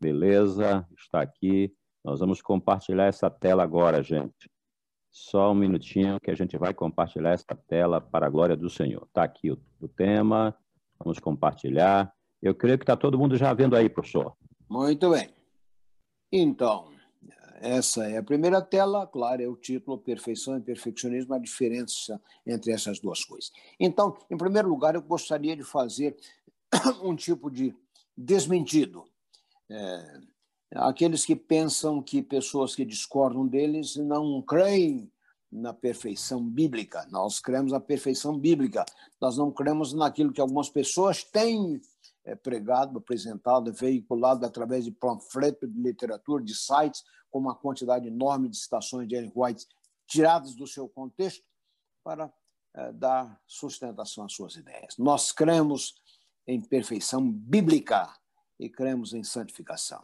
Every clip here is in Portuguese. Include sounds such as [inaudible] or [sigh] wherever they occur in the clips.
Beleza? Está aqui. Nós vamos compartilhar essa tela agora, gente. Só um minutinho que a gente vai compartilhar essa tela para a glória do Senhor. Está aqui o, o tema. Vamos compartilhar. Eu creio que está todo mundo já vendo aí, professor. Muito bem. Então, essa é a primeira tela, claro, é o título Perfeição e Perfeccionismo, a diferença entre essas duas coisas. Então, em primeiro lugar, eu gostaria de fazer [coughs] um tipo de desmentido. É, aqueles que pensam que pessoas que discordam deles não creem na perfeição bíblica. Nós cremos na perfeição bíblica. Nós não cremos naquilo que algumas pessoas têm é, pregado, apresentado, veiculado através de panfletos de literatura, de sites, com uma quantidade enorme de citações de Ellen White tiradas do seu contexto para é, dar sustentação às suas ideias. Nós cremos em perfeição bíblica e cremos em santificação.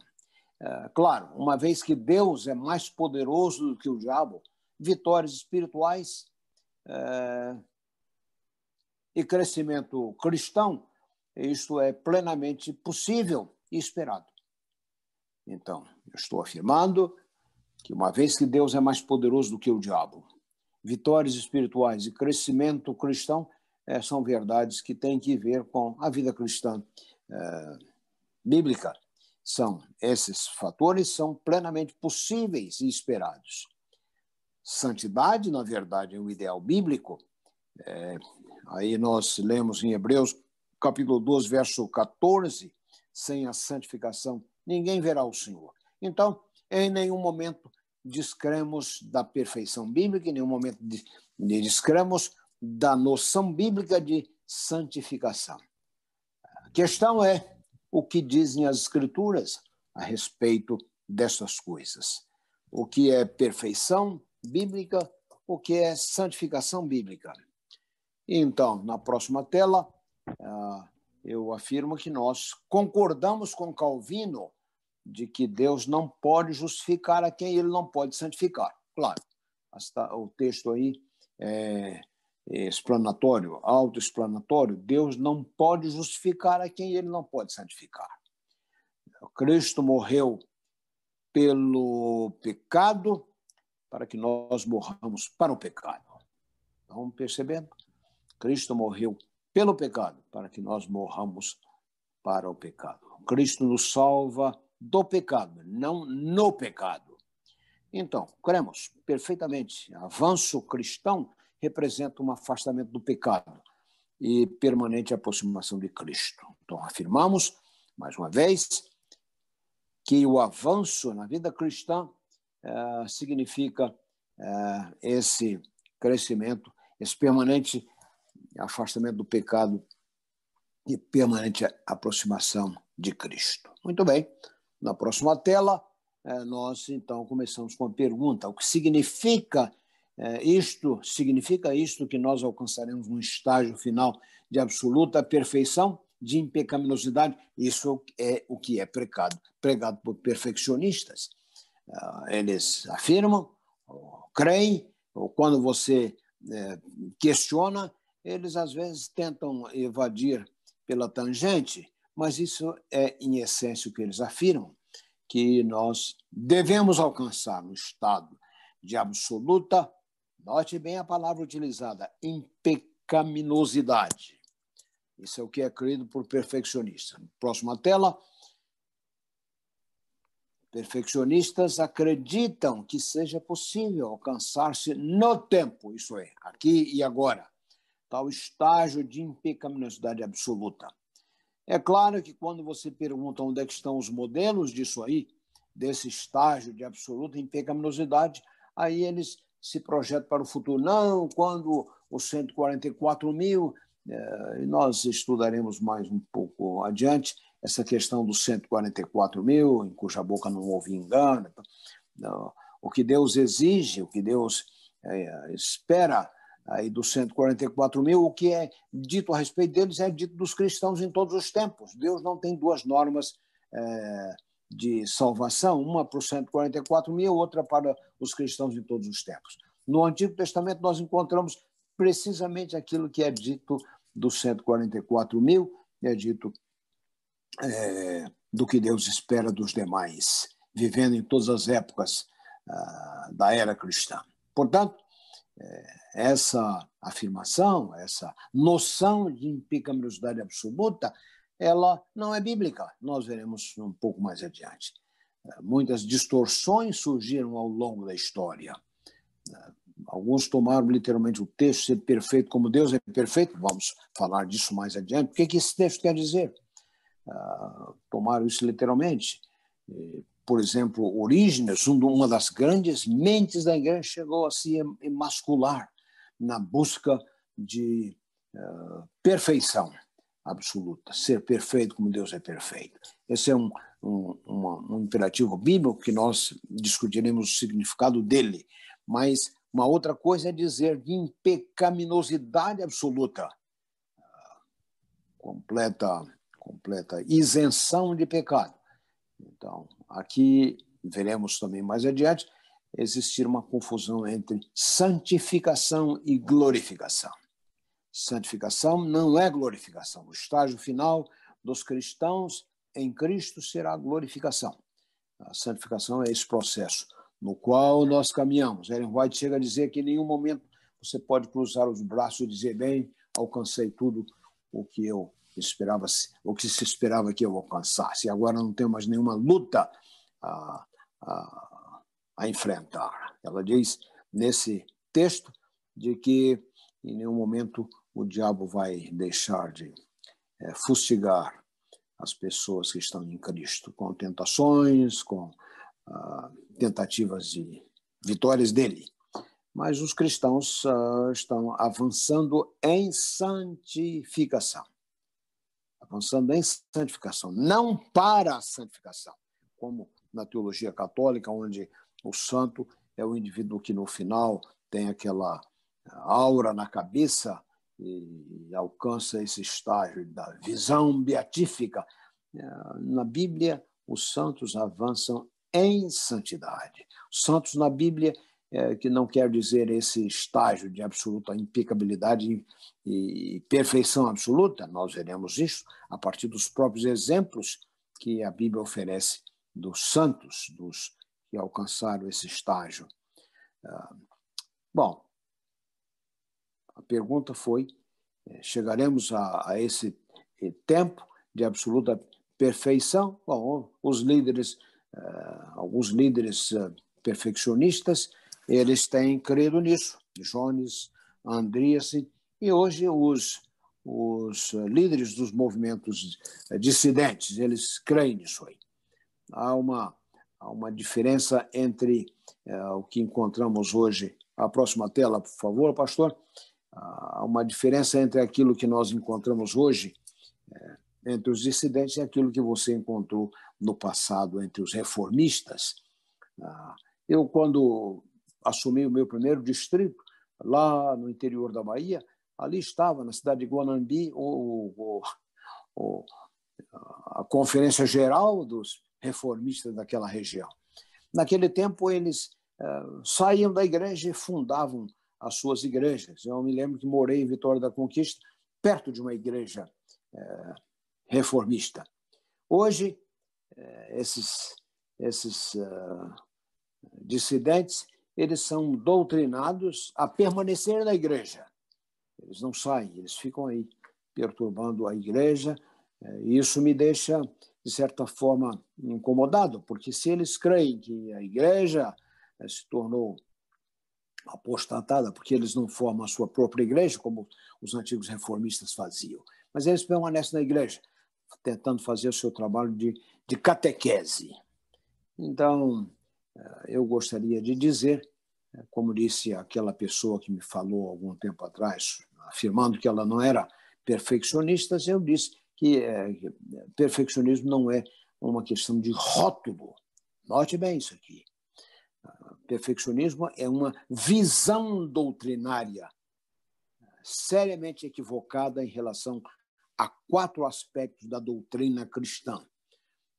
É, claro, uma vez que Deus é mais poderoso do que o diabo, vitórias espirituais é, e crescimento cristão isto é plenamente possível e esperado. Então, eu estou afirmando que, uma vez que Deus é mais poderoso do que o diabo, vitórias espirituais e crescimento cristão é, são verdades que têm que ver com a vida cristã é, bíblica. São esses fatores são plenamente possíveis e esperados. Santidade, na verdade, é o ideal bíblico. É, aí nós lemos em Hebreus capítulo 12, verso 14, sem a santificação, ninguém verá o Senhor. Então, em nenhum momento descremos da perfeição bíblica, em nenhum momento descremos da noção bíblica de santificação. A questão é o que dizem as Escrituras a respeito dessas coisas. O que é perfeição bíblica, o que é santificação bíblica. Então, na próxima tela, ah, eu afirmo que nós concordamos com Calvino de que Deus não pode justificar a quem ele não pode santificar. Claro, o texto aí é, é explanatório, autoexplanatório. Deus não pode justificar a quem ele não pode santificar. Cristo morreu pelo pecado para que nós morramos para o pecado. Estão percebendo? Cristo morreu pelo pecado, para que nós morramos para o pecado. Cristo nos salva do pecado, não no pecado. Então, cremos perfeitamente, avanço cristão representa um afastamento do pecado e permanente aproximação de Cristo. Então, afirmamos, mais uma vez, que o avanço na vida cristã eh, significa eh, esse crescimento, esse permanente afastamento do pecado e permanente aproximação de Cristo. Muito bem. Na próxima tela, eh, nós então começamos com a pergunta: o que significa eh, isto? Significa isto que nós alcançaremos um estágio final de absoluta perfeição, de impecaminosidade? Isso é o que é pregado, pregado por perfeccionistas. Ah, eles afirmam, creem, ou quando você eh, questiona, eles às vezes tentam evadir pela tangente, mas isso é, em essência, o que eles afirmam, que nós devemos alcançar um estado de absoluta, note bem a palavra utilizada, impecaminosidade. Isso é o que é crido por perfeccionistas. Próxima tela. Perfeccionistas acreditam que seja possível alcançar-se no tempo, isso é, aqui e agora, tal estágio de impecaminosidade absoluta. É claro que quando você pergunta onde é estão os modelos disso aí, desse estágio de absoluta impecaminosidade, aí eles se projetam para o futuro. Não, quando os 144 mil, eh, nós estudaremos mais um pouco adiante essa questão dos 144 mil, em cuja boca não houve engano. Não, o que Deus exige, o que Deus eh, espera aí dos 144 mil, o que é dito a respeito deles é dito dos cristãos em todos os tempos. Deus não tem duas normas é, de salvação, uma para os 144 mil, outra para os cristãos em todos os tempos. No Antigo Testamento, nós encontramos precisamente aquilo que é dito dos 144 mil, é dito é, do que Deus espera dos demais, vivendo em todas as épocas uh, da era cristã. Portanto, é, essa afirmação, essa noção de impecabilidade absoluta, ela não é bíblica. Nós veremos um pouco mais adiante. É, muitas distorções surgiram ao longo da história. É, alguns tomaram literalmente o texto ser perfeito como Deus é perfeito. Vamos falar disso mais adiante. O que, que esse texto quer dizer? Uh, tomaram isso literalmente. Por exemplo, Orígenes, uma das grandes mentes da igreja, chegou a se emascular na busca de uh, perfeição absoluta, ser perfeito como Deus é perfeito. Esse é um, um, um, um imperativo bíblico que nós discutiremos o significado dele. Mas uma outra coisa é dizer de impecaminosidade absoluta, completa, completa isenção de pecado. Então, aqui veremos também mais adiante existir uma confusão entre santificação e glorificação. Santificação não é glorificação. O estágio final dos cristãos em Cristo será a glorificação. A santificação é esse processo no qual nós caminhamos. Ellen White chega a dizer que em nenhum momento você pode cruzar os braços e dizer, bem, alcancei tudo o que eu esperava, o que se esperava que eu alcançasse. Agora não tenho mais nenhuma luta a, a, a enfrentar. Ela diz nesse texto de que em nenhum momento o diabo vai deixar de é, fustigar as pessoas que estão em Cristo com tentações, com ah, tentativas de vitórias dele. Mas os cristãos ah, estão avançando em santificação. Avançando em santificação, não para a santificação, como na teologia católica, onde o santo é o indivíduo que no final tem aquela aura na cabeça e alcança esse estágio da visão beatífica. Na Bíblia, os santos avançam em santidade. Os santos na Bíblia, é, que não quer dizer esse estágio de absoluta impecabilidade e perfeição absoluta, nós veremos isso a partir dos próprios exemplos que a Bíblia oferece dos santos, dos que alcançaram esse estágio. Ah, bom, pergunta foi: eh, chegaremos a, a esse tempo de absoluta perfeição? Bom, os líderes, uh, alguns líderes uh, perfeccionistas, eles têm credo nisso. Jones, Andreas e hoje os os líderes dos movimentos dissidentes, eles creem nisso aí há uma, há uma diferença entre é, o que encontramos hoje. A próxima tela, por favor, pastor. Há uma diferença entre aquilo que nós encontramos hoje, é, entre os dissidentes, e aquilo que você encontrou no passado entre os reformistas. Ah, eu, quando assumi o meu primeiro distrito, lá no interior da Bahia, ali estava, na cidade de Guanambi, o, o, o a Conferência Geral dos reformistas daquela região. Naquele tempo, eles uh, saíam da igreja e fundavam as suas igrejas. Eu me lembro que morei em Vitória da Conquista, perto de uma igreja uh, reformista. Hoje, uh, esses, esses dissidentes eles são doutrinados a permanecer na igreja. Eles não saem, eles ficam aí perturbando a igreja. E isso me deixa de certa forma, incomodado, porque se eles creem que a igreja eh, se tornou apostatada porque eles não formam a sua própria igreja, como os antigos reformistas faziam, mas eles permanecem na igreja, tentando fazer o seu trabalho de, de catequese. Então, eh, eu gostaria de dizer, eh, como disse aquela pessoa que me falou algum tempo atrás, afirmando que ela não era perfeccionista, eu disse que é, perfeccionismo não é uma questão de rótulo. Note bem isso aqui. Perfeccionismo é uma visão doutrinária seriamente equivocada em relação a quatro aspectos da doutrina cristã.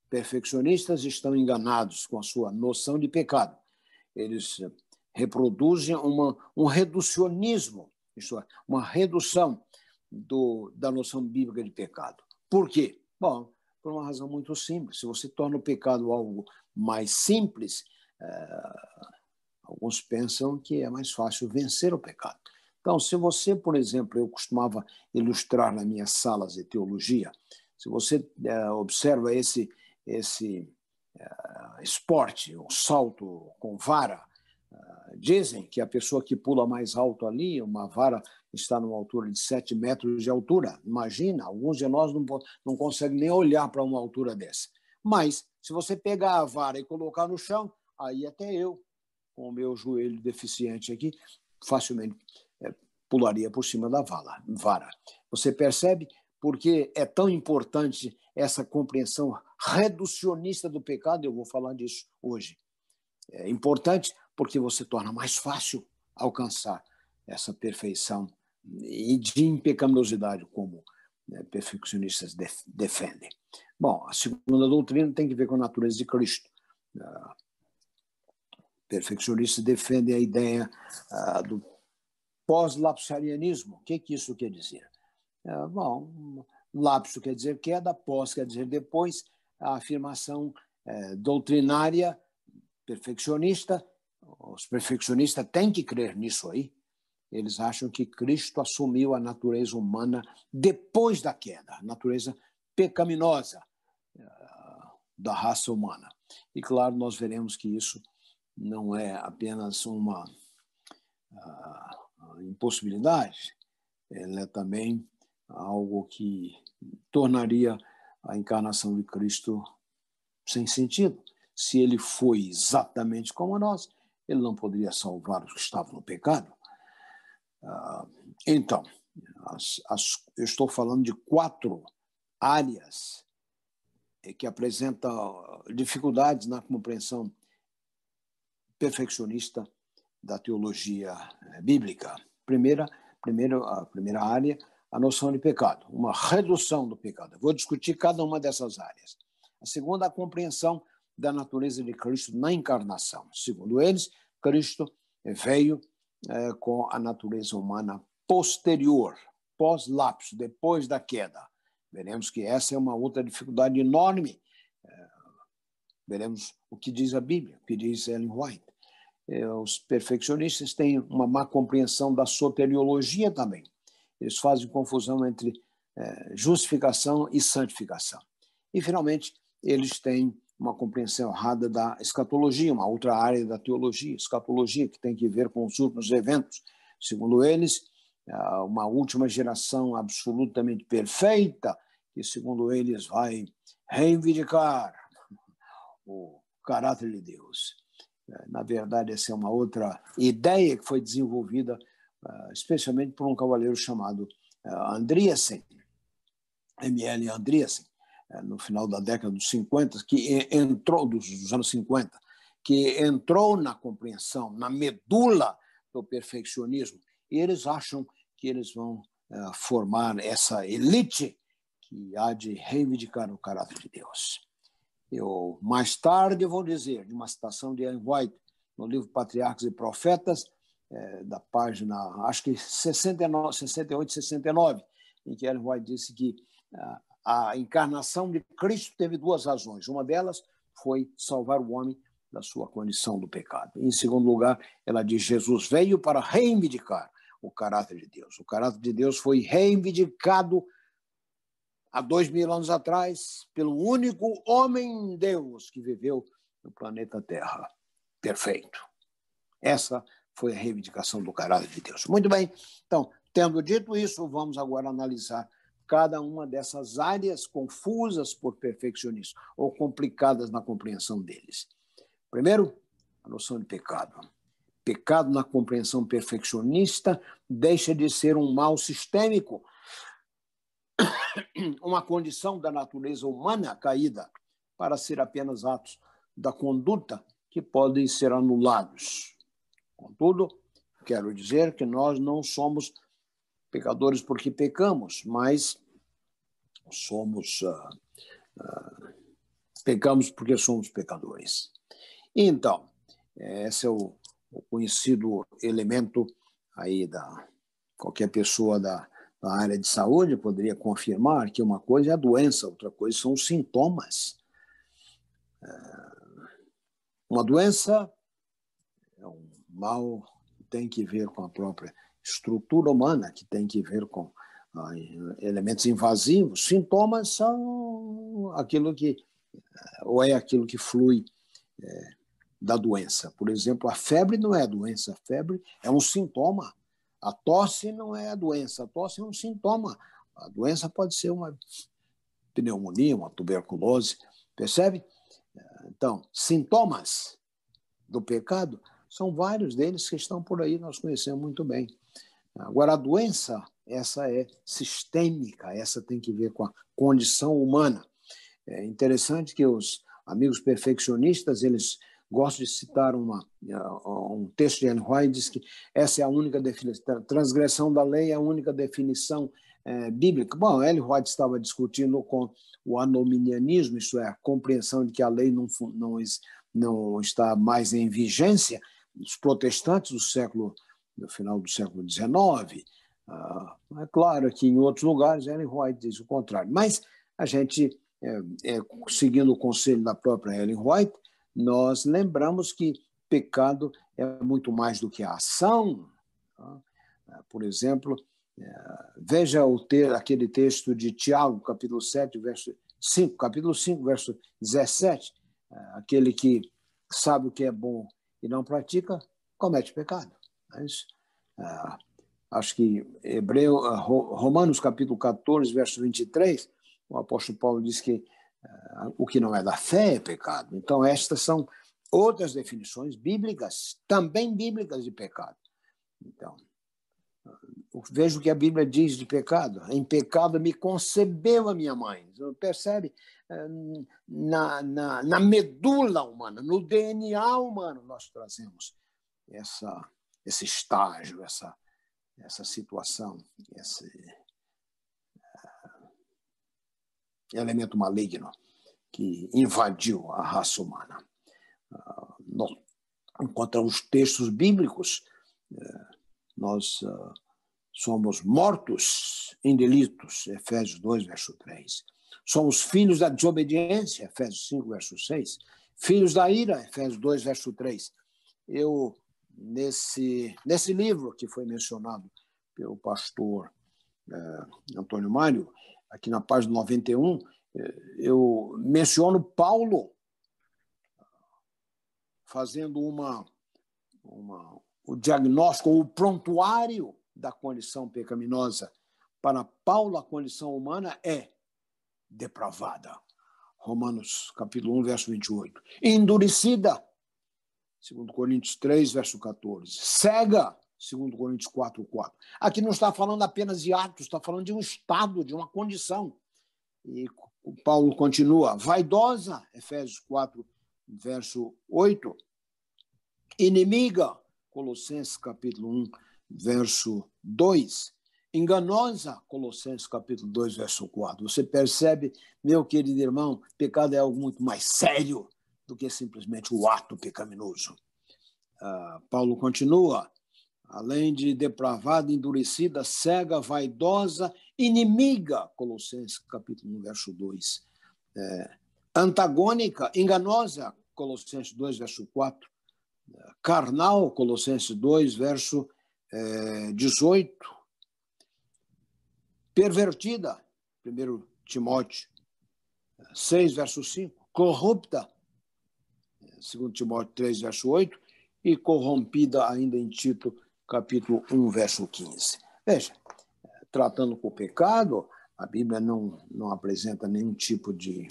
Perfeccionistas estão enganados com a sua noção de pecado. Eles reproduzem uma, um reducionismo, isso é, uma redução do, da noção bíblica de pecado. Por quê? Bom, por uma razão muito simples. Se você torna o pecado algo mais simples, é, alguns pensam que é mais fácil vencer o pecado. Então, se você, por exemplo, eu costumava ilustrar nas minhas salas de teologia, se você é, observa esse, esse é, esporte, o salto com vara, é, dizem que a pessoa que pula mais alto ali, uma vara está numa altura de 7 metros de altura. Imagina, alguns de nós não, não conseguem nem olhar para uma altura dessa. Mas, se você pegar a vara e colocar no chão, aí até eu, com o meu joelho deficiente aqui, facilmente pularia por cima da vala, vara. Você percebe porque é tão importante essa compreensão reducionista do pecado? Eu vou falar disso hoje. É importante porque você torna mais fácil alcançar essa perfeição e de impecaminosidade, como né, perfeccionistas def defendem. Bom, a segunda doutrina tem que ver com a natureza de Cristo. Uh, perfeccionistas defendem a ideia uh, do pós-lapsarianismo. O que, que isso quer dizer? É, bom, lapso quer dizer queda, pós quer dizer depois, a afirmação é, doutrinária perfeccionista. Os perfeccionistas têm que crer nisso aí. Eles acham que Cristo assumiu a natureza humana depois da queda, a natureza pecaminosa é, da raça humana. E claro, nós veremos que isso não é apenas uma uh, impossibilidade, ela é também algo que tornaria a encarnação de Cristo sem sentido. Se ele foi exatamente como nós, ele não poderia salvar os que estavam no pecado. Ah, então, as, as, eu estou falando de quatro áreas que apresentam dificuldades na compreensão perfeccionista da teologia eh, bíblica. Primeira, primeiro, a primeira área, a noção de pecado, uma redução do pecado. Vou discutir cada uma dessas áreas. A segunda, a compreensão da natureza de Cristo na encarnação. Segundo eles, Cristo veio é, com a natureza humana posterior, pós-lapso, depois da queda. Veremos que essa é uma outra dificuldade enorme. É, veremos o que diz a Bíblia, o que diz Ellen White. É, os perfeccionistas têm uma má compreensão da soteriologia também. Eles fazem confusão entre é, justificação e santificação. E, finalmente, eles têm uma compreensão errada da escatologia, uma outra área da teologia, escatologia, que tem que ver com os últimos eventos. Segundo eles, uma última geração absolutamente perfeita, que, segundo eles, vai reivindicar o caráter de Deus. É, na verdade, essa é uma outra ideia que foi desenvolvida uh, especialmente por um cavaleiro chamado uh, Andriessen, M.L. Andriessen, no final da década dos 50, que entrou, dos anos 50, que entrou na compreensão, na medula do perfeccionismo, e eles acham que eles vão formar essa elite que há de reivindicar o caráter de Deus. Eu mais tarde vou dizer de uma citação de Anne White no livro Patriarcas e Profetas, é, da página, acho que 69, 68, 69, em que Ellen White disse que a, a encarnação de Cristo teve duas razões. Uma delas foi salvar o homem da sua condição do pecado. Em segundo lugar, ela diz: Jesus veio para reivindicar o caráter de Deus. O caráter de Deus foi reivindicado há dois mil anos atrás, pelo único homem Deus que viveu no planeta Terra. Perfeito. Essa foi a reivindicação do caráter de Deus. Muito bem. Então, tendo dito isso, vamos agora analisar cada uma dessas áreas confusas por perfeccionismo ou complicadas na compreensão deles. Primeiro, a noção de pecado. Pecado na compreensão perfeccionista deixa de ser um mal sistêmico [coughs] uma condição da natureza humana caída para ser apenas atos da conduta que podem ser anulados. Contudo, quero dizer que nós não somos pecadores porque pecamos, mas somos uh, uh, pecamos porque somos pecadores. Então, esse é o, o conhecido elemento aí da qualquer pessoa da da área de saúde poderia confirmar que uma coisa é a doença, outra coisa são os sintomas. É, uma doença é um mal que tem que ver com a própria estrutura humana, que tem que ver com ah, elementos invasivos. Sintomas são aquilo que, ou é aquilo que flui é, da doença. Por exemplo, a febre não é doença, a febre é um sintoma. A tosse não é a doença, a tosse é um sintoma. A doença pode ser uma pneumonia, uma tuberculose, percebe? Então, sintomas do pecado são vários deles que estão por aí, nós conhecemos muito bem. Agora, a doença, essa é sistêmica, essa tem que ver com a condição humana. É interessante que os amigos perfeccionistas, eles gosto de citar uma, um texto de Ellen White, diz que essa é a única definição, transgressão da lei é a única definição é, bíblica. Bom, Ellen White estava discutindo com o anominianismo, isto é, a compreensão de que a lei não, não, não está mais em vigência, os protestantes do século, do final do século XIX. Ah, é claro que em outros lugares Ellen White diz o contrário, mas a gente, é, é, seguindo o conselho da própria Ellen White, nós lembramos que pecado é muito mais do que a ação. Tá? Por exemplo, é, veja o ter, aquele texto de Tiago, capítulo 7, verso 5, capítulo 5, verso 17, é, aquele que sabe o que é bom e não pratica, comete pecado. Mas, é, acho que Hebreu, Romanos capítulo 14, verso 23, o apóstolo Paulo diz que o que não é da fé é pecado. Então, estas são outras definições bíblicas, também bíblicas de pecado. Então, vejo o que a Bíblia diz de pecado. Em pecado me concebeu a minha mãe. Percebe? Na, na, na medula humana, no DNA humano, nós trazemos essa, esse estágio, essa, essa situação, esse, elemento maligno que invadiu a raça humana. Ah, nós encontramos textos bíblicos, eh, nós ah, somos mortos em delitos, Efésios 2, verso 3. Somos filhos da desobediência, Efésios 5, verso 6. Filhos da ira, Efésios 2, verso 3. Eu, nesse, nesse livro que foi mencionado pelo pastor eh, Antônio Mário, aqui na página 91, eh, eu menciono Paulo fazendo uma, uma, o diagnóstico, o prontuário da condição pecaminosa. Para Paulo, a condição humana é depravada. Romanos capítulo 1, verso 28. Endurecida, segundo Coríntios 3, verso 14. Cega, segundo Coríntios 4, 4. Aqui não está falando apenas de atos, está falando de um estado, de uma condição. E Paulo continua, vaidosa, Efésios 4, verso 8, inimiga, Colossenses capítulo 1, verso 2, enganosa, Colossenses capítulo 2, verso 4. Você percebe, meu querido irmão, pecado é algo muito mais sério do que simplesmente o ato pecaminoso. Uh, Paulo continua, além de depravada, endurecida, cega, vaidosa, inimiga, Colossenses capítulo 1, verso 2. É, antagônica, enganosa, Colossenses 2, verso 4. Carnal, Colossenses 2, verso é, 18. Pervertida, 1 Timóteo 6, verso 5. Corrupta, 2 Timóteo 3, verso 8. E corrompida ainda em Tito capítulo 1, verso 15. Veja, tratando com o pecado, a Bíblia não, não apresenta nenhum tipo de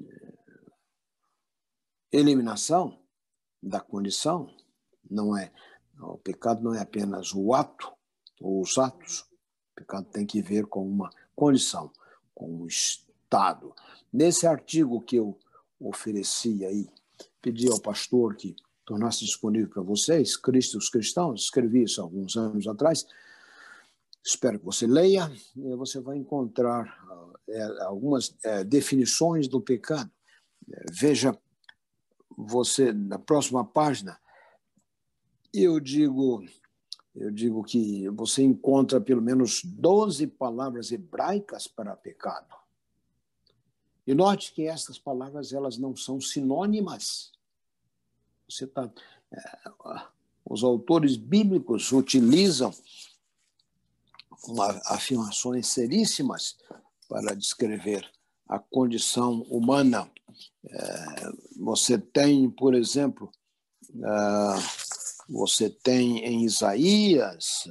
eh, eliminação da condição. Não é o pecado não é apenas o ato ou os atos. O pecado tem que ver com uma condição, com um estado. Nesse artigo que eu ofereci aí, pedi ao pastor que tornasse disponível para vocês, Cristo os cristãos, escrevi isso alguns anos atrás. Espero que você leia e você vai encontrar é, algumas é, definições do pecado. Veja você na próxima página. Eu digo eu digo que você encontra pelo menos 12 palavras hebraicas para pecado. E note que essas palavras elas não são sinônimas. Você tá, é, os autores bíblicos utilizam uma, afirmações seríssimas para descrever a condição humana. É, você tem, por exemplo, é, você tem em Isaías,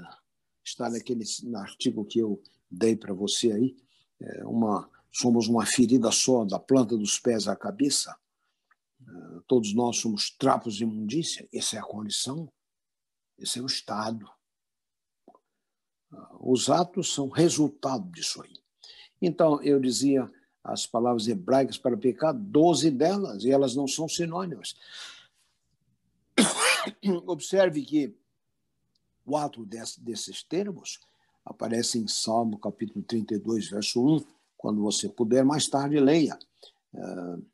está naquele artigo que eu dei para você aí, uma, somos uma ferida só, da planta dos pés à cabeça. Todos nós somos trapos de imundícia. Essa é a condição, esse é o estado. Os atos são resultado disso aí. Então, eu dizia as palavras hebraicas para pecado, 12 delas, e elas não são sinônimas. [coughs] Observe que quatro desses termos aparecem em Salmo capítulo 32, verso 1. Quando você puder, mais tarde leia. Uh,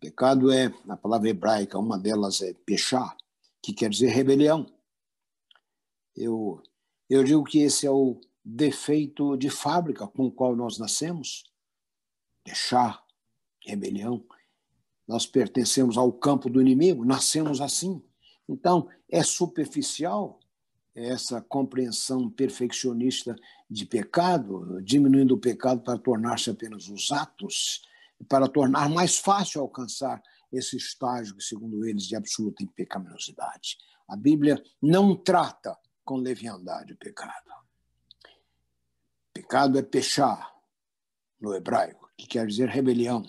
pecado é, a palavra hebraica, uma delas é pechá, que quer dizer rebelião. Eu, eu digo que esse é o defeito de fábrica com o qual nós nascemos. Pechá, rebelião. Nós pertencemos ao campo do inimigo, nascemos assim. Então, é superficial essa compreensão perfeccionista de pecado, diminuindo o pecado para tornar-se apenas os atos, para tornar mais fácil alcançar esse estágio, segundo eles, de absoluta impecaminosidade. A Bíblia não trata com leviandade o pecado. Pecado é pechar, no hebraico, que quer dizer rebelião.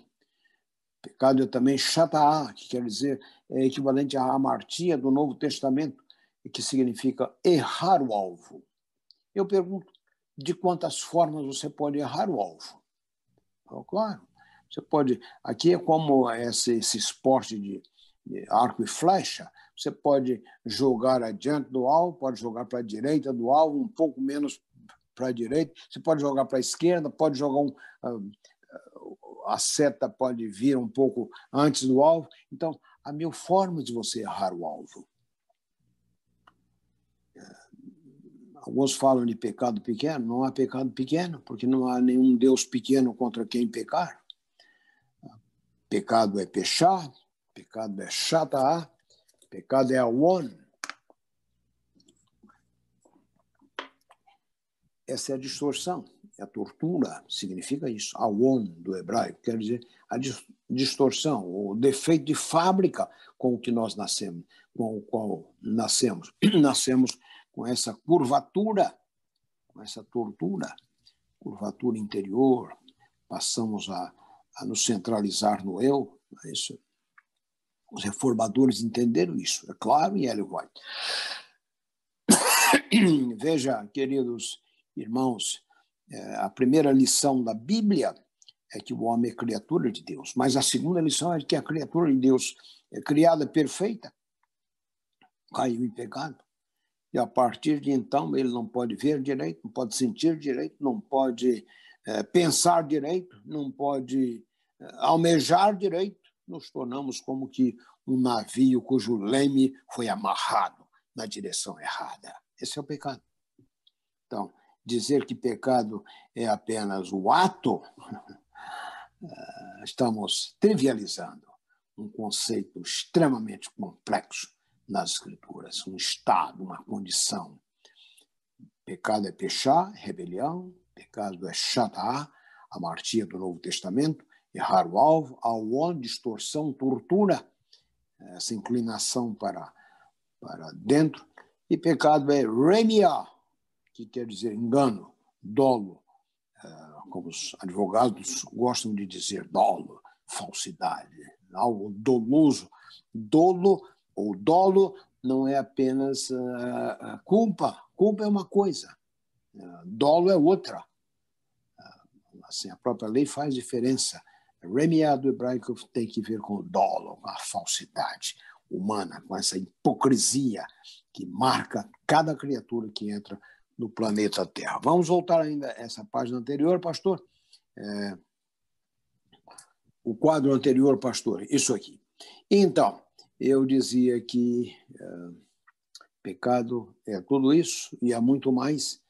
Pecado é também chataá, que quer dizer, é equivalente à amartia do Novo Testamento, que significa errar o alvo. Eu pergunto, de quantas formas você pode errar o alvo? Oh, claro, você pode. Aqui é como esse, esse esporte de, de arco e flecha. Você pode jogar adiante do alvo, pode jogar para a direita do alvo, um pouco menos para a direita, você pode jogar para a esquerda, pode jogar um. a seta pode vir um pouco antes do alvo. Então, há mil formas de você errar o alvo. Alguns falam de pecado pequeno, não há pecado pequeno, porque não há nenhum Deus pequeno contra quem pecar. Pecado é pechar, pecado é chata, pecado é awon. Essa é a distorção, é a tortura, significa isso. Awon, do hebraico, quer dizer a distorção, o defeito de fábrica com o que nós nascemos, com o qual nascemos. [clears throat] Nascemos com essa curvatura, com essa tortura, curvatura interior, passamos a a nos centralizar no eu. É isso. Os reformadores entenderam isso, é claro, em Ellen White. [coughs] Veja, queridos irmãos, é, a primeira lição da Bíblia é que o homem é criatura de Deus, mas a segunda lição é que a criatura de Deus é criada perfeita, caiu em pecado. E a partir de então ele não pode ver direito, não pode sentir direito, não pode é, pensar direito, não pode almejar direito, nos tornamos como que um navio cujo leme foi amarrado na direção errada. Esse é o pecado. Então, dizer que pecado é apenas o ato, [laughs] estamos trivializando um conceito extremamente complexo nas Escrituras, um estado, uma condição. Pecado é pechar, rebelião, pecado é chatá, a martia do Novo Testamento, errar o alvo, ao distorção, tortura, essa inclinação para, para dentro. E pecado é remia, que quer dizer engano, dolo, eh, como os advogados gostam de dizer, dolo, falsidade, algo doloso. Dolo ou dolo não é apenas uh, culpa, culpa é uma coisa, uh, dolo é outra. Uh, assim, a própria lei faz diferença Remiado hebraico tem que ver com o dolo, com a falsidade humana, com essa hipocrisia que marca cada criatura que entra no planeta Terra. Vamos voltar ainda a essa página anterior, pastor. É... O quadro anterior, pastor, isso aqui. Então, eu dizia que é... Pecado é tudo isso e há muito mais,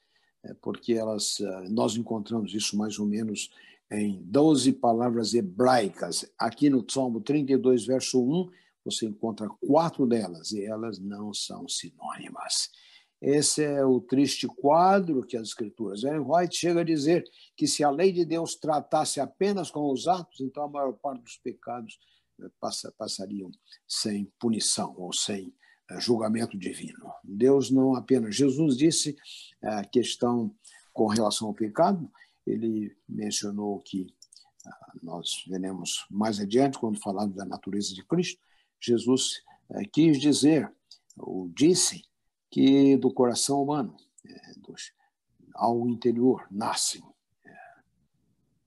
é porque elas, eh, nós encontramos isso mais ou menos em 12 palavras hebraicas. Aqui no Salmo 32, verso 1, você encontra quatro delas e elas não são sinônimas. Esse é o triste quadro que as Escrituras. Ellen White chega a dizer que se a lei de Deus tratasse apenas com os atos, então a maior parte dos pecados eh, passariam sem punição ou sem eh, julgamento divino. Deus não apenas. Jesus disse a questão com relação ao pecado, ele mencionou que ah, nós veremos mais adiante, quando falarmos da natureza de Cristo, Jesus eh, quis dizer, ou disse, que do coração humano, dos, ao interior, nascem é,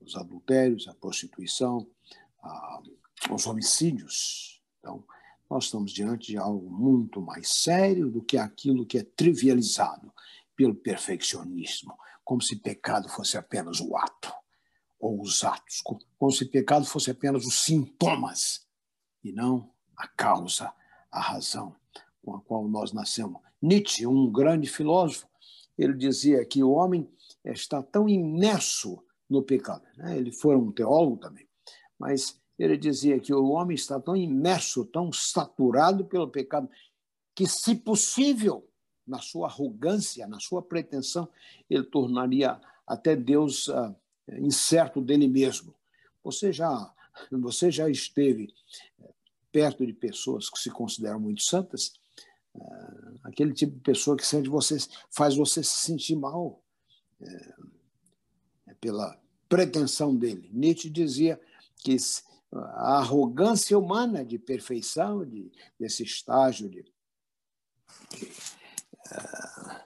os adultérios, a prostituição, os homicídios. Então, nós estamos diante de algo muito mais sério do que aquilo que é trivializado pelo perfeccionismo, como se pecado fosse apenas o ato, ou os atos, como se pecado fosse apenas os sintomas, e não a causa, a razão com a qual nós nascemos. Nietzsche, um grande filósofo, ele dizia que o homem está tão imerso no pecado. Né? Ele foi um teólogo também, mas ele dizia que o homem está tão imerso, tão saturado pelo pecado, que, se possível, na sua arrogância, na sua pretensão, ele tornaria até Deus uh, incerto dele mesmo. Você já, você já esteve eh, perto de pessoas que se consideram muito santas é, aquele tipo de pessoa que sente você, faz você se sentir mal é pela pretensão dele. Nietzsche dizia que a arrogância humana de perfeição, de, desse estágio de, de, é,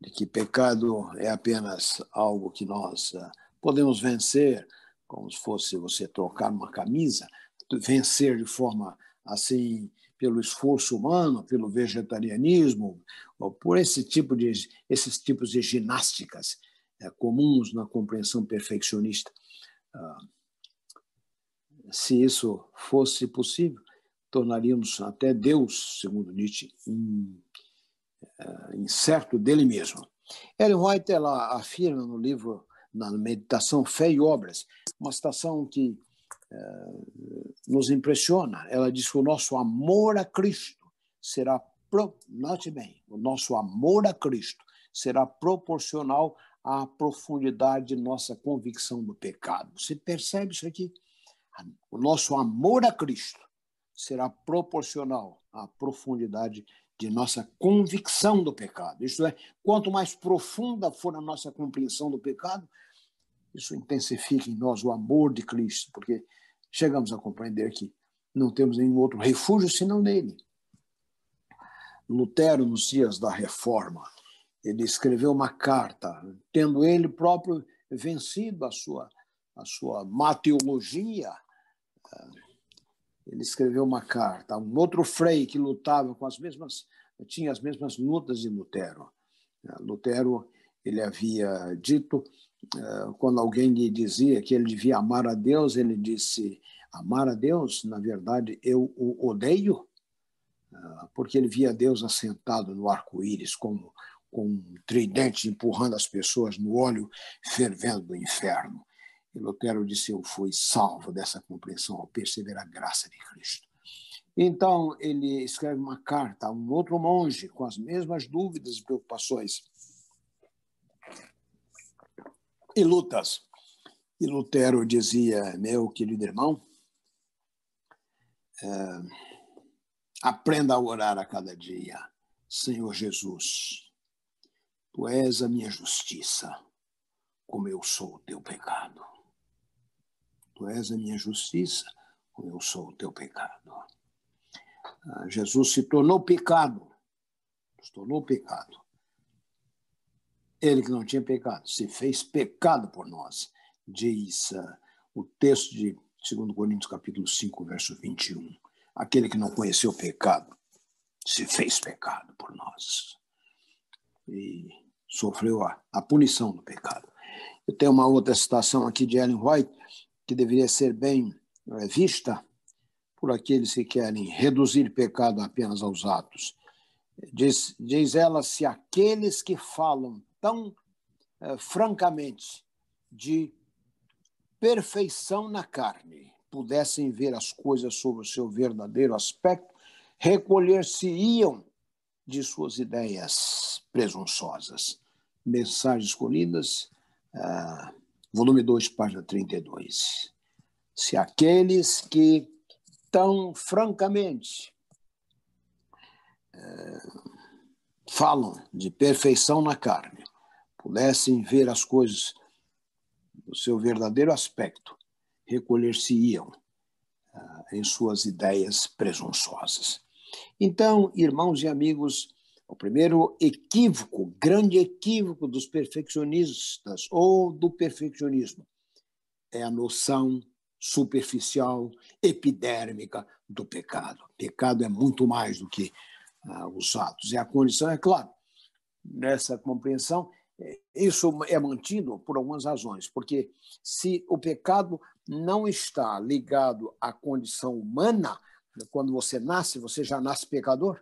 de que pecado é apenas algo que nós é, podemos vencer, como se fosse você trocar uma camisa, vencer de forma assim pelo esforço humano, pelo vegetarianismo, por esse tipo de, esses tipos de ginásticas é, comuns na compreensão perfeccionista. Ah, se isso fosse possível, tornaríamos até Deus, segundo Nietzsche, incerto dele mesmo. Ellen White ela afirma no livro, na meditação Fé e Obras, uma citação que eh, nos impressiona. Ela diz que o nosso amor a Cristo será, pro... note bem, o nosso amor a Cristo será proporcional à profundidade de nossa convicção do pecado. Você percebe isso aqui? O nosso amor a Cristo será proporcional à profundidade de nossa convicção do pecado. Isto é, quanto mais profunda for a nossa compreensão do pecado, isso intensifica em nós o amor de Cristo, porque chegamos a compreender que não temos nenhum outro refúgio senão nele. Lutero, nos dias da Reforma, ele escreveu uma carta, tendo ele próprio vencido a sua, a sua mateologia. Ele escreveu uma carta a um outro frei que lutava com as mesmas, tinha as mesmas lutas de Lutero. Lutero, ele havia dito eh, quando alguém lhe dizia que ele devia amar a Deus, ele disse: Amar a Deus, na verdade, eu o odeio, eh, porque ele via Deus assentado no arco-íris, como com um tridente empurrando as pessoas no óleo fervendo do inferno. Lutero disse: Eu fui salvo dessa compreensão ao perceber a graça de Cristo. Então, ele escreve uma carta a um outro monge com as mesmas dúvidas e preocupações e lutas. E Lutero dizia, meu querido irmão, é, aprenda a orar a cada dia. Senhor Jesus, tu és a minha justiça, como eu sou o teu pecado. Tu és a minha justiça, como eu sou o teu pecado. Ah, Jesus se tornou pecado, se tornou pecado ele que não tinha pecado, se fez pecado por nós, diz uh, o texto de 2 Coríntios capítulo 5, verso 21. Aquele que não conheceu pecado, se fez pecado por nós. E sofreu a, a punição do pecado. Eu tenho uma outra citação aqui de Ellen White, que deveria ser bem é, vista por aqueles que querem reduzir pecado apenas aos atos. Diz, diz ela: se aqueles que falam tão eh, francamente de perfeição na carne pudessem ver as coisas sob o seu verdadeiro aspecto, recolher-se-iam de suas ideias presunçosas. Mensagens escolhidas, uh, volume 2, página 32. Se aqueles que tão francamente uh, falam de perfeição na carne pudessem ver as coisas no seu verdadeiro aspecto, recolher-se-iam ah, em suas ideias presunçosas. Então, irmãos e amigos, o primeiro equívoco, grande equívoco dos perfeccionistas ou do perfeccionismo é a noção superficial, epidérmica do pecado. Pecado é muito mais do que ah, os atos. E a condição, é claro, nessa compreensão, isso é mantido por algumas razões, porque se o pecado não está ligado à condição humana, quando você nasce, você já nasce pecador.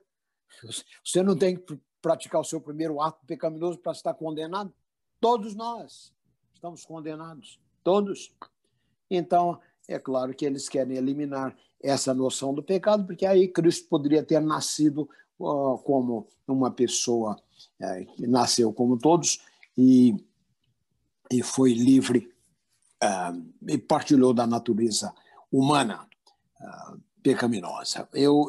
Você não tem que praticar o seu primeiro ato pecaminoso para estar condenado. Todos nós estamos condenados, todos. Então, é claro que eles querem eliminar essa noção do pecado, porque aí Cristo poderia ter nascido uh, como uma pessoa é, que nasceu como todos e, e foi livre uh, e partilhou da natureza humana uh, pecaminosa. Eu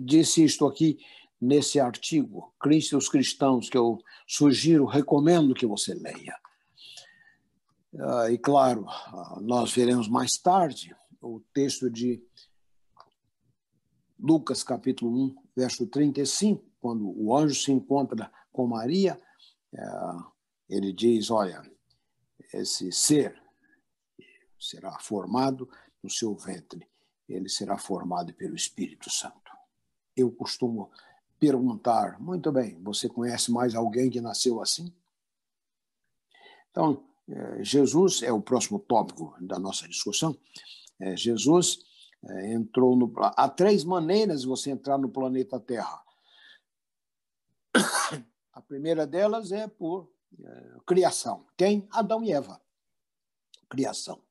disse isto aqui nesse artigo, Cristo e os Cristãos, que eu sugiro, recomendo que você leia. Uh, e claro, nós veremos mais tarde o texto de Lucas capítulo 1, verso 35, quando o anjo se encontra com Maria, é, ele diz: olha, esse ser será formado no seu ventre, ele será formado pelo Espírito Santo. Eu costumo perguntar: muito bem, você conhece mais alguém que nasceu assim? Então, é, Jesus é o próximo tópico da nossa discussão. É, Jesus entrou no. Há três maneiras de você entrar no planeta Terra [coughs] a primeira delas é por criação. Quem? Adão e Eva. Criação.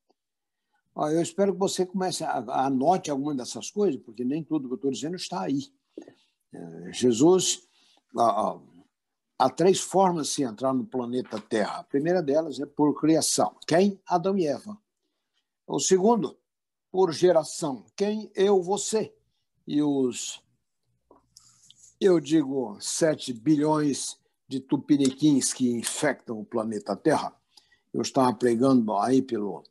Eu espero que você comece a, a anote alguma dessas coisas, porque nem tudo que eu estou dizendo está aí. Jesus, há três formas de se entrar no planeta Terra. A primeira delas é por criação. Quem? Adão e Eva. O segundo, por geração. Quem? Eu, você. E os eu digo 7 bilhões de tupiniquins que infectam o planeta Terra. Eu estava pregando aí pelo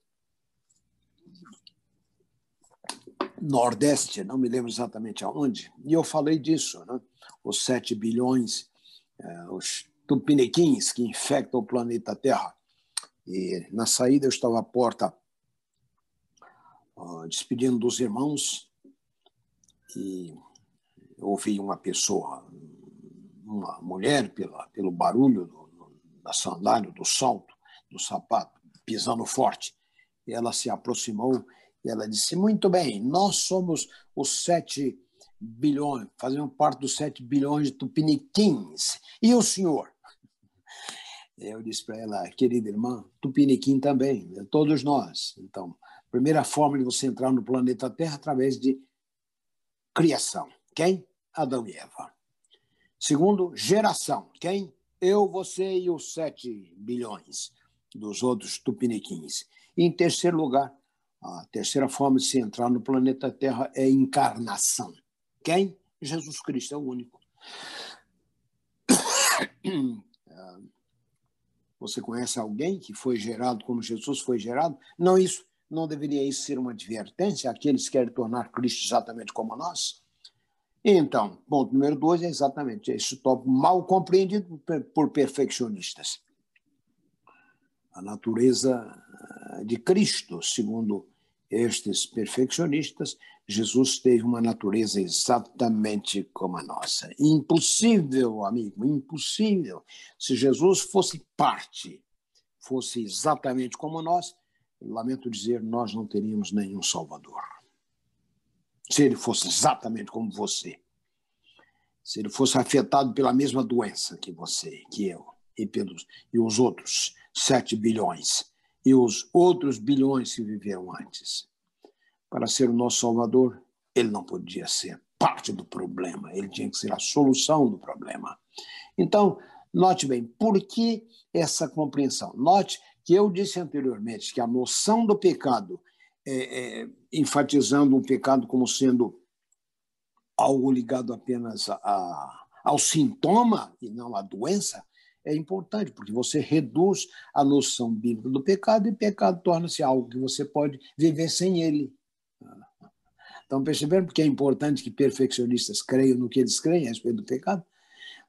Nordeste, não me lembro exatamente aonde, e eu falei disso, né? os 7 bilhões, eh, os tupiniquins que infectam o planeta Terra. E na saída eu estava à porta despedindo dos irmãos e ouvi uma pessoa, uma mulher, pela, pelo barulho do, da sandália, do salto, do sapato, pisando forte. E ela se aproximou e ela disse: Muito bem, nós somos os sete bilhões, fazemos parte dos sete bilhões de tupiniquins. E o senhor? [laughs] Eu disse para ela, querida irmã, tupiniquim também, né, todos nós. Então, primeira forma de você entrar no planeta Terra através de criação. Quem? Adão e Eva. Segundo, geração. Quem? Eu, você e os sete bilhões dos outros tupiniquins. E em terceiro lugar, a terceira forma de se entrar no planeta Terra é encarnação. Quem? Jesus Cristo é o único. [coughs] Você conhece alguém que foi gerado como Jesus foi gerado? Não isso, não deveria isso ser uma advertência àqueles que querem tornar Cristo exatamente como nós? Então, ponto número dois é exatamente esse tópico mal compreendido por perfeccionistas. A natureza eh, de Cristo, segundo estes perfeccionistas, Jesus teve uma natureza exatamente como a nossa. Impossível, amigo, impossível. Se Jesus fosse parte, fosse exatamente como nós, lamento dizer, nós não teríamos nenhum Salvador se ele fosse exatamente como você. se ele fosse afetado pela mesma doença que você, que eu, e, pelos, e os outros 7 bilhões, e os outros bilhões que viveram antes. Para ser o nosso Salvador, ele não podia ser parte do problema, ele tinha que ser a solução do problema. Então, note bem, por que essa compreensão? Note que eu disse anteriormente que a noção do pecado, é, é, enfatizando um pecado como sendo algo ligado apenas a, a, ao sintoma e não à doença, é importante, porque você reduz a noção bíblica do pecado e pecado torna-se algo que você pode viver sem ele. Estão percebendo porque é importante que perfeccionistas creiam no que eles creem a respeito do pecado?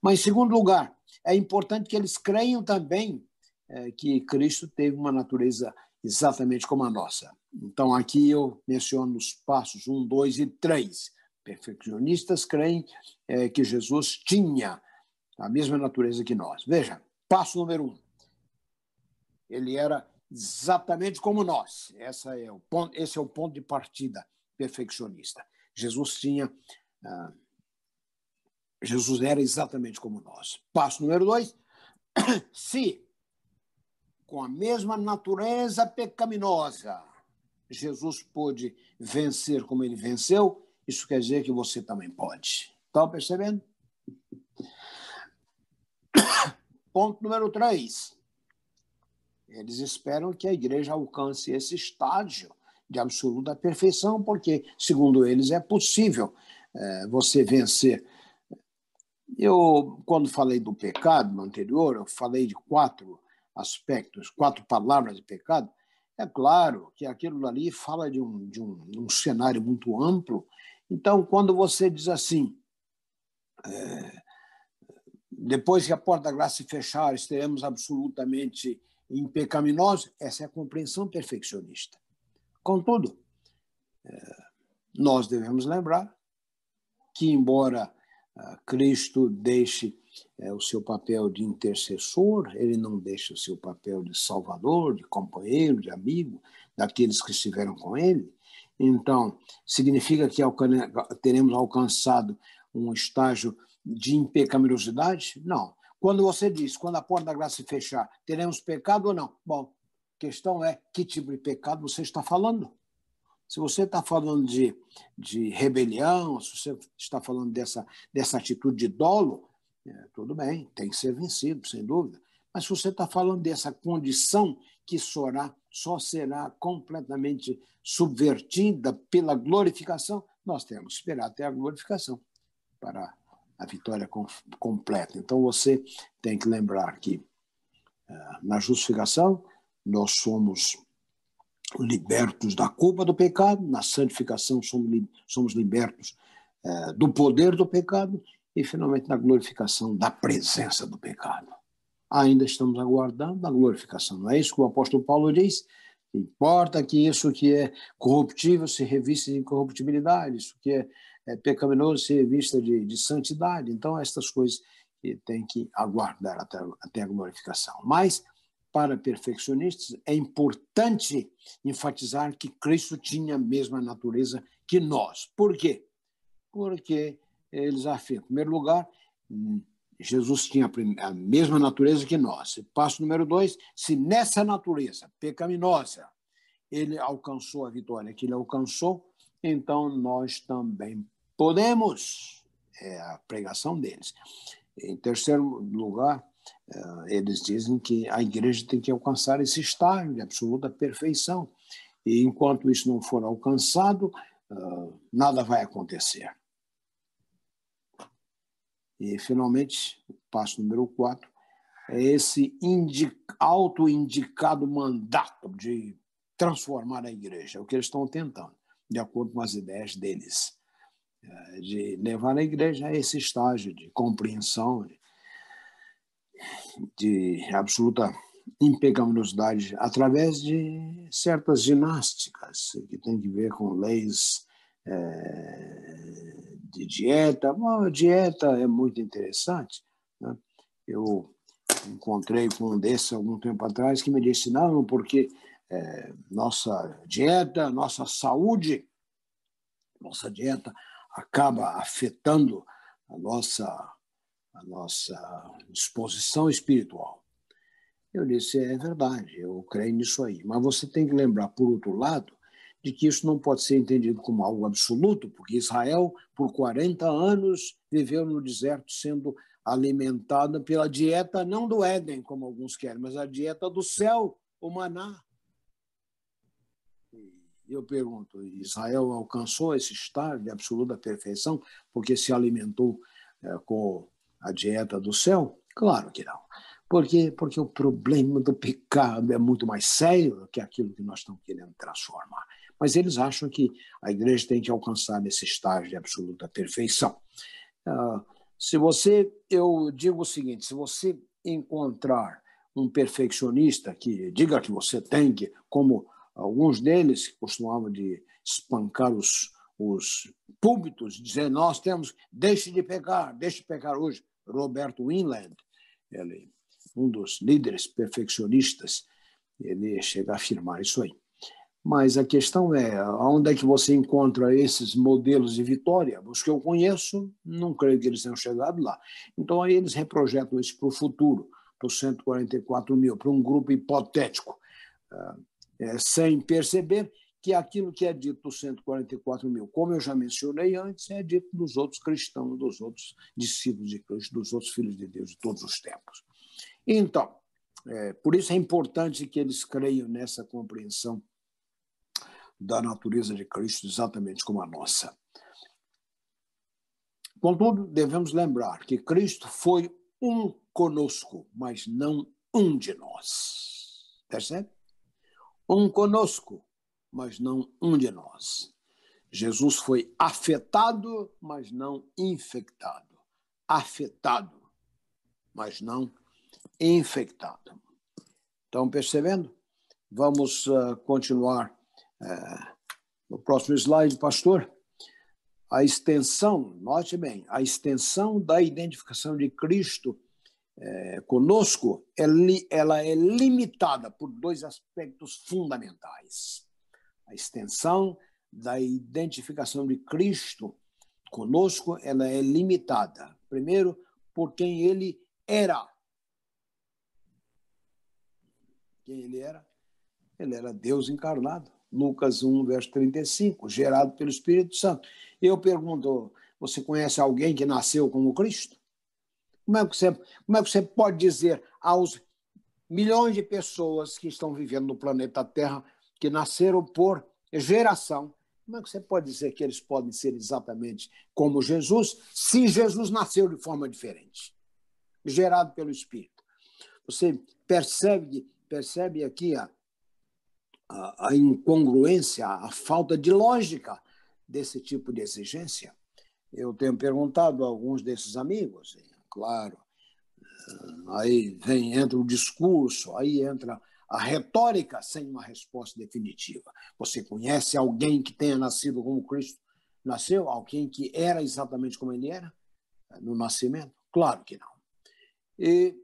Mas, em segundo lugar, é importante que eles creiam também é, que Cristo teve uma natureza exatamente como a nossa. Então, aqui eu menciono os passos 1, 2 e 3. Perfeccionistas creem é, que Jesus tinha a mesma natureza que nós. Veja, passo número um. Ele era exatamente como nós. Essa é o ponto, esse é o ponto de partida perfeccionista. Jesus tinha. Ah, Jesus era exatamente como nós. Passo número dois. [coughs] Se, com a mesma natureza pecaminosa, Jesus pôde vencer como ele venceu, isso quer dizer que você também pode. Estão percebendo? Ponto número três. Eles esperam que a igreja alcance esse estágio de absoluta perfeição, porque, segundo eles, é possível é, você vencer. Eu, quando falei do pecado no anterior, eu falei de quatro aspectos, quatro palavras de pecado. É claro que aquilo ali fala de um, de um, um cenário muito amplo. Então, quando você diz assim, é, depois que a porta da graça se fechar, estaremos absolutamente impecaminosos, essa é a compreensão perfeccionista. Contudo, é, nós devemos lembrar que, embora ah, Cristo deixe é, o seu papel de intercessor, ele não deixa o seu papel de salvador, de companheiro, de amigo daqueles que estiveram com ele. Então, significa que teremos alcançado um estágio de impecaminosidade? Não. Quando você diz, quando a porta da graça se fechar, teremos pecado ou não? Bom, questão é que tipo de pecado você está falando. Se você está falando de, de rebelião, se você está falando dessa, dessa atitude de dolo, é, tudo bem, tem que ser vencido, sem dúvida. Mas se você está falando dessa condição que sorá, só será completamente subvertida pela glorificação, nós temos que esperar até a glorificação para a vitória completa. Então você tem que lembrar que é, na justificação nós somos libertos da culpa do pecado, na santificação somos libertos é, do poder do pecado e, finalmente, na glorificação da presença do pecado. Ainda estamos aguardando a glorificação. Não é isso que o apóstolo Paulo diz? Importa que isso que é corruptível se revista de incorruptibilidade, isso que é, é pecaminoso se revista de, de santidade. Então, estas coisas que tem que aguardar até, até a glorificação. Mas para perfeccionistas, é importante enfatizar que Cristo tinha a mesma natureza que nós. Por quê? Porque eles afirmam, em primeiro lugar, hum, Jesus tinha a mesma natureza que nós. Passo número dois, se nessa natureza pecaminosa ele alcançou a vitória que ele alcançou, então nós também podemos. É a pregação deles. Em terceiro lugar, eh, eles dizem que a igreja tem que alcançar esse estágio de absoluta perfeição. E enquanto isso não for alcançado, eh, nada vai acontecer. E, finalmente, o passo número quatro é esse auto-indicado mandato de transformar a igreja. É o que eles estão tentando, de acordo com as ideias deles, de levar a igreja a esse estágio de compreensão, de absoluta impecaminosidade através de certas ginásticas que tem que ver com leis é, de dieta. Bom, a dieta é muito interessante. Né? Eu encontrei com um desses algum tempo atrás que me disse não, porque é, nossa dieta, nossa saúde, nossa dieta acaba afetando a nossa, a nossa disposição espiritual. Eu disse, é verdade, eu creio nisso aí. Mas você tem que lembrar, por outro lado, de que isso não pode ser entendido como algo absoluto, porque Israel, por 40 anos, viveu no deserto sendo alimentada pela dieta não do Éden, como alguns querem, mas a dieta do céu, o maná. Eu pergunto, Israel alcançou esse estado de absoluta perfeição porque se alimentou é, com a dieta do céu? Claro que não. Por quê? Porque o problema do pecado é muito mais sério que aquilo que nós estamos querendo transformar. Mas eles acham que a igreja tem que alcançar esse estágio de absoluta perfeição. Uh, se você, eu digo o seguinte, se você encontrar um perfeccionista que diga que você tem que, como alguns deles costumavam de espancar os, os púlpitos, dizer nós temos, deixe de pecar, deixe de pecar hoje. Roberto Winland, ele, um dos líderes perfeccionistas, ele chega a afirmar isso aí. Mas a questão é, onde é que você encontra esses modelos de vitória? Os que eu conheço, não creio que eles tenham chegado lá. Então, aí eles reprojetam isso para o futuro, para os 144 mil, para um grupo hipotético, ah, é, sem perceber que aquilo que é dito dos 144 mil, como eu já mencionei antes, é dito dos outros cristãos, dos outros discípulos de Cristo, dos outros filhos de Deus de todos os tempos. Então, é, por isso é importante que eles creiam nessa compreensão da natureza de Cristo, exatamente como a nossa. Contudo, devemos lembrar que Cristo foi um conosco, mas não um de nós. Percebe? Um conosco, mas não um de nós. Jesus foi afetado, mas não infectado. Afetado, mas não infectado. Estão percebendo? Vamos uh, continuar é, no próximo slide, pastor, a extensão, note bem, a extensão da identificação de Cristo é, conosco, ela é limitada por dois aspectos fundamentais. A extensão da identificação de Cristo conosco, ela é limitada. Primeiro, por quem ele era. Quem ele era? Ele era Deus encarnado. Lucas 1, verso 35, gerado pelo Espírito Santo. Eu pergunto, você conhece alguém que nasceu como Cristo? Como é que você, como é que você pode dizer aos milhões de pessoas que estão vivendo no planeta Terra, que nasceram por geração, como é que você pode dizer que eles podem ser exatamente como Jesus, se Jesus nasceu de forma diferente, gerado pelo Espírito? Você percebe, percebe aqui a, a, a incongruência, a falta de lógica desse tipo de exigência. Eu tenho perguntado a alguns desses amigos, claro, aí vem entra o discurso, aí entra a retórica sem uma resposta definitiva. Você conhece alguém que tenha nascido como Cristo nasceu? Alguém que era exatamente como ele era no nascimento? Claro que não. E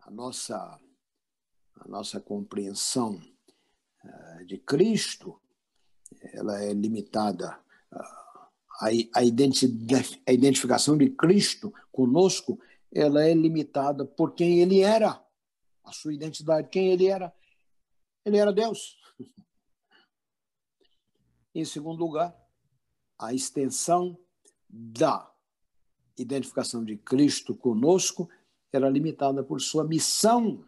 a nossa a nossa compreensão eh, de Cristo, ela é limitada a, a identificação de Cristo conosco, ela é limitada por quem ele era, a sua identidade, quem ele era. Ele era Deus. [laughs] Em segundo lugar, a extensão da identificação de Cristo conosco era limitada por sua missão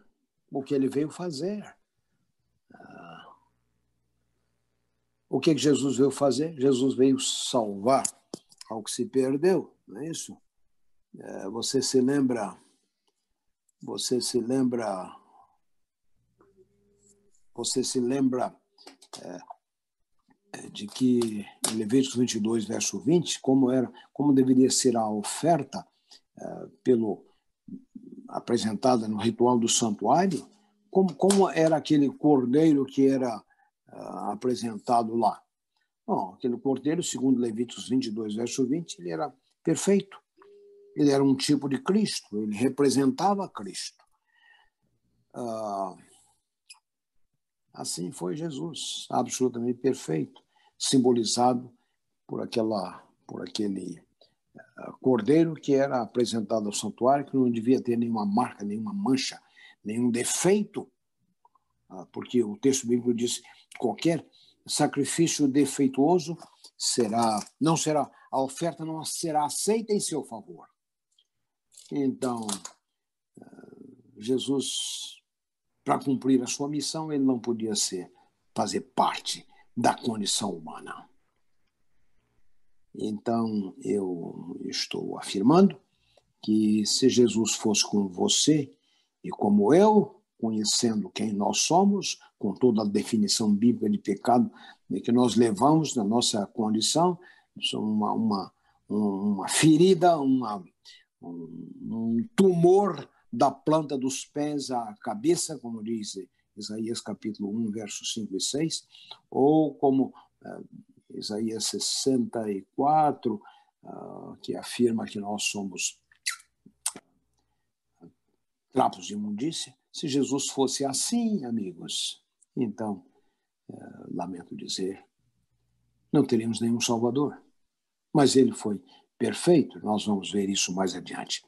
o que ele veio fazer. O que Jesus veio fazer? Jesus veio salvar ao que se perdeu, não é isso? É, você se lembra, você se lembra, você se lembra é, é de que em Levíticos 22, verso 20, como era, como deveria ser a oferta é, pelo apresentada no ritual do santuário, como, como era aquele cordeiro que era uh, apresentado lá? Bom, aquele cordeiro, segundo Levíticos 22, verso 20, ele era perfeito. Ele era um tipo de Cristo, ele representava Cristo. Uh, assim foi Jesus, absolutamente perfeito, simbolizado por aquela, por aquele cordeiro que era apresentado ao santuário, que não devia ter nenhuma marca, nenhuma mancha, nenhum defeito, ah, porque o texto bíblico diz qualquer sacrifício defeituoso será não será a oferta não será aceita em seu favor. Então, ah, Jesus para cumprir a sua missão, ele não podia ser fazer parte da condição humana. Então, eu estou afirmando que se Jesus fosse com você e como eu, conhecendo quem nós somos, com toda a definição bíblica de pecado que nós levamos na nossa condição, uma, uma, uma ferida, uma, um tumor da planta dos pés à cabeça, como diz Isaías capítulo 1, versos 5 e 6, ou como eh, Isaías 64, uh, ah, que afirma que nós somos trapos de imundícia. Se Jesus fosse assim, amigos, então, uh, lamento dizer, não teríamos nenhum Salvador. Mas ele foi perfeito, nós vamos ver isso mais adiante.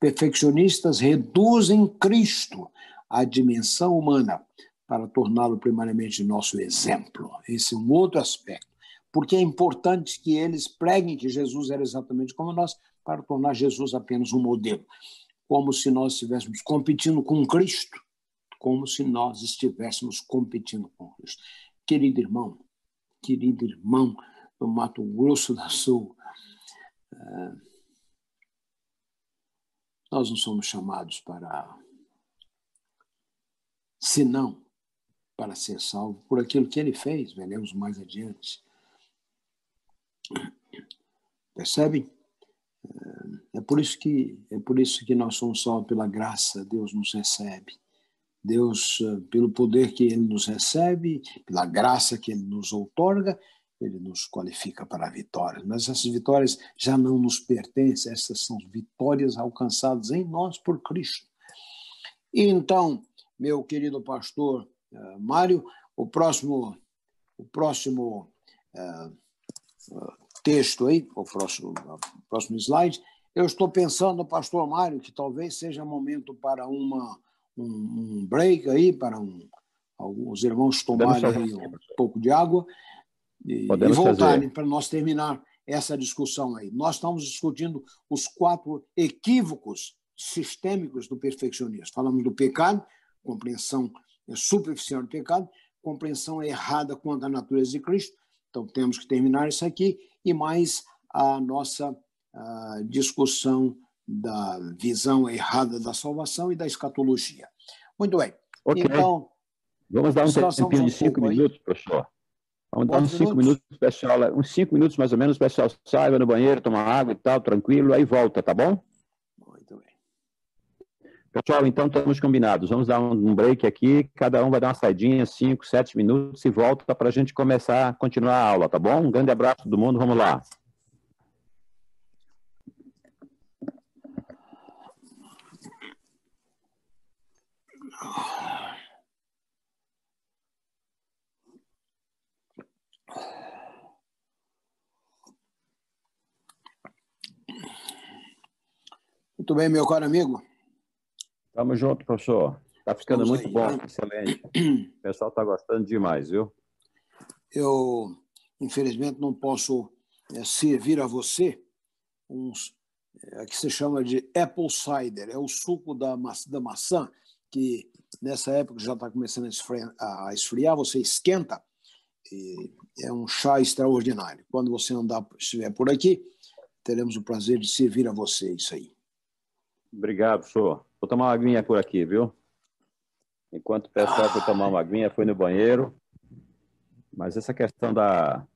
Perfeccionistas reduzem Cristo à dimensão humana para torná-lo primariamente nosso exemplo. Esse é um outro aspecto porque é importante que eles preguem que Jesus era exatamente como nós, para tornar Jesus apenas um modelo. Como se nós estivéssemos competindo com Cristo, como se nós estivéssemos competindo com Cristo. Querido irmão, querido irmão do Mato Grosso do Sul, eh, nós não somos chamados para, senão para ser salvo por aquilo que ele fez, veremos mais adiante. Percebem? É por isso que é por isso que nós somos salvos pela graça, Deus nos recebe. Deus, pelo poder que ele nos recebe, pela graça que ele nos outorga, ele nos qualifica para a vitória. Mas essas vitórias já não nos pertencem, essas são vitórias alcançadas em nós por Cristo. E então, meu querido pastor uh, Mário, o próximo, o próximo uh, texto aí, o próximo, próximo slide, eu estou pensando, pastor Mário, que talvez seja momento para uma, um, um break aí, para um, alguns irmãos tomarem um pouco de água e, e voltarem para nós terminar essa discussão aí. Nós estamos discutindo os quatro equívocos sistêmicos do perfeccionismo. Falamos do pecado, compreensão superficial do pecado, compreensão errada quanto à natureza de Cristo, então, temos que terminar isso aqui e mais a nossa discussão da visão errada da salvação e da escatologia. Muito bem. Okay. Então, vamos dar um tempinho de cinco minutos, aí. professor. Vamos dar uns cinco minutos, pessoal, uns cinco minutos mais ou menos, o pessoal sai, no banheiro, toma água e tal, tranquilo, aí volta, tá bom? Pessoal, então estamos combinados. Vamos dar um break aqui. Cada um vai dar uma saidinha, 5, 7 minutos e volta para a gente começar continuar a aula, tá bom? Um grande abraço todo mundo. Vamos lá. Muito bem, meu caro amigo. Tamo junto, professor. Está ficando muito aí, bom, né? excelente. O pessoal está gostando demais, viu? Eu, infelizmente, não posso é, servir a você uns é, que se chama de apple cider, é o suco da, maçã, da maçã que nessa época já está começando a esfriar, a esfriar, você esquenta, é um chá extraordinário. Quando você andar, estiver por aqui, teremos o prazer de servir a você isso aí. Obrigado, professor. Vou tomar uma aguinha por aqui, viu? Enquanto o pessoal foi tomar uma aguinha, foi no banheiro. Mas essa questão da,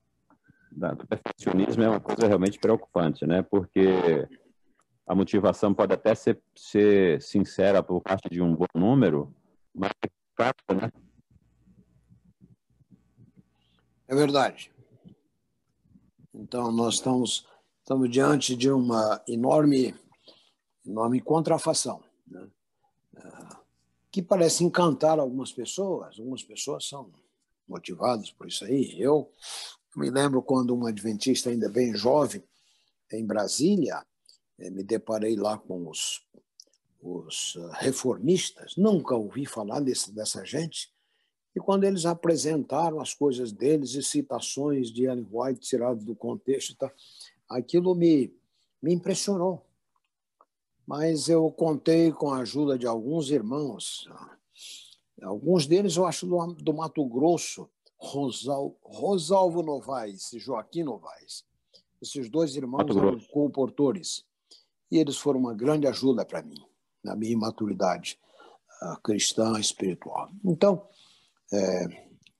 da, do perfeccionismo é uma coisa realmente preocupante, né? Porque a motivação pode até ser, ser sincera por parte de um bom número, mas é prática, né? É verdade. Então, nós estamos, estamos diante de uma enorme, enorme contrafação né? que parece encantar algumas pessoas. Algumas pessoas são motivadas por isso aí. Eu me lembro quando um adventista ainda bem jovem em Brasília, eh, me deparei lá com os, os ah, reformistas, nunca ouvi falar desse, dessa gente, e quando eles apresentaram as coisas deles e citações de Ellen White tiradas do contexto, tá, aquilo me, me impressionou. Mas eu contei com a ajuda de alguns irmãos, alguns deles eu acho do, do Mato Grosso, Rosal, Rosalvo Novaes e Joaquim Novaes. Esses dois irmãos eram comportores. E eles foram uma grande ajuda para mim, na minha imaturidade uh, cristã espiritual. Então, é,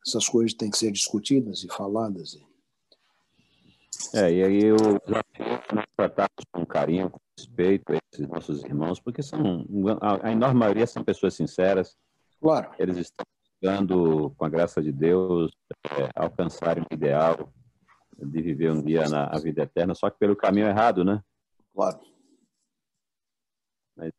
essas coisas têm que ser discutidas e faladas. É, e aí eu nós tratarmos com carinho, com respeito a esses nossos irmãos, porque são, a enorme maioria são pessoas sinceras. Claro. Eles estão buscando, com a graça de Deus, é, alcançarem o ideal de viver um dia na vida eterna, só que pelo caminho errado, né? Claro. Mas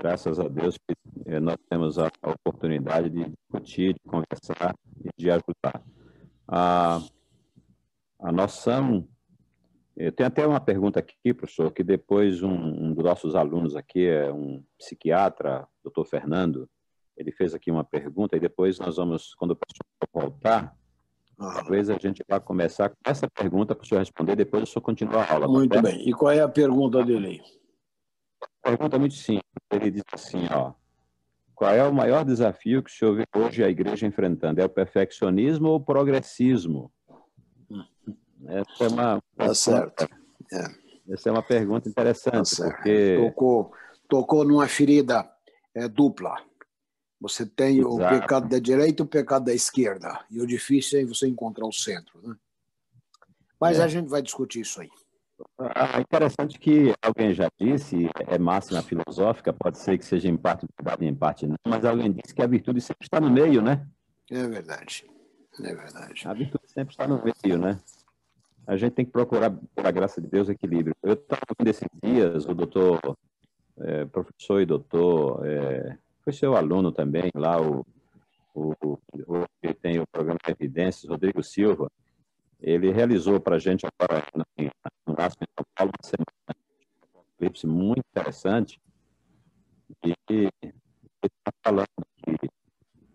graças a Deus que eh, nós temos a, oportunidade de discutir, de conversar e de ajudar. A, a noção. Eu tenho até uma pergunta aqui, professor, que depois um, um dos nossos alunos aqui é um psiquiatra, doutor Fernando, ele fez aqui uma pergunta e depois nós vamos, quando o professor voltar, Talvez a gente vá começar com essa pergunta para o senhor responder, depois o senhor continua a aula. Tá muito bem. E qual é a pergunta dele? Pergunta muito simples. Ele diz assim, ó. Qual é o maior desafio que o senhor vê hoje a igreja enfrentando? É o perfeccionismo ou o progressismo? Essa é uma. Tá certo. É. Essa é uma pergunta interessante, tá porque. Tocou, tocou numa ferida é, dupla. Você tem Exato. o pecado da direita e o pecado da esquerda. E o difícil é você encontrar o centro. Né? Mas é. a gente vai discutir isso aí. É interessante que alguém já disse, é máxima filosófica, pode ser que seja em parte verdade, em parte não, mas alguém disse que a virtude sempre está no meio, né? É verdade. É verdade. A virtude sempre está no meio, né? A gente tem que procurar, por a graça de Deus, equilíbrio. Eu estava ouvindo esses dias o doutor, é, professor e doutor é, foi seu aluno também, lá o, o, o que tem o programa de Evidências, Rodrigo Silva, ele realizou para a gente agora no em São Paulo uma semana um eclipse muito interessante e ele está falando que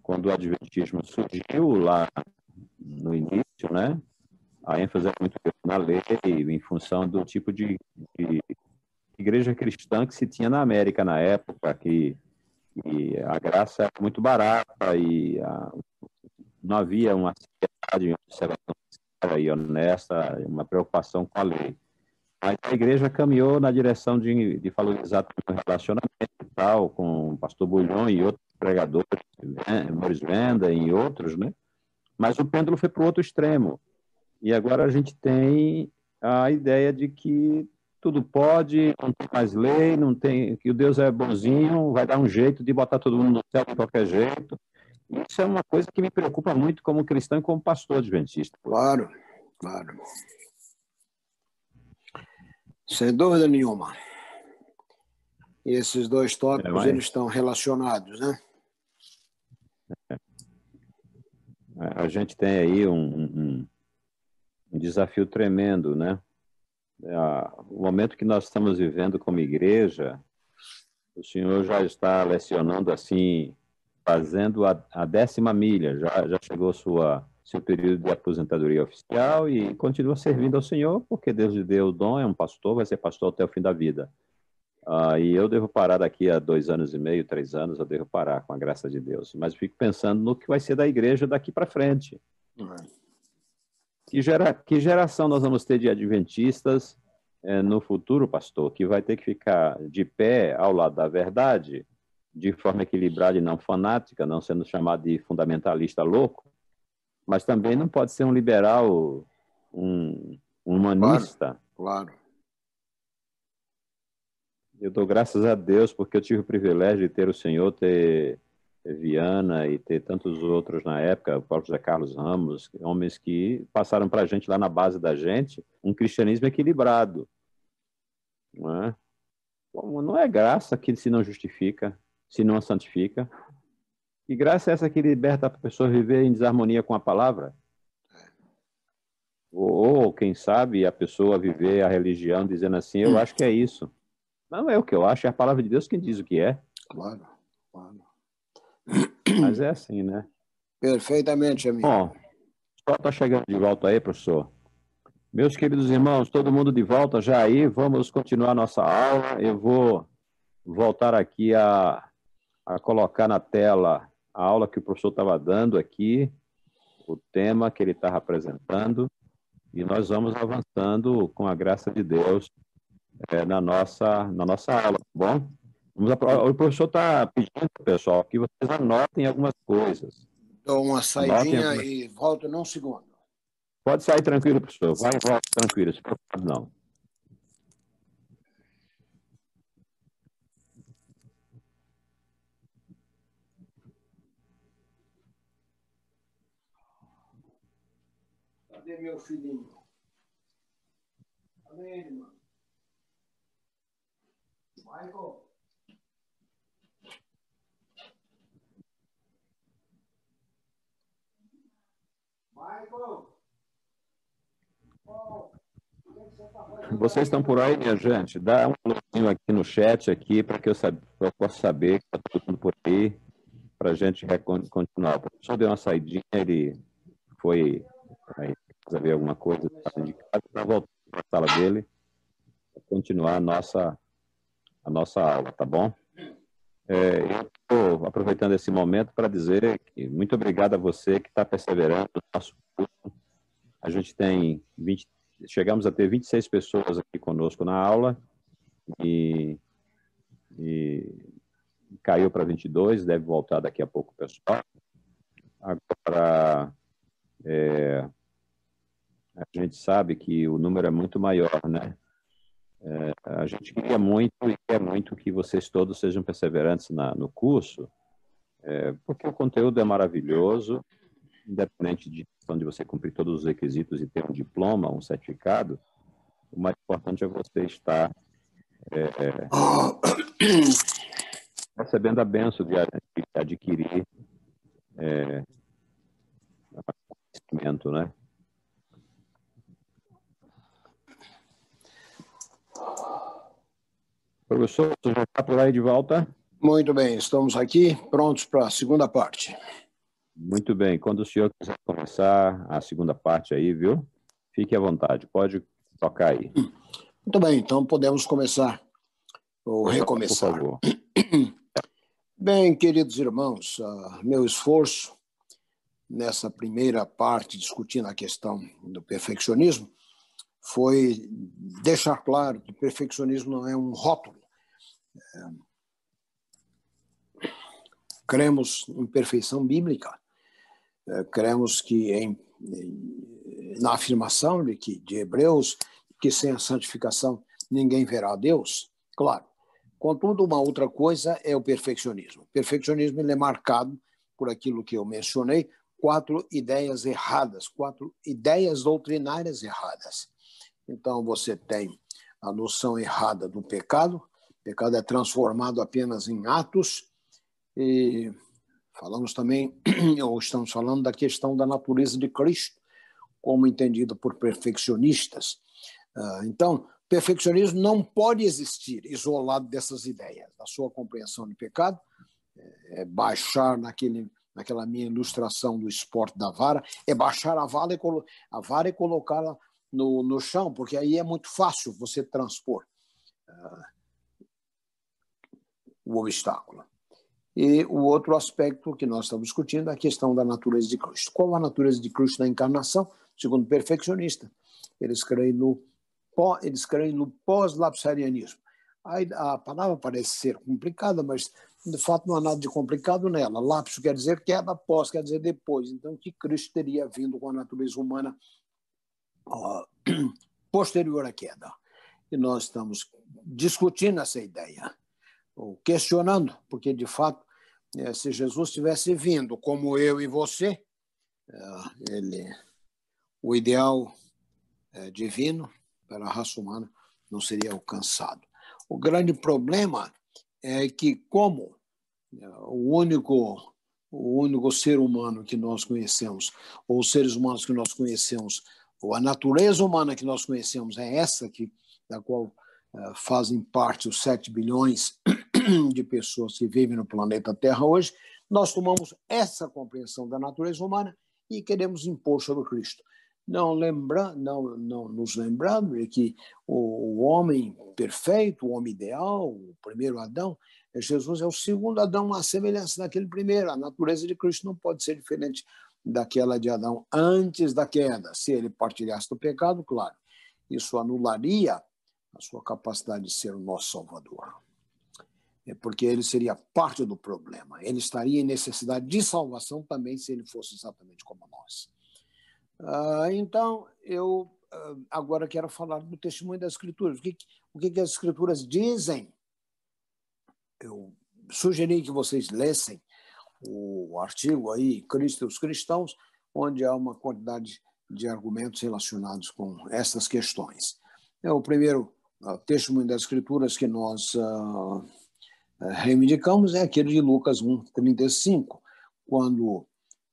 quando o Adventismo surgiu lá no início, né, a ênfase é muito na lei em função do tipo de, de igreja cristã que se tinha na América na época, que e a graça era muito barata e a, não havia uma seriedade, uma observação e honesta, uma preocupação com a lei. Mas a igreja caminhou na direção de, de valorizar o relacionamento tal, com o pastor Bulhão e outros pregadores, né, Morris Venda e outros, né? Mas o pêndulo foi para o outro extremo. E agora a gente tem a ideia de que tudo pode, não tem mais lei, não tem, que o Deus é bonzinho, vai dar um jeito de botar todo mundo no céu de qualquer jeito. Isso é uma coisa que me preocupa muito como cristão e como pastor adventista. Claro, claro. Sem dúvida nenhuma. E esses dois tópicos, é, eles estão relacionados, né? É. A gente tem aí um, um, um desafio tremendo, né? o momento que nós estamos vivendo como igreja, o senhor já está lecionando assim, fazendo a, a décima milha, já, já chegou sua seu período de aposentadoria oficial e continua servindo ao Senhor, porque Deus lhe deu o dom, é um pastor, vai ser pastor até o fim da vida. Ah, e eu devo parar daqui a dois anos e meio, três anos, eu devo parar com a graça de Deus. Mas fico pensando no que vai ser da igreja daqui para frente. Uhum. Que, gera, que geração nós vamos ter de adventistas é, no futuro, pastor, que vai ter que ficar de pé ao lado da verdade, de forma equilibrada e não fanática, não sendo chamado de fundamentalista louco, mas também não pode ser um liberal, um, um humanista. Claro, claro. Eu dou graças a Deus porque eu tive o privilégio de ter o Senhor, ter Viana e ter tantos outros na época, o próprio José Carlos Ramos, homens que passaram para a gente lá na base da gente um cristianismo equilibrado. Não é? não é graça que se não justifica, se não santifica. E graça é essa que liberta a pessoa viver em desarmonia com a palavra? Ou, quem sabe, a pessoa viver a religião dizendo assim, eu acho que é isso. Não é o que eu acho, é a palavra de Deus quem diz o que é. Claro. Mas é assim, né? Perfeitamente, amigo. Bom, só está chegando de volta aí, professor. Meus queridos irmãos, todo mundo de volta já aí, vamos continuar nossa aula. Eu vou voltar aqui a, a colocar na tela a aula que o professor estava dando aqui, o tema que ele estava apresentando, e nós vamos avançando com a graça de Deus é, na, nossa, na nossa aula, tá bom? O professor está pedindo, pessoal, que vocês anotem algumas coisas. Dou uma saidinha algumas... e volto num segundo. Pode sair tranquilo, professor. Vai e volta tranquilo, se preocupe não. Cadê meu filhinho? Cadê ele, mano? Michael? Vocês estão por aí, minha gente? Dá um alôzinho aqui no chat aqui para que eu, eu possa saber que está mundo por aí para a gente continuar. O deu uma saidinha, ele foi ver alguma coisa para voltar para a sala dele continuar a nossa, a nossa aula, tá bom? É, eu estou aproveitando esse momento para dizer que muito obrigado a você que está perseverando no nosso curso a gente tem 20, chegamos a ter 26 pessoas aqui conosco na aula e, e caiu para 22, deve voltar daqui a pouco pessoal. Agora, é, a gente sabe que o número é muito maior, né? É, a gente queria muito e quer muito que vocês todos sejam perseverantes na, no curso, é, porque o conteúdo é maravilhoso, independente de de você cumprir todos os requisitos e ter um diploma, um certificado, o mais importante é você estar é, é recebendo a benção de adquirir é, conhecimento, né? Professor, você já está por aí de volta? Muito bem, estamos aqui prontos para a segunda parte. Muito bem. Quando o senhor quiser começar a segunda parte aí, viu? Fique à vontade. Pode tocar aí. Muito bem. Então podemos começar ou recomeçar. Por favor. [clears throat] Bem, queridos irmãos, uh, meu esforço nessa primeira parte discutindo a questão do perfeccionismo foi deixar claro que perfeccionismo não é um rótulo. É, cremos em perfeição bíblica, é, cremos que em, na afirmação de que de Hebreus que sem a santificação ninguém verá a Deus, claro. Contudo, uma outra coisa é o perfeccionismo. O perfeccionismo é marcado por aquilo que eu mencionei, quatro ideias erradas, quatro ideias doutrinárias erradas. Então você tem a noção errada do pecado, pecado é transformado apenas em atos e Falamos também, [clears throat] ou estamos falando da questão da natureza de Cristo, como entendida por perfeccionistas. Ah, então, perfeccionismo não pode existir isolado dessas ideias. A sua compreensão de pecado é, é baixar naquele, naquela minha ilustração do esporte da vara, é baixar a vara e, a vara e colocá-la no, no chão, porque aí é muito fácil você transpor uh, o obstáculo. E o outro aspecto que nós estamos discutindo é a questão da natureza de Cristo. Qual a natureza de Cristo na encarnação? Segundo o perfeccionista, eles creem no, eles creem no pós-lapsarianismo. A palavra parece ser complicada, mas de fato não há nada de complicado nela. Lapso quer dizer queda, pós quer dizer depois. Então, que Cristo teria vindo com a natureza humana uh, [clears throat] posterior à queda. E nós estamos discutindo essa ideia, ou questionando, porque de fato é, se Jesus tivesse vindo como eu e você, é, ele, o ideal é, divino para a raça humana não seria alcançado. O grande problema é que, como o único, o único ser humano que nós conhecemos, ou os seres humanos que nós conhecemos, a natureza humana que nós conhecemos é essa que da qual uh, fazem parte os 7 bilhões [clears throat] de pessoas que vivem no planeta Terra hoje, nós tomamos essa compreensão da natureza humana e queremos impor sobre Cristo. Não, lembra, não, não nos lembrando de que o, o homem perfeito, o homem ideal, o primeiro Adão, Jesus é o segundo Adão, a semelhança daquele primeiro. A natureza de Cristo não pode ser diferente daquela de Adão antes da queda. Se ele partilhasse do pecado, claro, isso anularia a sua capacidade de ser o nosso Salvador. É porque ele seria parte do problema. Ele estaria em necessidade de salvação também se ele fosse exatamente como nós. Ah, então, eu ah, agora quero falar do testemunho das Escrituras. O que, o que as Escrituras dizem? Eu sugeri que vocês lessem o artigo aí, Cristo e os Cristãos, onde há uma quantidade de argumentos relacionados com essas questões. É o primeiro uh, testemunho das Escrituras que nós uh, reivindicamos é aquele de Lucas 1, 35, quando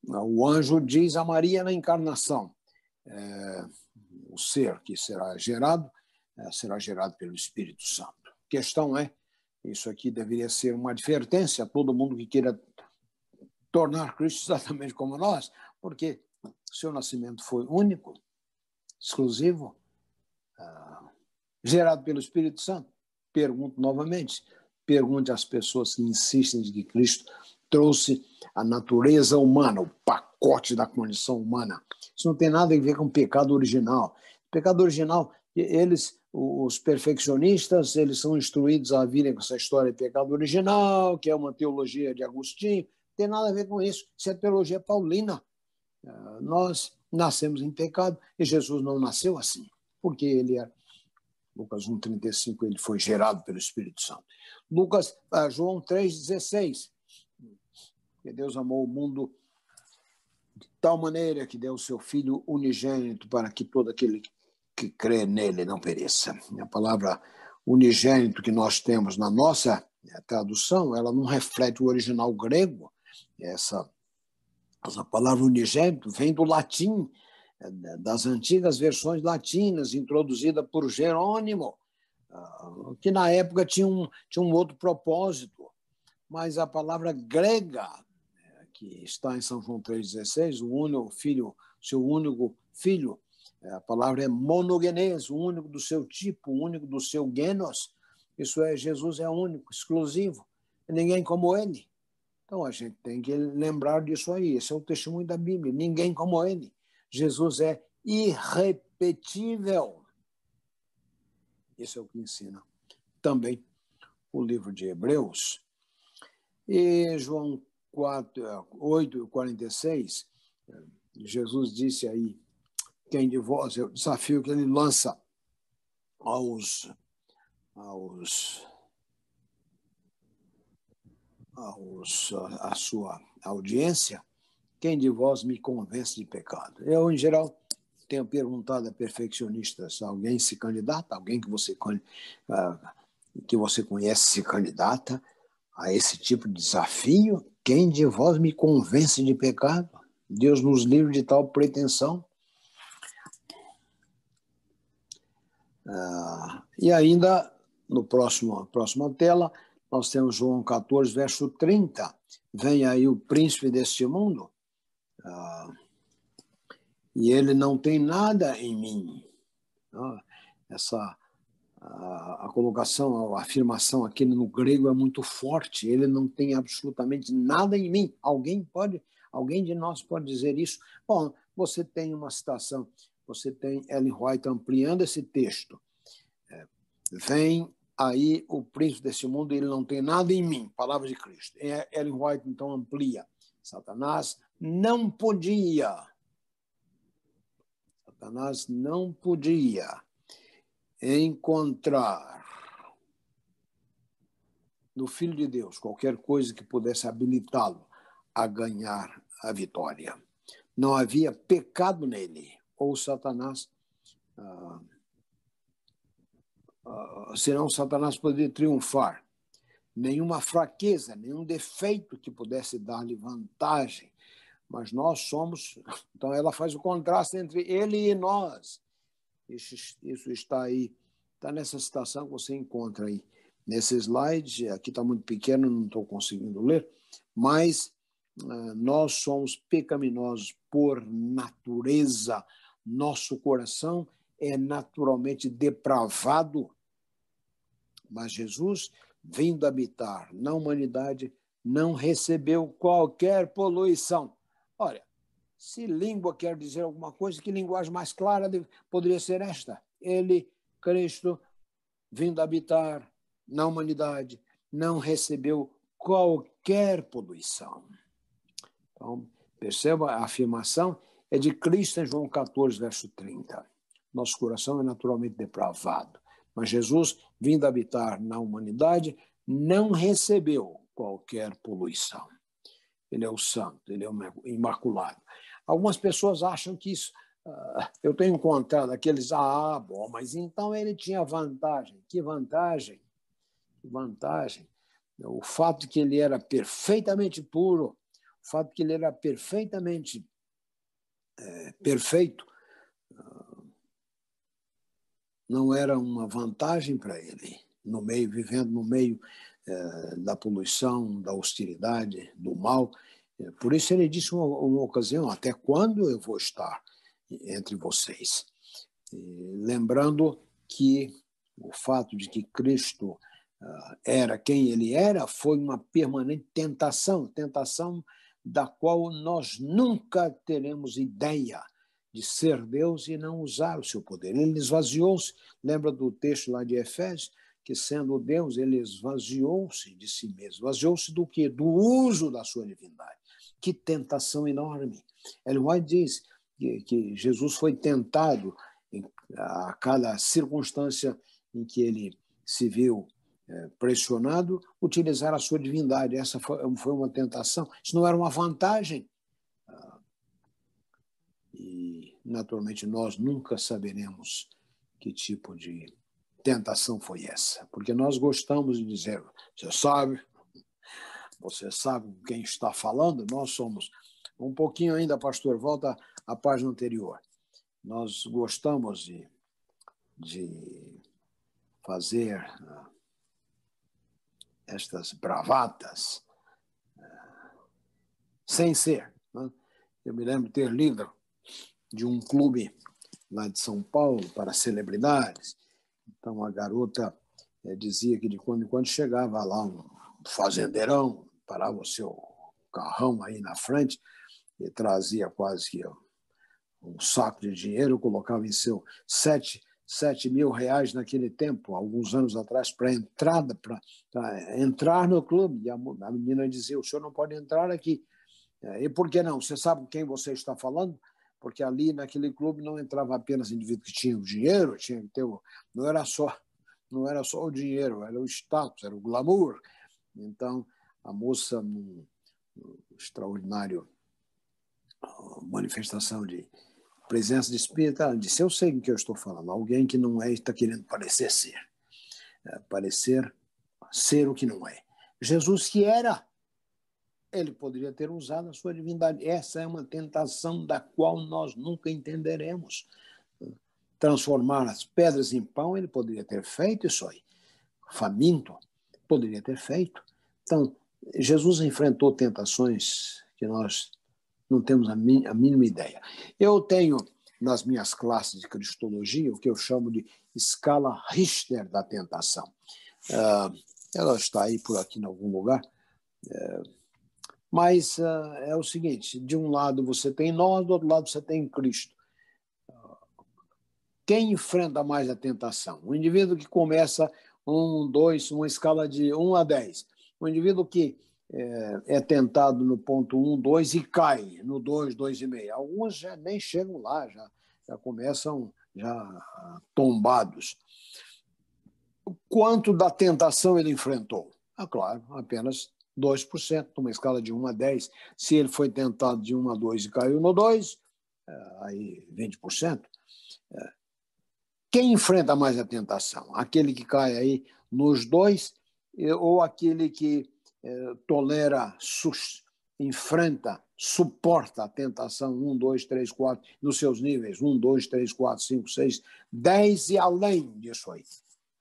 o anjo diz a Maria na encarnação: é, o ser que será gerado é, será gerado pelo Espírito Santo. A questão é: isso aqui deveria ser uma advertência a todo mundo que queira tornar Cristo exatamente como nós, porque seu nascimento foi único, exclusivo, uh, gerado pelo Espírito Santo. Pergunto novamente: pergunte às pessoas que insistem de que Cristo trouxe a natureza humana, o pacote da condição humana. Isso não tem nada a ver com o pecado original. O pecado original, eles, os perfeccionistas, eles são instruídos a virem com essa história de pecado original, que é uma teologia de Agostinho. Não tem nada a ver com isso. Isso é teologia paulina. Ah, nós nascemos em pecado e Jesus não nasceu assim, porque ele é Lucas 1:35 ele foi gerado pelo Espírito Santo. Lucas ah, João 3:16 que Deus amou o mundo de tal maneira que deu o seu Filho unigênito para que todo aquele que crê nele não pereça. A palavra unigênito que nós temos na nossa tradução, ela não reflete o original grego. Essa, essa palavra unigênito vem do latim, das antigas versões latinas, introduzida por Jerônimo, ah, que na época tinha um, tinha um outro propósito. Mas a palavra grega que está em São João 3,16, o único filho, seu único filho, é, a palavra é monogenês, o único do seu tipo, o único do seu genos. Isso é, Jesus é único, exclusivo, ninguém como ele. Então a gente tem que lembrar disso aí. Esse é o testemunho da Bíblia. Ninguém como ele. Jesus é irrepetível. Isso é o que ensina também o livro de Hebreus. E João 4, 8 46, Jesus disse aí, quem de vós, é o desafio que ele lança aos, aos, aos a sua audiência, quem de vós me convence de pecado? Eu, em geral, tenho perguntado a perfeccionistas, alguém se candidata, alguém que você, ah, que você conhece se candidata a esse tipo de desafio? Quem de vós me convence de pecado? Deus nos livre de tal pretensão. Ah, e ainda, no próximo, próxima tela, nós temos João 14, verso 30. Vem aí o príncipe deste mundo, ah, e ele não tem nada em mim. Ah, essa a, colocação, a afirmação aqui no grego é muito forte. Ele não tem absolutamente nada em mim. Alguém pode, alguém de nós pode dizer isso? Bom, você tem uma citação, você tem Ellen White ampliando esse texto. É, vem aí o príncipe desse mundo, ele não tem nada em mim. Palavra de Cristo. É, Ellen White então amplia. Satanás não podia. Satanás não podia encontrar no Filho de Deus qualquer coisa que pudesse habilitá-lo a ganhar a vitória. Não havia pecado nele, ou Satanás. Ah, ah, senão Satanás poderia triunfar. Nenhuma fraqueza, nenhum defeito que pudesse dar-lhe vantagem. Mas nós somos. Então, ela faz o contraste entre ele e nós. Isso, isso está aí, está nessa citação que você encontra aí. Nesse slide, aqui está muito pequeno, não estou conseguindo ler, mas uh, nós somos pecaminosos por natureza. Nosso coração é naturalmente depravado. Mas Jesus, vindo habitar na humanidade, não recebeu qualquer poluição. Se língua quer dizer alguma coisa, que linguagem mais clara poderia ser esta? Ele, Cristo, vindo habitar na humanidade, não recebeu qualquer poluição. Então, perceba a afirmação é de Cristo em João 14, verso 30. Nosso coração é naturalmente depravado, mas Jesus, vindo habitar na humanidade, não recebeu qualquer poluição. Ele é o santo, ele é o imaculado. Algumas pessoas acham que isso. Uh, eu tenho encontrado aqueles, ah, bom, mas então ele tinha vantagem. Que vantagem? Que vantagem. O fato que ele era perfeitamente puro, o fato que ele era perfeitamente é, perfeito, uh, não era uma vantagem para ele, no meio, vivendo no meio é, da poluição, da hostilidade, do mal. É, por isso ele disse uma, uma ocasião: até quando eu vou estar entre vocês? E, lembrando que o fato de que Cristo uh, era quem ele era foi uma permanente tentação, tentação da qual nós nunca teremos ideia de ser Deus e não usar o seu poder. Ele esvaziou-se, lembra do texto lá de Efésios? que sendo Deus, ele esvaziou-se de si mesmo. Esvaziou-se do quê? Do uso da sua divindade. Que tentação enorme. Ellen White diz que, que Jesus foi tentado em, a cada circunstância em que ele se viu é, pressionado, utilizar a sua divindade. Essa foi, foi uma tentação. Isso não era uma vantagem. Ah, e, naturalmente, nós nunca saberemos que tipo de tentação foi essa? Porque nós gostamos de dizer, você sabe, você sabe quem está falando, nós somos. Um pouquinho ainda, pastor, volta à página anterior. Nós gostamos de, de fazer uh, estas bravatas uh, sem ser. Né? Eu me lembro de ter lido de um clube lá de São Paulo para celebridades então a garota é, dizia que de quando em quando chegava lá um fazendeirão, parava o seu carrão aí na frente e trazia quase que um saco de dinheiro, colocava em seu sete, sete mil reais naquele tempo, alguns anos atrás, para entrada, para entrar no clube. E a, a menina dizia: o senhor não pode entrar aqui. É, e por que não? Você sabe quem você está falando? porque ali naquele clube não entrava apenas indivíduos que tinham dinheiro, tinha que ter o, não era só não era só o dinheiro, era o status, era o glamour. Então a moça num, num extraordinário manifestação de presença de espírito, ela disse: eu sei o que eu estou falando. Alguém que não é está querendo parecer ser, é, parecer ser o que não é. Jesus que era ele poderia ter usado a sua divindade. Essa é uma tentação da qual nós nunca entenderemos. Transformar as pedras em pão, ele poderia ter feito isso aí. Faminto, poderia ter feito. Então, Jesus enfrentou tentações que nós não temos a, mínima ideia. Eu tenho nas minhas classes de cristologia o que eu chamo de escala Richter da tentação. Uh, ela está aí por aqui em algum lugar. Uh, mas uh, é o seguinte: de um lado você tem nós, do outro lado você tem Cristo. Quem enfrenta mais a tentação? O indivíduo que começa um, dois, uma escala de 1 a 10. O indivíduo que é, é tentado no ponto 1, 2 e cai no 2, 2,5. Alguns já nem chegam lá, já, já começam já tombados. Quanto da tentação ele enfrentou? Ah, claro, apenas 2%, numa escala de 1 a 10. Se ele foi tentado de 1 a 2 e caiu no 2, é, aí 20%. É. Quem enfrenta mais a tentação? Aquele que cai aí nos dois ou aquele que é, tolera, enfrenta, suporta a tentação 1, 2, 3, 4, nos seus níveis 1, 2, 3, 4, 5, 6, 10 e além disso aí,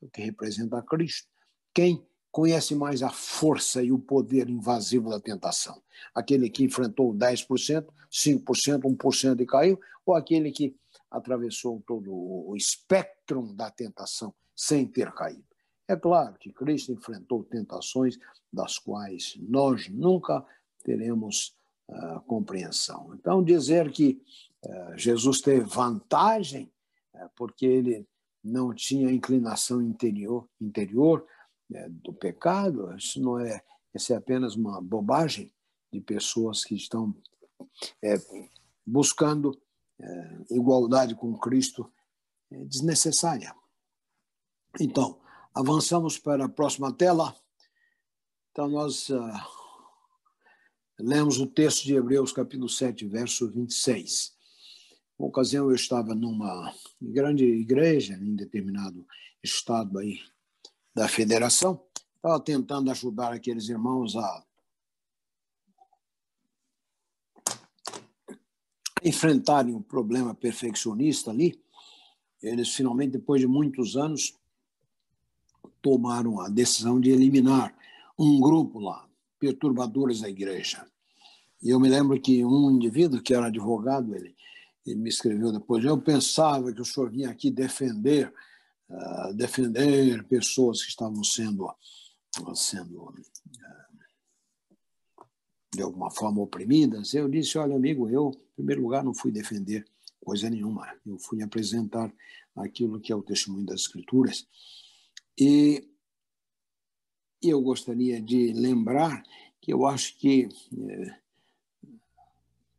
o que representa Cristo. Quem conhece mais a força e o poder invasivo da tentação? Aquele que enfrentou 10%, 5%, 1% e caiu, ou aquele que atravessou todo o espectro da tentação sem ter caído? É claro que Cristo enfrentou tentações das quais nós nunca teremos uh, compreensão. Então, dizer que uh, Jesus teve vantagem uh, porque ele não tinha inclinação interior, interior né, do pecado, isso não é, isso é apenas uma bobagem de pessoas que estão é, buscando é, igualdade com Cristo é desnecessária. Então, avançamos para a próxima tela. Então, nós uh, lemos o texto de Hebreus, capítulo 7, verso 26. Uma ocasião eu estava numa grande igreja, em determinado estado aí da federação, estava tentando ajudar aqueles irmãos a enfrentarem o problema perfeccionista ali. Eles finalmente, depois de muitos anos, tomaram a decisão de eliminar um grupo lá, perturbadores da igreja. E eu me lembro que um indivíduo que era advogado, ele ele me escreveu depois, eu pensava que o senhor vinha aqui defender, uh, defender pessoas que estavam sendo, uh, sendo uh, de alguma forma oprimidas. Eu disse, olha, amigo, eu, em primeiro lugar, não fui defender coisa nenhuma. Eu fui apresentar aquilo que é o testemunho das Escrituras. E eu gostaria de lembrar que eu acho que eh,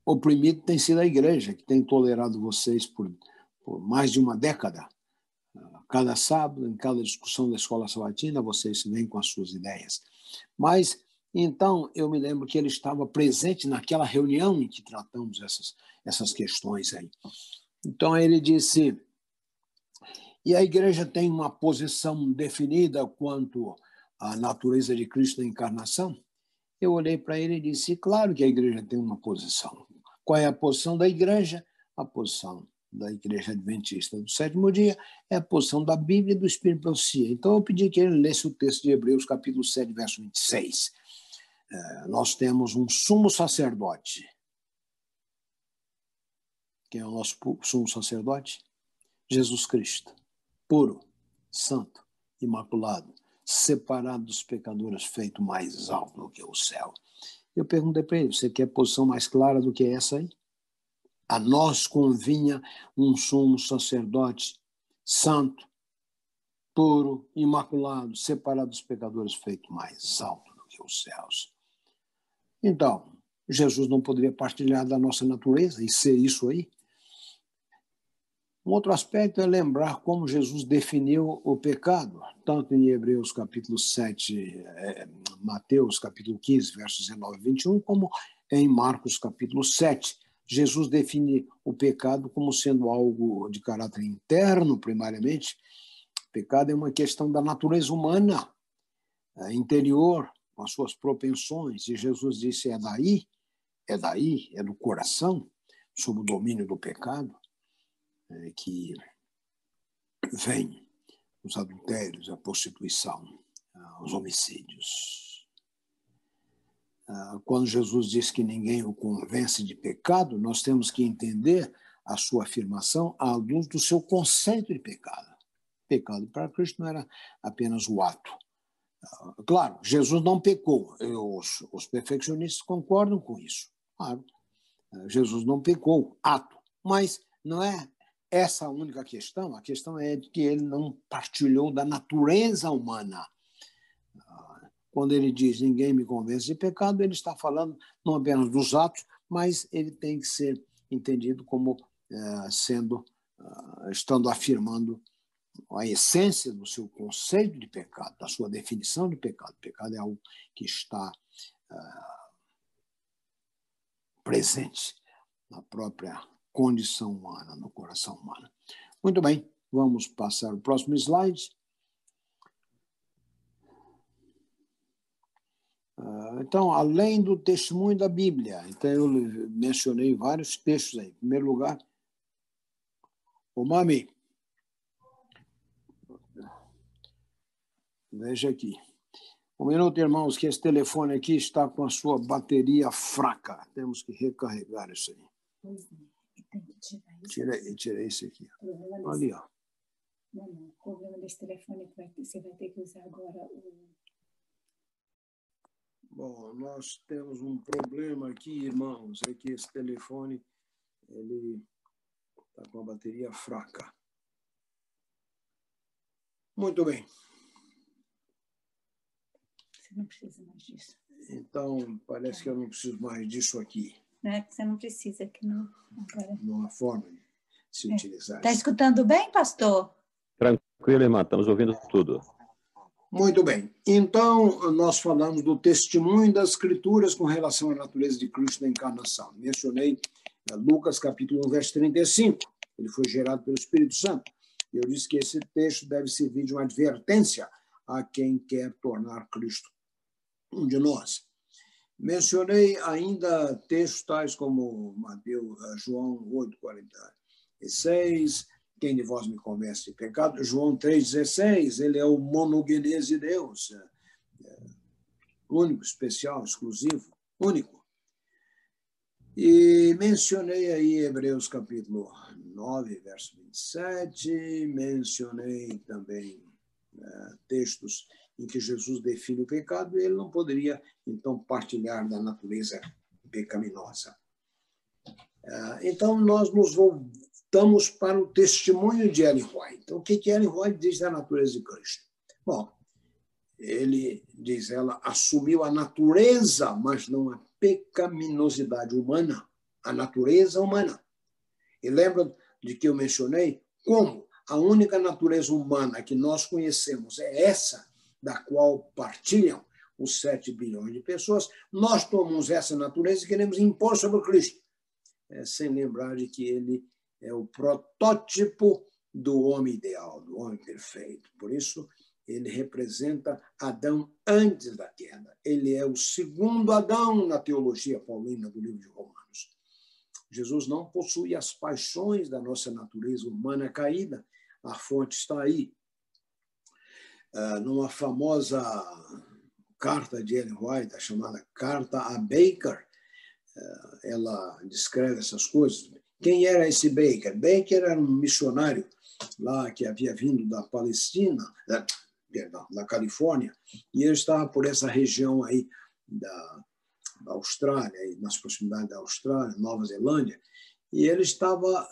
oprimido tem sido a igreja, que tem tolerado vocês por, por mais de uma década. Cada sábado, em cada discussão da escola sabatina, vocês vêm com as suas ideias. Mas, então, eu me lembro que ele estava presente naquela reunião em que tratamos essas, essas questões aí. Então, ele disse. E a igreja tem uma posição definida quanto à natureza de Cristo na encarnação? Eu olhei para ele e disse: claro que a igreja tem uma posição. Qual é a posição da igreja? A posição da Igreja Adventista do sétimo dia é a posição da Bíblia e do Espírito Profecia. Então, eu pedi que ele lesse o texto de Hebreus, capítulo 7, verso 26. É, nós temos um sumo sacerdote. Quem é o nosso sumo sacerdote? Jesus Cristo, puro, santo, imaculado, separado dos pecadores, feito mais alto do que o céu. Eu perguntei para ele: você quer posição mais clara do que essa aí? A nós convinha um sumo sacerdote santo, puro, imaculado, separado dos pecadores, feito mais alto do que os céus. Então, Jesus não poderia partilhar da nossa natureza e ser isso aí? Um outro aspecto é lembrar como Jesus definiu o pecado, tanto em Hebreus capítulo 7, é, Mateus capítulo 15, versos 19 e 21, como em Marcos capítulo 7. Jesus define o pecado como sendo algo de caráter interno, primariamente. O pecado é uma questão da natureza humana, é, interior, com as suas propensões. E Jesus disse: é daí, é daí, é do coração, sob o domínio do pecado é, que vem os adultérios, a prostituição, os homicídios. Ah, quando Jesus diz que ninguém o convence de pecado, nós temos que entender a sua afirmação à luz do seu conceito de pecado. Pecado para Cristo não era apenas o ato. Ah, claro, Jesus não pecou. Os, os perfeccionistas concordam com isso. Claro, ah, Jesus não pecou, ato. Mas não é essa única questão, a questão é que ele não partilhou da natureza humana. Quando ele diz ninguém me convence de pecado, ele está falando não apenas dos atos, mas ele tem que ser entendido como é, sendo, uh, estando afirmando a essência do seu conceito de pecado, da sua definição de pecado. Pecado é algo que está uh, presente na própria condição humana, no coração humano. Muito bem, vamos passar o próximo slide. Uh, Então, além do testemunho da Bíblia, então eu mencionei vários textos aí. Em primeiro lugar, o Mami. Veja aqui. Um minuto, irmãos, que esse telefone aqui está com a sua bateria fraca. Temos que recarregar isso aí. Tem que tirar isso. Tira, tira esse aqui. Ali, ó. Não, não. O problema desse telefone é que você vai ter que usar agora o. Bom, nós temos um problema aqui, irmãos, é que esse telefone ele está com a bateria fraca. Muito bem. Você não precisa mais disso. Então, parece que eu não preciso mais disso aqui. É que você não precisa, que não. Agora. Não há forma de se é. utilizar. Está escutando bem, pastor? Tranquilo, irmã, estamos ouvindo tudo. Muito bem. Então, nós falamos do testemunho das Escrituras com relação à natureza de Cristo na encarnação. Mencionei eh, Lucas capítulo 1, verso 35. Ele foi gerado pelo Espírito Santo. Eu disse que esse texto deve servir de uma advertência a quem quer tornar Cristo um de nós. Mencionei ainda textos tais como Mateus, eh, João 8, 46, quem de vós me convence de pecado? João 3,16, ele é o monogenese de Deus, é, é, único, especial, exclusivo, único. E mencionei aí Hebreus capítulo 9, verso 27, mencionei também é, textos em que Jesus define o pecado, ele não poderia, então, partilhar da natureza pecaminosa. É, então, nós nos voltamos para o testemunho de Ellen White. Então, o que, que Ellen White diz da natureza de Cristo? Bom, ele, diz ela, assumiu a natureza, mas não a pecaminosidade humana, a natureza humana. E lembra de que eu mencionei como a única natureza humana que nós conhecemos é essa da qual partilham os 7 bilhões de pessoas, nós tomamos essa natureza e queremos impor sobre Cristo, é, sem lembrar de que ele é o protótipo do homem ideal, do homem perfeito. Por isso, ele representa Adão antes da queda. Ele é o segundo Adão na teologia paulina do livro de Romanos. Jesus não possui as paixões da nossa natureza humana caída. A fonte está aí. Uh, numa famosa carta de Ellen White, chamada Carta a Baker, uh, ela descreve essas coisas. Quem era esse Baker? Baker era um missionário lá que havia vindo da Palestina, da, perdão, da Califórnia, e ele estava por essa região aí da, da Austrália, nas proximidades da Austrália, Nova Zelândia, e ele estava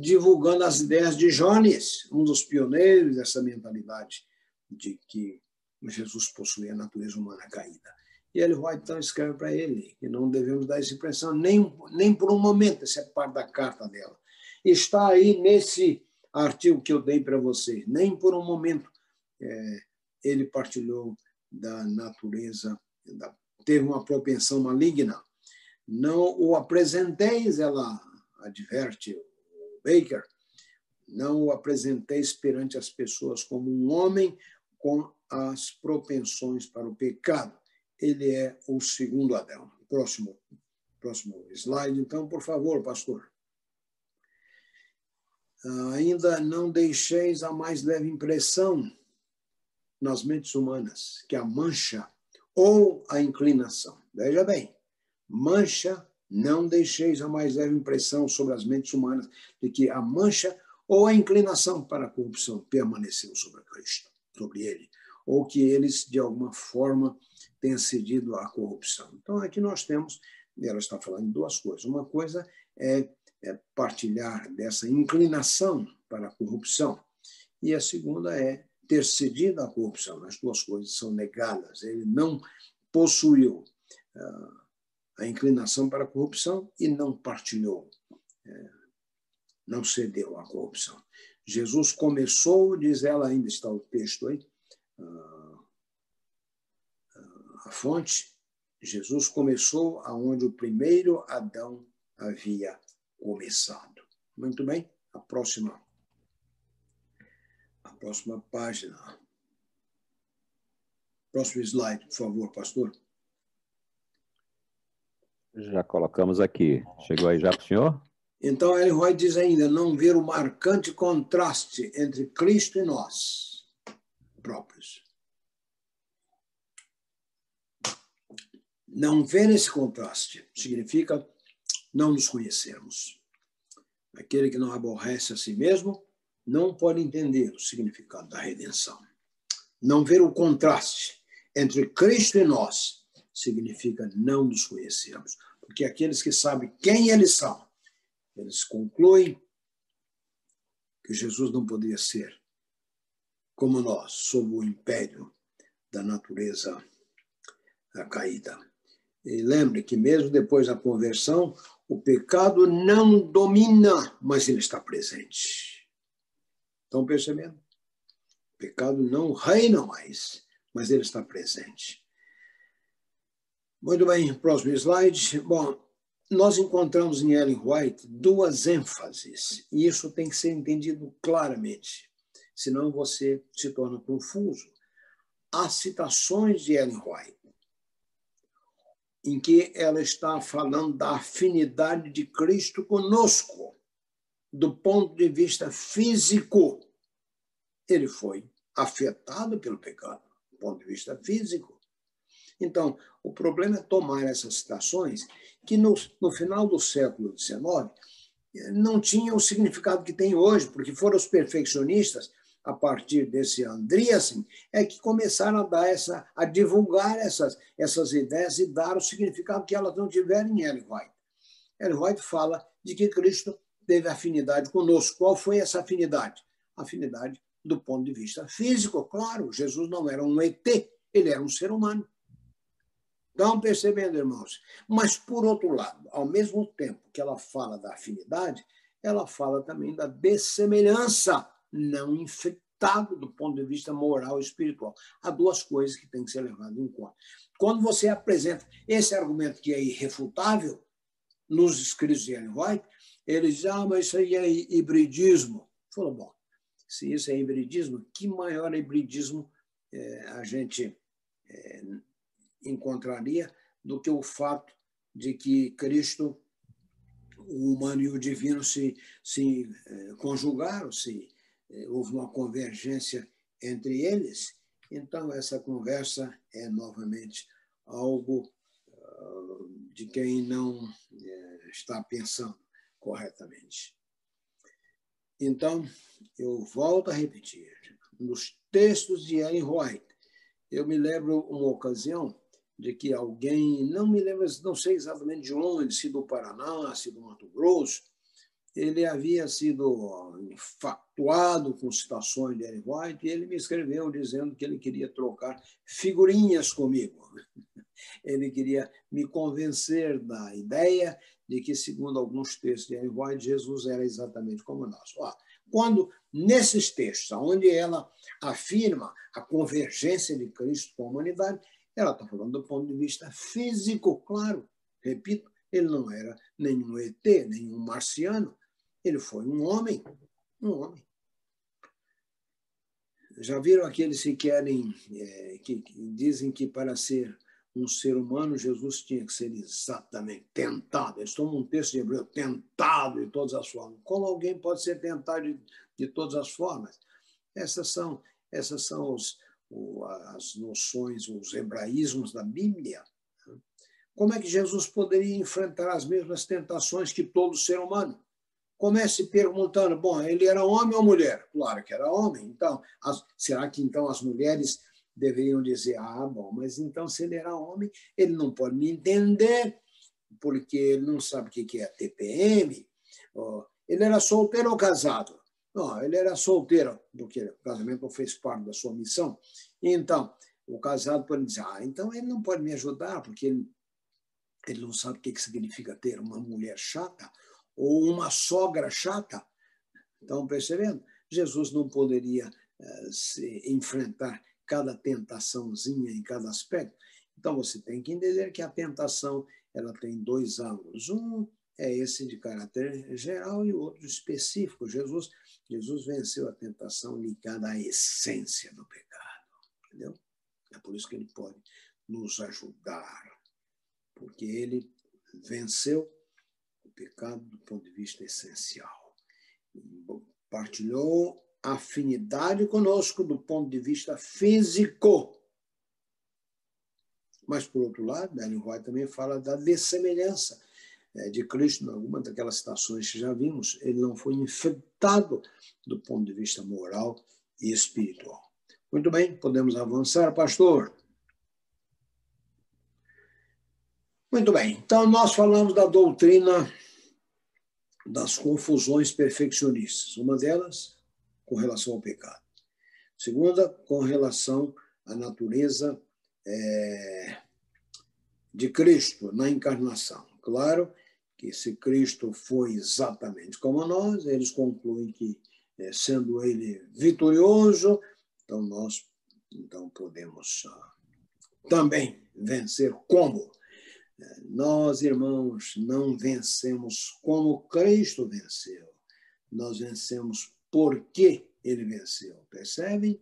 divulgando as ideias de Jones, um dos pioneiros dessa mentalidade de que Jesus possuía a natureza humana caída. E ele vai então escreve para ele que não devemos dar essa impressão nem, nem por um momento, essa é parte da carta dela. Está aí nesse artigo que eu dei para vocês, nem por um momento é, ele partilhou da natureza, da, teve uma propensão maligna. Não o apresenteis, ela adverte o Baker, não o apresenteis perante as pessoas como um homem com as propensões para o pecado. Ele é o segundo Adão. Próximo, próximo slide, então, por favor, pastor. Ainda não deixeis a mais leve impressão nas mentes humanas que a mancha ou a inclinação. Veja bem, mancha, não deixeis a mais leve impressão sobre as mentes humanas de que a mancha ou a inclinação para a corrupção permaneceu sobre Cristo, sobre ele, ou que eles, de alguma forma, tenham cedido à corrupção. Então, aqui nós temos, ela está falando de duas coisas. Uma coisa é, é partilhar dessa inclinação para a corrupção, e a segunda é ter cedido à corrupção. As duas coisas são negadas. Ele não possuiu uh, a inclinação para a corrupção e não partilhou, uh, não cedeu à corrupção. Jesus começou, diz ela, ainda está o texto aí, uh, a fonte. Jesus começou aonde o primeiro Adão havia começado. Muito bem, a próxima Próxima página. Próximo slide, por favor, pastor. Já colocamos aqui. Chegou aí já para o senhor? Então, Ellen White diz ainda: não ver o marcante contraste entre Cristo e nós próprios. Não ver esse contraste significa não nos conhecermos. Aquele que não aborrece a si mesmo não pode entender o significado da redenção. Não ver o contraste entre Cristo e nós significa não nos conhecermos. Porque aqueles que sabem quem eles são, eles concluem que Jesus não poderia ser como nós, sob o império da natureza caída. E lembre que mesmo depois da conversão, o pecado não domina, mas ele está presente. Estão percebendo? O pecado não reina mais, mas ele está presente. Muito bem, próximo slide. Bom, nós encontramos em Ellen White duas ênfases, e isso tem que ser entendido claramente, senão você se torna confuso. As citações de Ellen White, em que ela está falando da afinidade de Cristo conosco, do ponto de vista físico. Ele foi afetado pelo pecado, do ponto de vista físico. Então, o problema é tomar essas citações que no, no final do século XIX não tinham o significado que tem hoje, porque foram os perfeccionistas, a partir desse Andreasen, é que começaram a dar essa, a divulgar essas, essas ideias e dar o significado que elas não tiveram em Ellen White. Ellen White fala de que Cristo teve afinidade conosco. Qual foi essa afinidade? Afinidade do ponto de vista físico, claro. Jesus não era um ET, ele era um ser humano. Estão percebendo, irmãos? Mas, por outro lado, ao mesmo tempo que ela fala da afinidade, ela fala também da dessemelhança, não infectado do ponto de vista moral e espiritual. Há duas coisas que têm que ser levadas em conta. Quando você apresenta esse argumento que é irrefutável, nos escritos de Ellen White, eles dizem, ah, mas isso aí é hibridismo. Falou, bom, se isso é hibridismo, que maior hibridismo é, a gente é, encontraria do que o fato de que Cristo, o humano e o divino, se, se eh, conjugaram, se eh, houve uma convergência entre eles. Então, essa conversa é novamente algo uh, de quem não uh, está pensando corretamente. Então, eu volto a repetir: nos textos de Ellen White, eu me lembro uma ocasião de que alguém, não me lembro, não sei exatamente de onde, se do Paraná, se do Mato Grosso, ele havia sido infatuado com citações de Ellen White e ele me escreveu dizendo que ele queria trocar figurinhas comigo. [laughs] Ele queria me convencer da ideia de que, segundo alguns textos de Ellen White, Jesus era exatamente como nós. Quando, nesses textos, onde ela afirma a convergência de Cristo com a humanidade, ela está falando do ponto de vista físico, claro. Repito, ele não era nenhum ET, nenhum marciano. Ele foi um homem. Um homem. Já viram aqueles que querem, é, que, que dizem que para ser um ser humano, Jesus tinha que ser exatamente tentado. Eles tomam um texto de Hebreu, tentado de todas as formas. Como alguém pode ser tentado de, de todas as formas? Essas são, essas são os, as noções, os hebraísmos da Bíblia, como é que Jesus poderia enfrentar as mesmas tentações que todo ser humano? Comece perguntando: bom, ele era homem ou mulher? Claro que era homem. Então, as, será que então as mulheres deveriam dizer: ah, bom, mas então se ele era homem, ele não pode me entender, porque ele não sabe o que é TPM? Ele era solteiro ou casado? Não, ele era solteiro, porque o casamento fez parte da sua missão. Então, o casado pode dizer, ah, então ele não pode me ajudar, porque ele, ele não sabe o que significa ter uma mulher chata ou uma sogra chata. Estão percebendo? Jesus não poderia uh, se enfrentar cada tentaçãozinha em cada aspecto. Então, você tem que entender que a tentação ela tem dois ângulos. Um é esse de caráter geral e o outro específico. Jesus, Jesus venceu a tentação ligada à essência do pecado. Entendeu? É por isso que ele pode nos ajudar. Porque ele venceu o pecado do ponto de vista essencial. Partilhou afinidade conosco do ponto de vista físico. Mas, por outro lado, Ellen White também fala da dessemelhança de Cristo, em alguma daquelas citações que já vimos, ele não foi infectado do ponto de vista moral e espiritual. Muito bem, podemos avançar, pastor. Muito bem, então nós falamos da doutrina das confusões perfeccionistas. Uma delas, com relação ao pecado. Segunda, com relação à natureza é, de Cristo na encarnação. Claro que se Cristo foi exatamente como nós, eles concluem que, é, sendo ele vitorioso, então nós então podemos ah, também vencer como? É, nós, irmãos, não vencemos como Cristo venceu. Nós vencemos porque ele venceu. Percebem?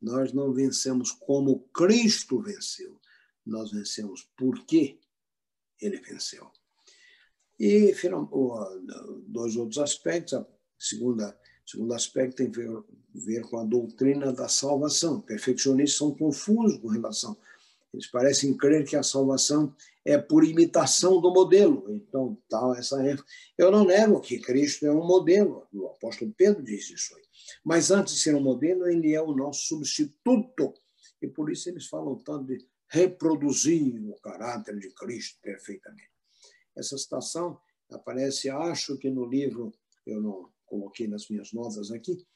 Nós não vencemos como Cristo venceu. Nós vencemos porque ele venceu. E dois outros aspectos. A segunda, segundo aspecto tem a ver, com a doutrina da salvação. Perfeccionistas são confusos com relação. Eles parecem crer que a salvação é por imitação do modelo. Então, tal essa ênfase. Eu não nego que Cristo é um modelo. O apóstolo Pedro diz isso aí. Mas antes de ser um modelo, ele é o nosso substituto. E por isso eles falam tanto de reproduzir o caráter de Cristo perfeitamente. Essa citação aparece, acho que no livro, eu não coloquei nas minhas notas aqui,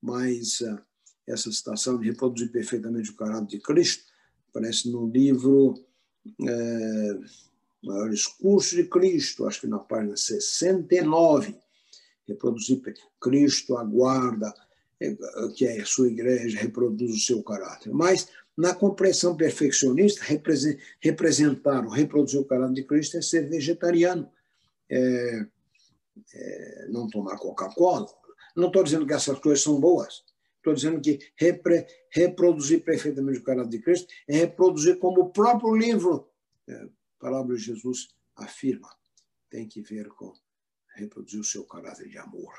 mas uh, essa citação de reproduzir perfeitamente o caráter de Cristo aparece no livro é, Maiores Cursos de Cristo, acho que na página 69. Reproduzir Cristo aguarda é, que a sua igreja reproduz o seu caráter. Mas na compreensão perfeccionista, representar ou reproduzir o caráter de Cristo é ser vegetariano, é, é, não tomar Coca-Cola. Não estou dizendo que essas coisas são boas. Estou dizendo que repre, reproduzir perfeitamente o caráter de Cristo é reproduzir como o próprio livro, é, Palavra de Jesus, afirma. Tem que ver com reproduzir o seu caráter de amor.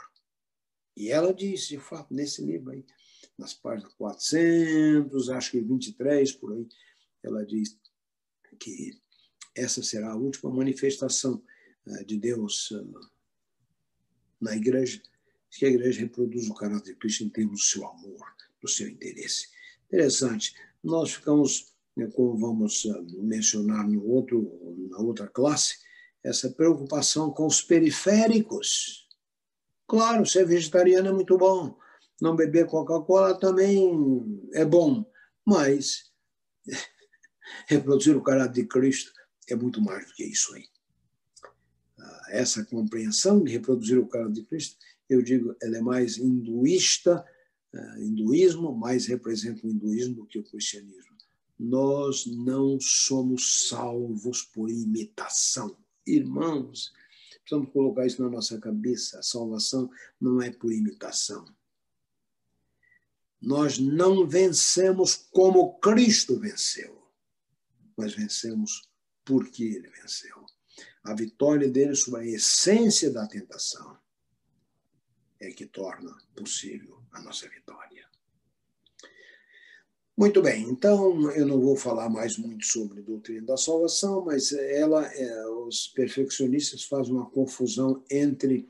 E ela diz, de fato, nesse livro aí, nas páginas 400, acho que 23, por aí, ela diz que essa será a última manifestação eh, de Deus eh, na igreja, que a igreja reproduz o caráter de Cristo em termos do seu amor, do seu interesse. Interessante. Nós ficamos, né, como vamos eh, mencionar no outro, na outra classe, essa preocupação com os periféricos. Claro, ser vegetariano é muito bom, não beber Coca-Cola também é bom, mas [laughs] reproduzir o caráter de Cristo é muito mais do que isso aí. Ah, essa compreensão de reproduzir o caráter de Cristo, eu digo, ela é mais hinduísta, ah, hinduísmo mais representa o hinduísmo do que o cristianismo. Nós não somos salvos por imitação. Irmãos, precisamos colocar isso na nossa cabeça. A salvação não é por imitação nós não vencemos como Cristo venceu, mas vencemos porque ele venceu. A vitória dele sobre a essência da tentação é que torna possível a nossa vitória. Muito bem, então eu não vou falar mais muito sobre a doutrina da salvação, mas ela, é, os perfeccionistas fazem uma confusão entre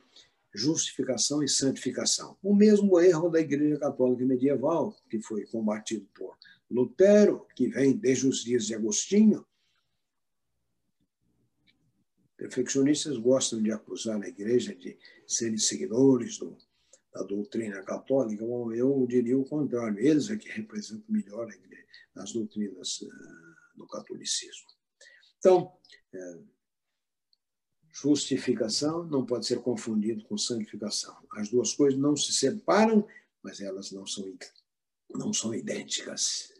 justificação e santificação. O mesmo erro da Igreja Católica Medieval, que foi combatido por Lutero, que vem desde os dias de Agostinho. Perfeccionistas gostam de acusar a Igreja de serem seguidores do, da doutrina católica. Bom, eu diria o contrário. Eles é que representam melhor igreja, as doutrinas uh, do catolicismo. Então, uh, Justificação não pode ser confundido com santificação. As duas coisas não se separam, mas elas não são, não são idênticas.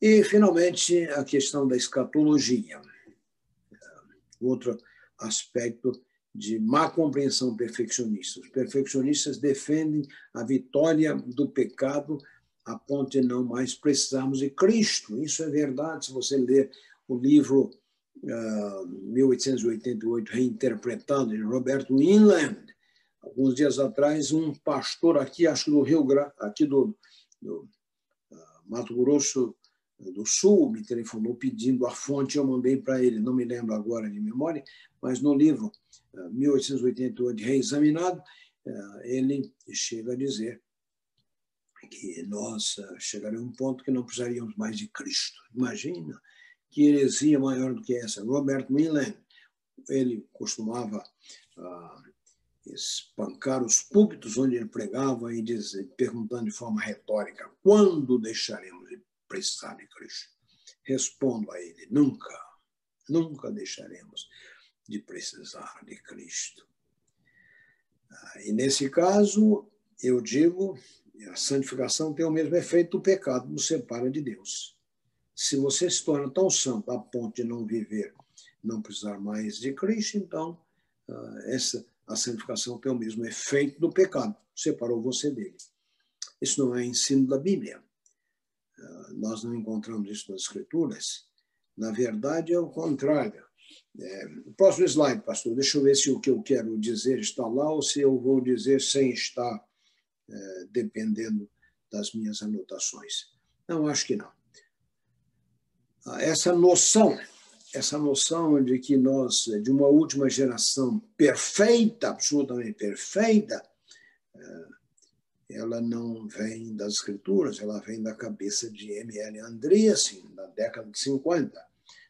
E, finalmente, a questão da escatologia. Outro aspecto de má compreensão perfeccionista. Os perfeccionistas defendem a vitória do pecado a ponto de não mais precisarmos de Cristo. Isso é verdade se você ler o livro uh, 1888, reinterpretado, de Roberto Inland. Alguns dias atrás, um pastor aqui, acho que do Rio Grande, aqui do, do uh, Mato Grosso do Sul, me telefonou pedindo a fonte, eu mandei para ele, não me lembro agora de memória, mas no livro 1888, reexaminado, ele chega a dizer que nós chegaremos a um ponto que não precisaríamos mais de Cristo. Imagina que heresia maior do que essa. Robert Millen, ele costumava ah, espancar os púlpitos onde ele pregava e dizer, perguntando de forma retórica: quando deixaremos de precisar de Cristo? Respondo a ele: nunca, nunca deixaremos de precisar de Cristo. Ah, e nesse caso, eu digo, a santificação tem o mesmo efeito do pecado, nos separa de Deus. Se você se torna tão santo a ponto de não viver, não precisar mais de Cristo, então ah, essa a santificação tem o mesmo efeito do pecado, separou você dele. Isso não é ensino da Bíblia. Ah, nós não encontramos isso nas Escrituras. Na verdade, é o contrário. É, próximo slide, pastor. Deixa eu ver se o que eu quero dizer está lá ou se eu vou dizer sem estar, é, dependendo das minhas anotações. Não, acho que não. Ah, essa noção, essa noção de que nós, de uma última geração perfeita, absolutamente perfeita, é, ela não vem das escrituras, ela vem da cabeça de M.L. Andreasen, da década de 50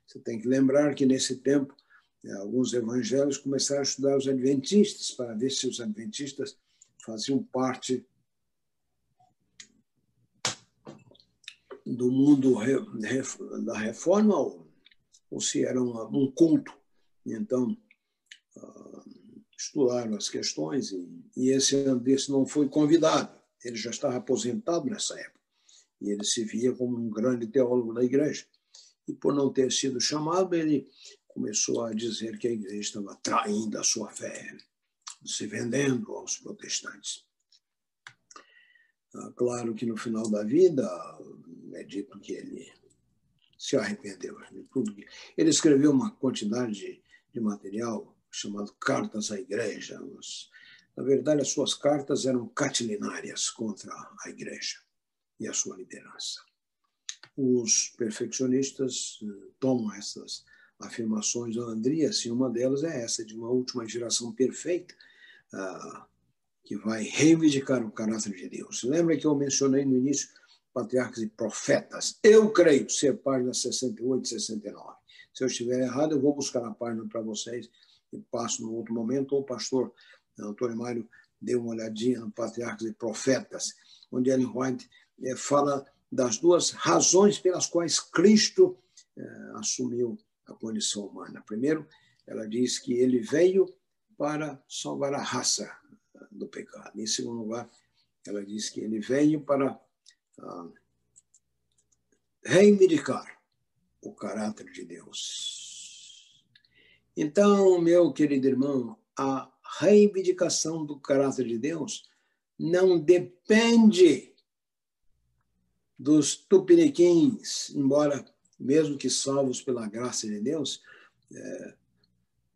você tem que lembrar que, nesse tempo, né, alguns evangelhos começaram a estudar os adventistas para ver se os adventistas faziam parte do mundo da reforma ou, ou se era um culto. Então, ah, estudaram as questões e, e esse não foi convidado. Ele já estava aposentado nessa época e ele se via como um grande teólogo da igreja e por não ter sido chamado, ele começou a dizer que a igreja estava traindo a sua fé, se vendendo aos protestantes. Ah, claro que no final da vida é dito que ele se arrependeu de tudo. Ele escreveu uma quantidade de, de material chamado Cartas à Igreja. Na verdade, as suas cartas eram catilinárias contra a igreja e a sua liderança os perfeccionistas eh, tomam essas afirmações do Andrias, e uma delas é essa, de uma última geração perfeita, uh, que vai reivindicar o caráter de Deus. Lembra que eu mencionei no início patriarcas e profetas? Eu creio ser página 68 e 69. Se eu estiver errado, eu vou buscar a página para vocês e passo no outro momento, ou o pastor Antônio Mário dê uma olhadinha no patriarcas e profetas, onde Ellen White é, fala das duas razões pelas quais Cristo eh, assumiu a condição humana. Primeiro, ela diz que ele veio para salvar a raça eh, do pecado. Em segundo lugar, ela diz que ele veio para ah, reivindicar o caráter de Deus. Então, meu querido irmão, a reivindicação do caráter de Deus não depende dos tupiniquins, embora mesmo que salvos pela graça de Deus, é,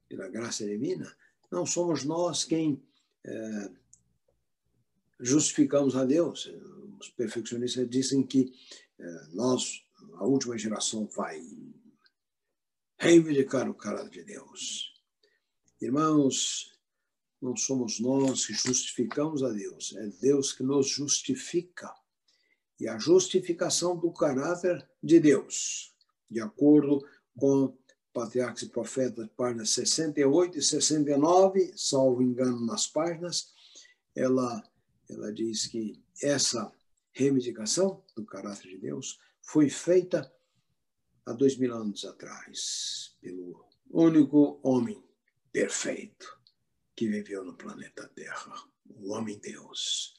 pela graça divina, não somos nós quem é, justificamos a Deus. Os perfeccionistas dizem que é, nós, a última geração, vai reivindicar o caráter de Deus. Irmãos, não somos nós que justificamos a Deus, é Deus que nos justifica e a justificação do caráter de Deus, de acordo com Patriarcas e Profetas, páginas 68 e 69, salvo engano nas páginas, ela, ela diz que essa reivindicação do caráter de Deus foi feita há dois mil anos atrás, pelo único homem perfeito que viveu no planeta Terra, o homem-deus.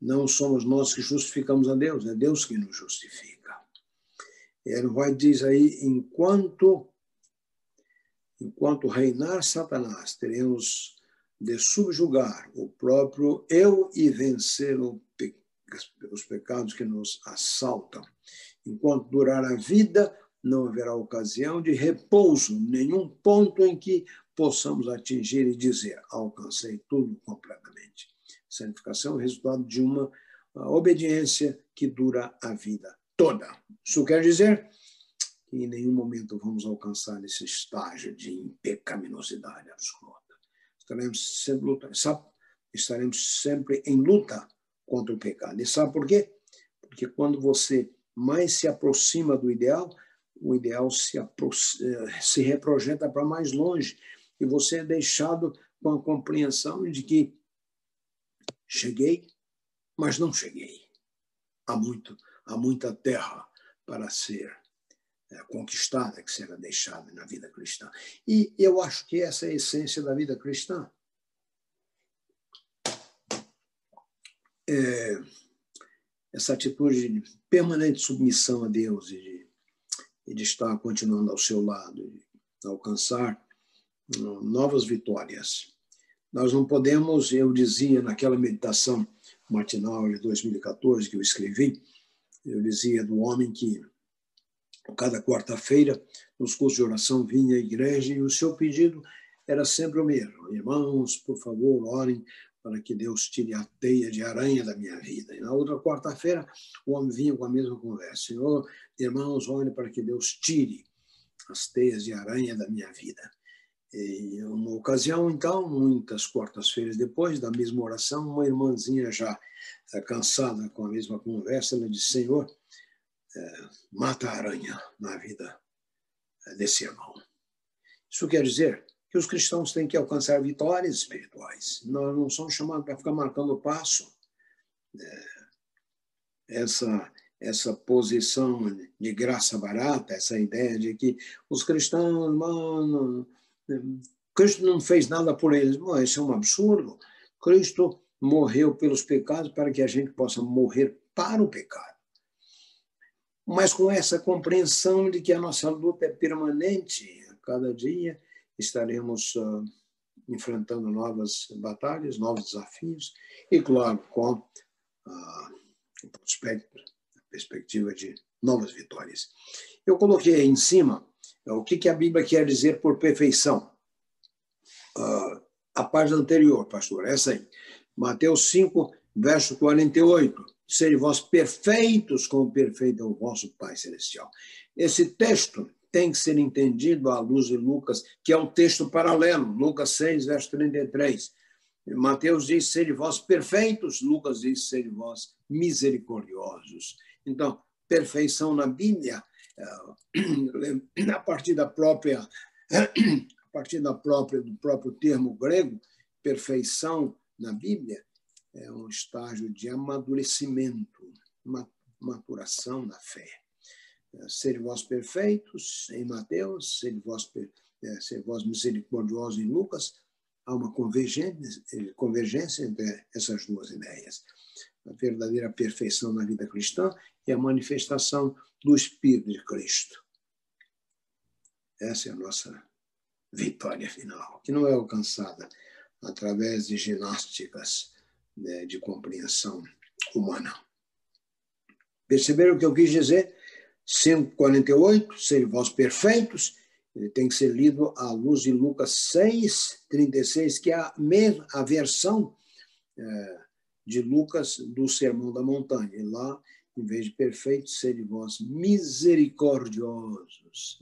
Não somos nós que justificamos a Deus, é Deus que nos justifica. Ele vai diz aí, enquanto enquanto reinar Satanás, teremos de subjugar o próprio eu e vencer os pecados que nos assaltam. Enquanto durar a vida, não haverá ocasião de repouso, nenhum ponto em que possamos atingir e dizer: alcancei tudo completamente. Santificação é resultado de uma obediência que dura a vida toda. Isso quer dizer que em nenhum momento vamos alcançar esse estágio de impecaminosidade absoluta. Estaremos sempre? Estaremos sempre em luta contra o pecado. E sabe por quê? Porque quando você mais se aproxima do ideal, o ideal se, eh, se reprojeta para mais longe e você é deixado com a compreensão de que cheguei, mas não cheguei. Há muito, há muita terra para ser é, conquistada, que será deixada na vida cristã. E eu acho que essa é a essência da vida cristã. É, essa atitude de permanente submissão a Deus e de, e de estar continuando ao seu lado, de alcançar novas vitórias. Nós não podemos, eu dizia naquela meditação matinal de 2014 que eu escrevi, eu dizia do homem que cada quarta-feira nos cursos de oração vinha à igreja e o seu pedido era sempre o mesmo: irmãos, por favor, orem para que Deus tire a teia de aranha da minha vida. E na outra quarta-feira o homem vinha com a mesma conversa: Senhor, irmãos, orem para que Deus tire as teias de aranha da minha vida. Em uma ocasião, então, muitas quartas-feiras depois da mesma oração, uma irmãzinha já eh, cansada com a mesma conversa, ela disse: Senhor, é, mata a aranha na vida eh, desse irmão. Isso quer dizer que os cristãos têm que alcançar vitórias espirituais. Nós não somos chamados para ficar marcando passo. É, essa essa posição de graça barata, essa ideia de que os cristãos, mano, Cristo não fez nada por eles. Bom, isso é um absurdo. Cristo morreu pelos pecados para que a gente possa morrer para o pecado. Mas com essa compreensão de que a nossa luta é permanente, a cada dia estaremos uh, enfrentando novas batalhas, novos desafios, e, claro, com uh, a perspectiva de novas vitórias. Eu coloquei aí em cima o que, que a Bíblia quer dizer por perfeição? Uh, a página anterior, pastor, essa aí. Mateus 5, verso 48. Serem vós perfeitos como perfeito é o vosso Pai Celestial. Esse texto tem que ser entendido à luz de Lucas, que é o texto paralelo, Lucas 6, verso 33. Mateus diz, serem vós perfeitos, Lucas diz, serem vós misericordiosos. Então, perfeição na Bíblia é, a partir da própria a partir da própria do próprio termo grego perfeição na Bíblia é um estágio de amadurecimento maturação na fé ser vós perfeitos em Mateus ser vós é, ser vós misericordiosos em Lucas há uma convergência, convergência entre essas duas ideias a verdadeira perfeição na vida cristã é a manifestação do Espírito de Cristo. Essa é a nossa vitória final, que não é alcançada através de ginásticas né, de compreensão humana. Perceberam o que eu quis dizer? 548, serem vós perfeitos, ele tem que ser lido à luz de Lucas 6, 36, que é a mesma a versão é, de Lucas do Sermão da Montanha. E lá em vez de perfeitos, sede vós misericordiosos.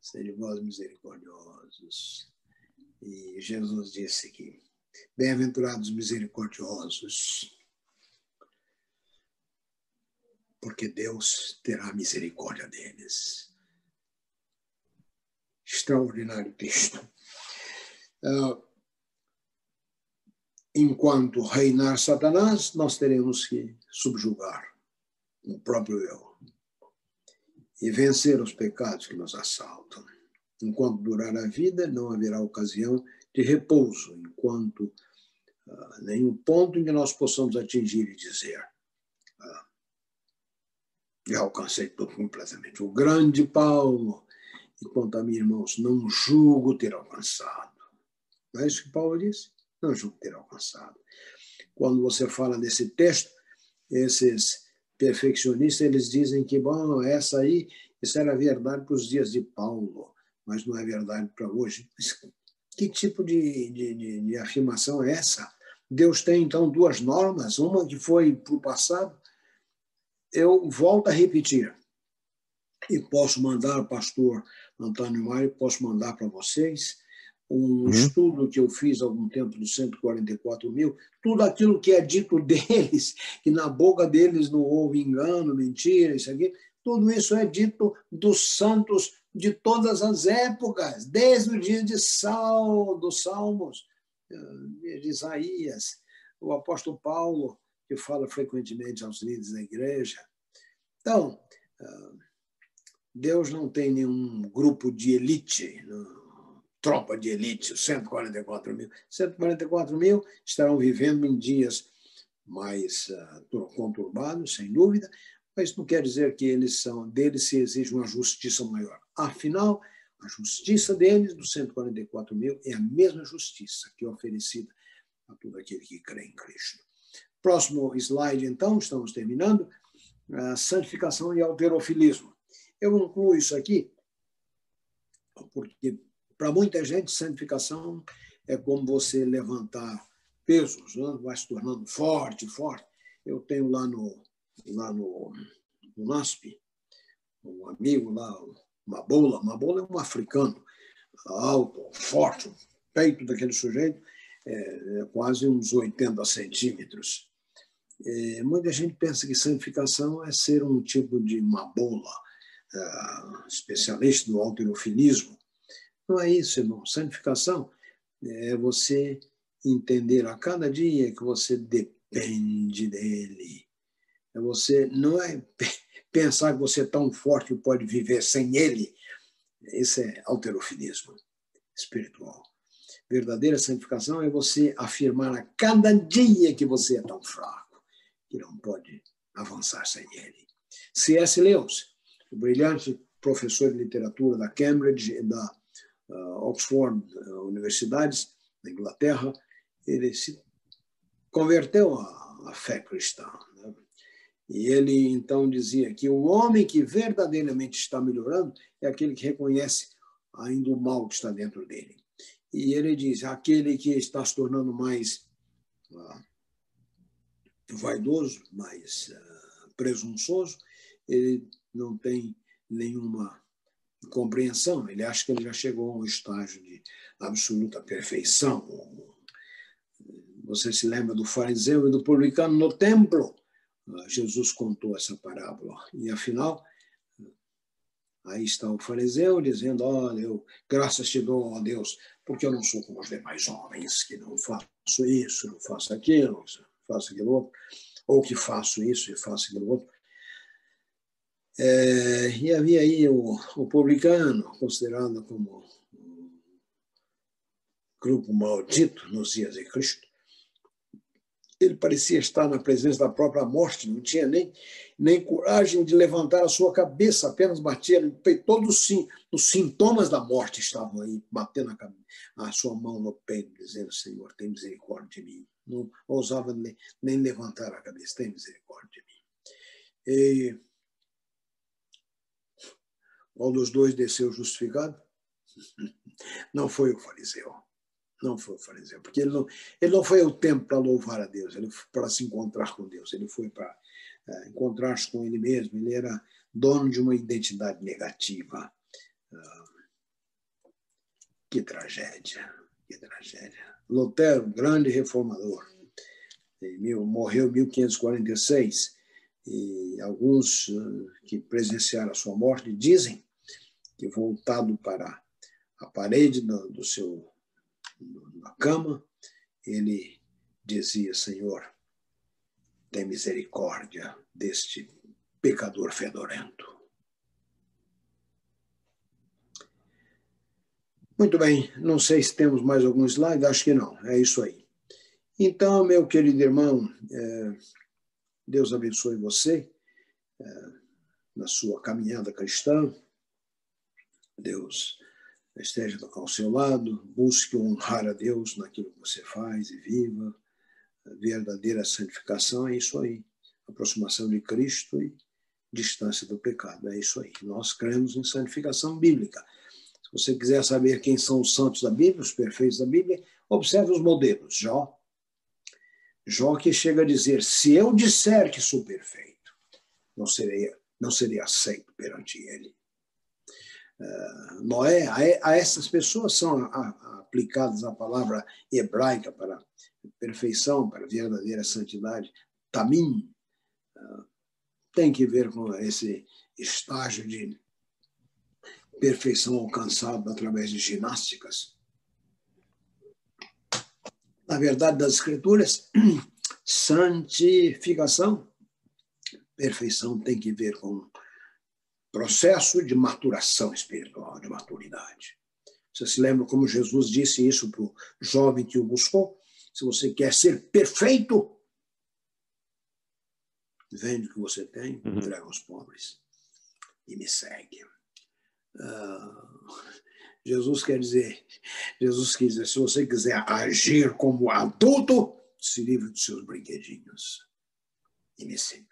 Sede vós misericordiosos. E Jesus disse que, bem-aventurados misericordiosos, porque Deus terá misericórdia deles. Extraordinário texto. Uh, enquanto reinar Satanás, nós teremos que subjugar o próprio eu e vencer os pecados que nos assaltam. Enquanto durar a vida, não haverá ocasião de repouso, enquanto uh, nenhum ponto em que nós possamos atingir e dizer: Já alcancei tudo completamente. O grande Paulo, enquanto a mim, irmãos, não julgo ter alcançado. Não é isso que Paulo disse? não julgo ter alcançado. Quando você fala desse texto, esses perfeccionistas, eles dizem que, bom, essa aí, isso era verdade para os dias de Paulo, mas não é verdade para hoje. Mas que tipo de, de, de, de afirmação é essa? Deus tem, então, duas normas, uma que foi para o passado. Eu volto a repetir, e posso mandar, pastor Antônio Mário, posso mandar para vocês um uhum. estudo que eu fiz há algum tempo dos 144 mil, tudo aquilo que é dito [laughs] deles, que na boca deles não houve engano, mentira, isso aqui, tudo isso é dito dos santos de todas as épocas, desde o dia de Sal, dos Salmos, eh, de Isaías, o apóstolo Paulo, que fala frequentemente aos líderes da igreja. Então, eh, Deus não tem nenhum grupo de elite, tropa de elite, 144 mil. 144 mil estarão vivendo em dias mais uh, conturbados, sem dúvida, mas não quer dizer que eles são deles se exige uma justiça maior. Afinal, a justiça deles, dos 144 mil, é a mesma justiça que é oferecida a todo aquele que crê em Cristo. Próximo slide, então, estamos terminando. A santificação e alterofilismo. Eu incluo isso aqui porque para muita gente, santificação é como você levantar pesos, né? vai se tornando forte, forte. Eu tenho lá no, lá no, no NASP um amigo lá, uma bola, uma bola é um africano, alto, forte, o peito daquele sujeito é, é quase uns 80 centímetros. É, muita gente pensa que santificação é ser um tipo de uma bola, é, especialista do alterofilismo, não é isso, irmão. Santificação é você entender a cada dia que você depende dele. É você não é [laughs] pensar que você é tão forte que pode viver sem ele. Isso é alterofilismo espiritual. Verdadeira santificação é você afirmar a cada dia que você é tão fraco que não pode avançar sem ele. C.S. Lewis, o brilhante professor de literatura da Cambridge e da Oxford uh, universidades na Inglaterra, ele se converteu à, à fé cristã. Né? E ele então dizia que o homem que verdadeiramente está melhorando é aquele que reconhece ainda o mal que está dentro dele. E ele diz: aquele que está se tornando mais uh, vaidoso, mais uh, presunçoso, ele não tem nenhuma compreensão. Ele acha que ele já chegou a um estágio de absoluta perfeição. Você se lembra do fariseu e do publicano no templo? Ah, Jesus contou essa parábola. E afinal, aí está o fariseu dizendo: Olha, eu graças te dou, ó Deus, porque eu não sou como os demais homens, que não faço isso, não faço aquilo, faço aquilo outro, ou que faço isso e faço aquilo outro. É, e havia aí o, o publicano, considerado como grupo maldito nos dias de Cristo. Ele parecia estar na presença da própria morte, não tinha nem, nem coragem de levantar a sua cabeça, apenas batia no peito. Todos os, os sintomas da morte estavam aí, batendo a, a sua mão no peito, dizendo: Senhor, tem misericórdia de mim. Não ousava nem, nem levantar a cabeça, tem misericórdia de mim. E, qual dos dois desceu justificado? [laughs] Não foi o fariseu. Não foi o fariseu, porque ele não, ele não foi ao templo para louvar a Deus, ele para se encontrar com Deus, ele foi para é, encontrar-se com ele mesmo, ele era dono de uma identidade negativa. Ah, que tragédia, que tragédia. Lutero, grande reformador, morreu em 1546 e alguns eh, que presenciaram a sua morte dizem que voltado para a parede do, do seu na cama, ele dizia: Senhor, tem misericórdia deste pecador fedorento. Muito bem, não sei se temos mais algum slide, acho que não, é isso aí. Então, meu querido irmão, é, Deus abençoe você é, na sua caminhada cristã. Deus esteja ao seu lado, busque honrar a Deus naquilo que você faz e viva. A verdadeira santificação é isso aí. aproximação de Cristo e distância do pecado. É isso aí. Nós cremos em santificação bíblica. Você quiser saber quem são os santos da Bíblia, os perfeitos da Bíblia, observe os modelos. Jó. Jó que chega a dizer: se eu disser que sou perfeito, não serei, não serei aceito perante ele. Uh, Noé, a, a, essas pessoas são a, a, aplicadas a palavra hebraica para perfeição, para verdadeira santidade, tamim, uh, tem que ver com esse estágio de perfeição alcançado através de ginásticas. Na verdade, das Escrituras, [clears throat] santificação, perfeição tem que ver com processo de maturação espiritual, de maturidade. Você se lembra como Jesus disse isso para o jovem que o buscou? Se você quer ser perfeito, vende o que você tem, uhum. entrega aos pobres e me segue. Uh, Jesus quer dizer, Jesus quer dizer, se você quiser agir como adulto, se livre dos seus brinquedinhos e me siga.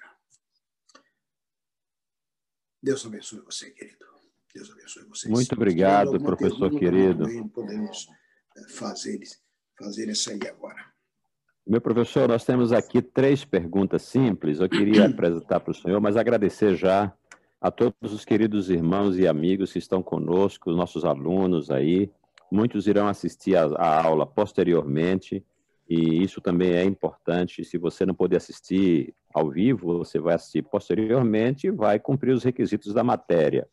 Deus abençoe você, querido. Deus abençoe você. Muito obrigado, professor querido. Podemos eh, fazer, fazer isso aí agora. Meu professor, nós temos aqui três perguntas simples. Eu queria [clears throat] apresentar para o senhor, mas agradecer já a todos os queridos irmãos e amigos que estão conosco, os nossos alunos aí. Muitos irão assistir à aula posteriormente, e isso também é importante. Se você não puder assistir ao vivo, você vai assistir posteriormente e vai cumprir os requisitos da matéria.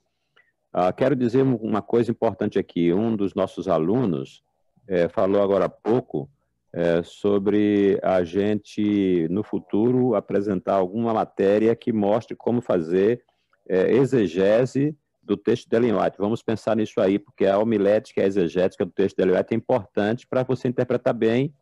Uh, quero dizer uma coisa importante aqui. Um dos nossos alunos é, falou agora há pouco é, sobre a gente, no futuro, apresentar alguma matéria que mostre como fazer é, exegese do texto de Ellen White. Vamos pensar nisso aí, porque a homilética e a exegética do texto de Ellen White é importante para você interpretar bem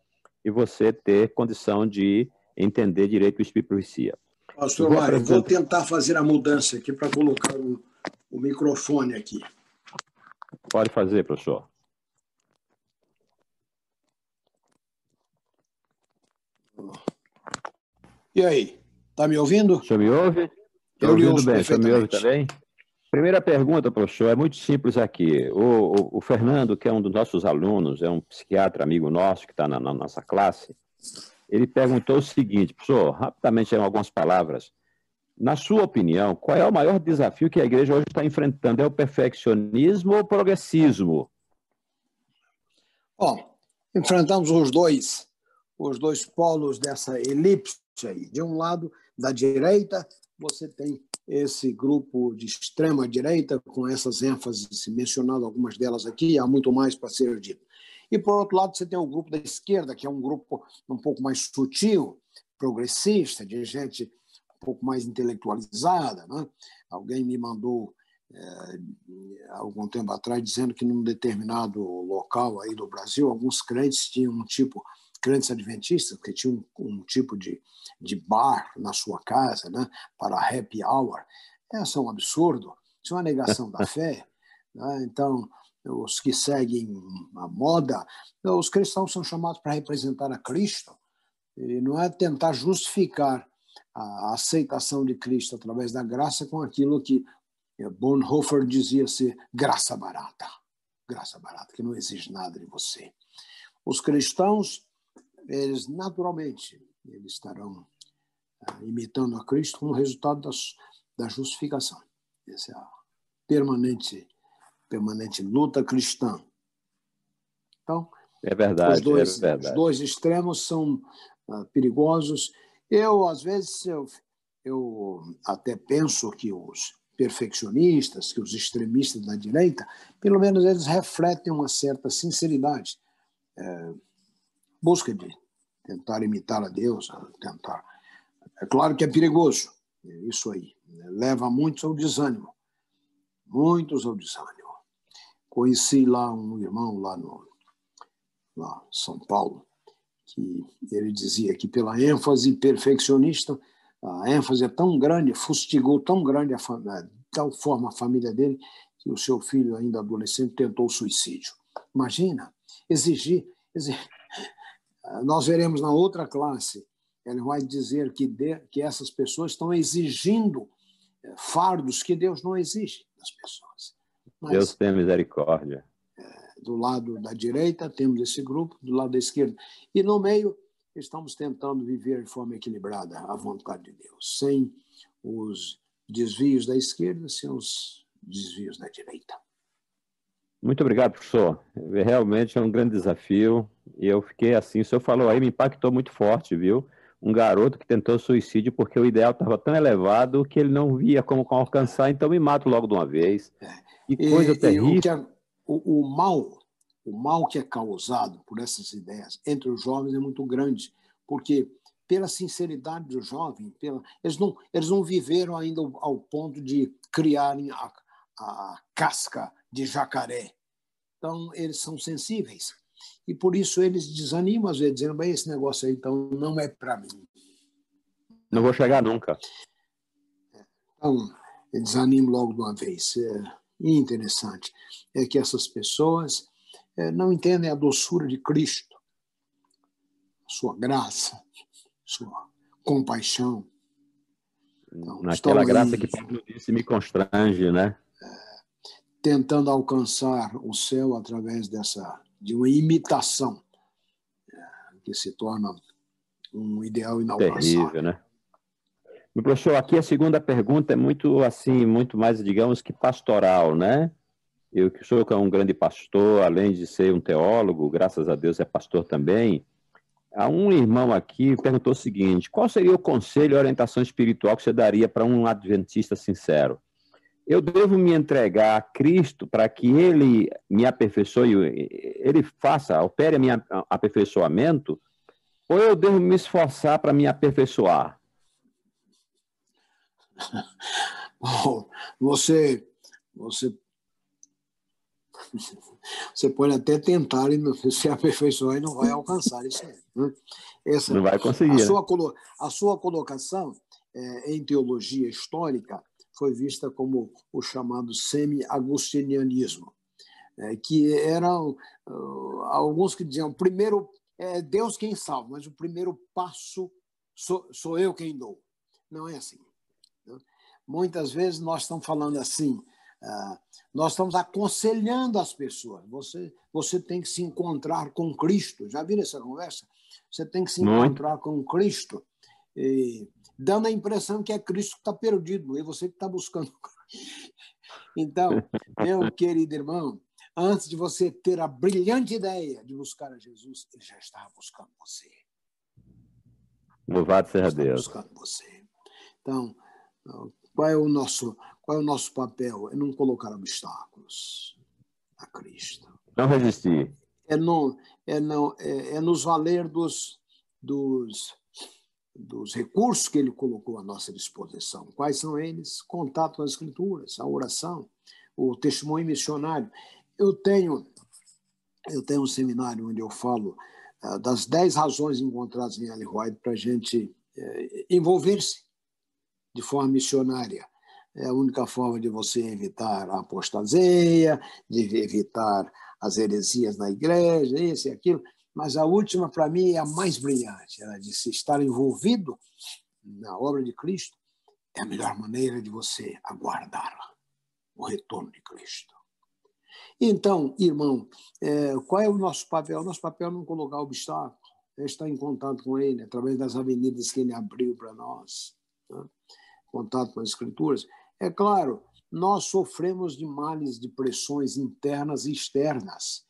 e você ter condição de entender direito o Espírito Profecia. Pastor vou, Mário, vou tentar fazer a mudança aqui para colocar o, o microfone aqui. Pode fazer, professor. E aí, tá me ouvindo? Senhor me ouve? Eu ouvindo ouço bem, me ouve também? Primeira pergunta, professor, é muito simples aqui. O, o, o, Fernando, que é um dos nossos alunos, é um psiquiatra amigo nosso que está na, na, nossa classe, ele perguntou o seguinte, professor, rapidamente em algumas palavras. Na sua opinião, qual é o maior desafio que a igreja hoje está enfrentando? É o perfeccionismo ou o progressismo? Bom, enfrentamos os dois, os dois polos dessa elipse aí. De um lado, da direita, você tem esse grupo de extrema direita, com essas ênfases, mencionado algumas delas aqui, há muito mais para ser dito. E, por outro lado, você tem o grupo da esquerda, que é um grupo um pouco mais sutil, progressista, de gente um pouco mais intelectualizada. Né? Alguém me mandou, é, algum tempo atrás, dizendo que num determinado local aí do Brasil, alguns crentes tinham um tipo crentes adventistas, que tinham um, um, tipo de, de bar na sua casa, né, para happy hour. Essa é um absurdo, isso é uma negação da [laughs] fé. Né? Então, os que seguem a moda, os cristãos são chamados para representar a Cristo, e não é tentar justificar a aceitação de Cristo através da graça com aquilo que Bonhoeffer dizia ser graça barata. Graça barata, que não exige nada de você. Os cristãos eles naturalmente eles estarão ah, imitando a Cristo como resultado das, da justificação. Essa é a permanente, permanente luta cristã. Então, é verdade, os dois, é verdade. Os dois extremos são uh, perigosos. Eu, às vezes, eu, eu até penso que os perfeccionistas, que os extremistas da direita, pelo menos eles refletem uma certa sinceridade. É, busca de tentar imitar a Deus, tentar. É claro que é perigoso, isso aí. Leva muitos ao desânimo, muitos ao desânimo. Conheci lá um irmão lá no lá São Paulo, que ele dizia que pela ênfase perfeccionista, a ênfase é tão grande, fustigou tão grande, a, de tal forma a família dele, que o seu filho, ainda adolescente, tentou suicídio. Imagina, exigir, exigir nós veremos na outra classe Ele vai dizer que, de, que essas pessoas estão exigindo eh, fardos que Deus não exige das pessoas. Mas, Deus tem misericórdia. É, do lado da direita, temos esse grupo, do lado da esquerda. E no meio, estamos tentando viver de forma equilibrada a vontade de Deus, sem os desvios da esquerda, sem os desvios da direita. Muito obrigado, professor. Realmente é um grande desafio. E eu fiquei assim, o senhor falou aí, me impactou muito forte, viu? Um garoto que tentou suicídio porque o ideal estava tão elevado que ele não via como alcançar, então me mato logo de uma vez. E coisa e, terrível. E o, é, o, o, mal, o mal que é causado por essas ideias entre os jovens é muito grande, porque pela sinceridade do jovem, pela, eles, não, eles não viveram ainda ao, ao ponto de criarem a, a casca de jacaré. Então, eles são sensíveis. E por isso eles desanimam, às vezes, dizendo: bem, esse negócio aí então não é para mim. Não vou chegar nunca. Então, eles desanimam logo de uma vez. É interessante é que essas pessoas é, não entendem a doçura de Cristo, sua graça, sua compaixão. Então, Naquela graça aí, que Paulo disse me constrange, né? Tentando alcançar o céu através dessa de uma imitação é, que se torna um ideal inalcançável. Terrível, né? Meu professor, aqui a segunda pergunta é muito assim, muito mais, digamos que pastoral, né? Eu que sou um grande pastor, além de ser um teólogo, graças a Deus é pastor também. Há um irmão aqui perguntou o seguinte: qual seria o conselho e orientação espiritual que você daria para um adventista sincero? Eu devo me entregar a Cristo para que Ele me aperfeiçoe, Ele faça, opere meu aperfeiçoamento, ou eu devo me esforçar para me aperfeiçoar? [laughs] Bom, você, você, você pode até tentar e [laughs] se aperfeiçoar e não vai alcançar isso. Né? Essa, não vai conseguir. A né? sua, a sua colocação é, em teologia histórica foi vista como o chamado semi-agustinianismo, é, que eram uh, alguns que diziam: primeiro é Deus quem salva, mas o primeiro passo sou, sou eu quem dou. Não é assim. Né? Muitas vezes nós estamos falando assim, uh, nós estamos aconselhando as pessoas. Você, você tem que se encontrar com Cristo. Já viram essa conversa? Você tem que se encontrar com Cristo. E dando a impressão que é Cristo que está perdido, é você que está buscando. [laughs] Então, meu querido irmão, antes de você ter a brilhante ideia de buscar a Jesus, ele já estava buscando você. Louvado seja Deus. buscando você. Então, qual é o nosso, qual é o nosso papel? É não colocar obstáculos a Cristo. Não resistir. É não, é não, é, é nos valer dos, dos dos recursos que ele colocou à nossa disposição. Quais são eles? Contato com as escrituras, a oração, o testemunho missionário. Eu tenho eu tenho um seminário onde eu falo uh, das dez razões encontradas em Ellen White para a gente uh, envolver-se de forma missionária. É a única forma de você evitar a apostasia, de evitar as heresias na igreja, isso e aquilo mas a última, para mim, é a mais brilhante. Ela disse: estar envolvido na obra de Cristo é a melhor maneira de você aguardar o retorno de Cristo. Então, irmão, é, qual é o nosso papel? Nosso papel é não colocar obstáculo, é estar em contato com Ele, através das avenidas que Ele abriu para nós, né? contato com as Escrituras. É claro, nós sofremos de males, de pressões internas e externas.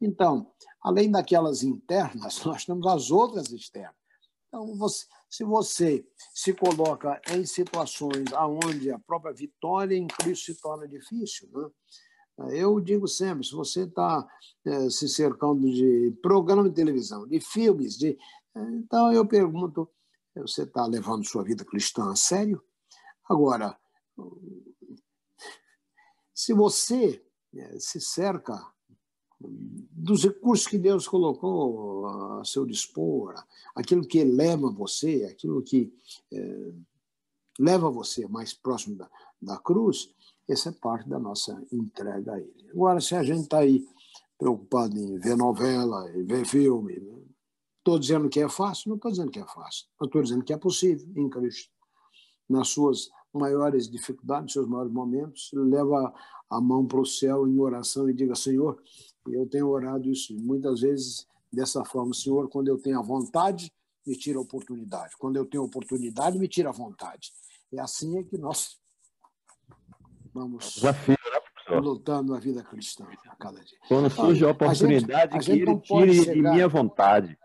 Então, além daquelas internas, [laughs] nós temos as outras externas. Então, você, se você se coloca em situações onde a própria vitória em Cristo se torna difícil, né? eu digo sempre, se você está é, se cercando de programa de televisão, de filmes, de, então eu pergunto, você está levando sua vida cristã a sério? Agora, se você é, se cerca dos recursos que Deus colocou a seu dispor, aquilo que eleva você, aquilo que é, leva você mais próximo da, da cruz, essa é parte da nossa entrega a Ele. Agora, se a gente está aí preocupado em ver novela, em ver filme? Estou dizendo que é fácil? Não estou dizendo que é fácil. Estou dizendo que é possível em Cristo. Nas suas maiores dificuldades, seus maiores momentos, leva a mão para o céu em oração e diga: Senhor, eu tenho orado isso muitas vezes dessa forma: Senhor, quando eu tenho a vontade, me tira a oportunidade. Quando eu tenho a oportunidade, me tira a vontade. É assim é que nós vamos Desafio, né, lutando a vida cristã a cada dia. Quando surge a oportunidade, a gente, a gente que ele tire chegar... de minha vontade.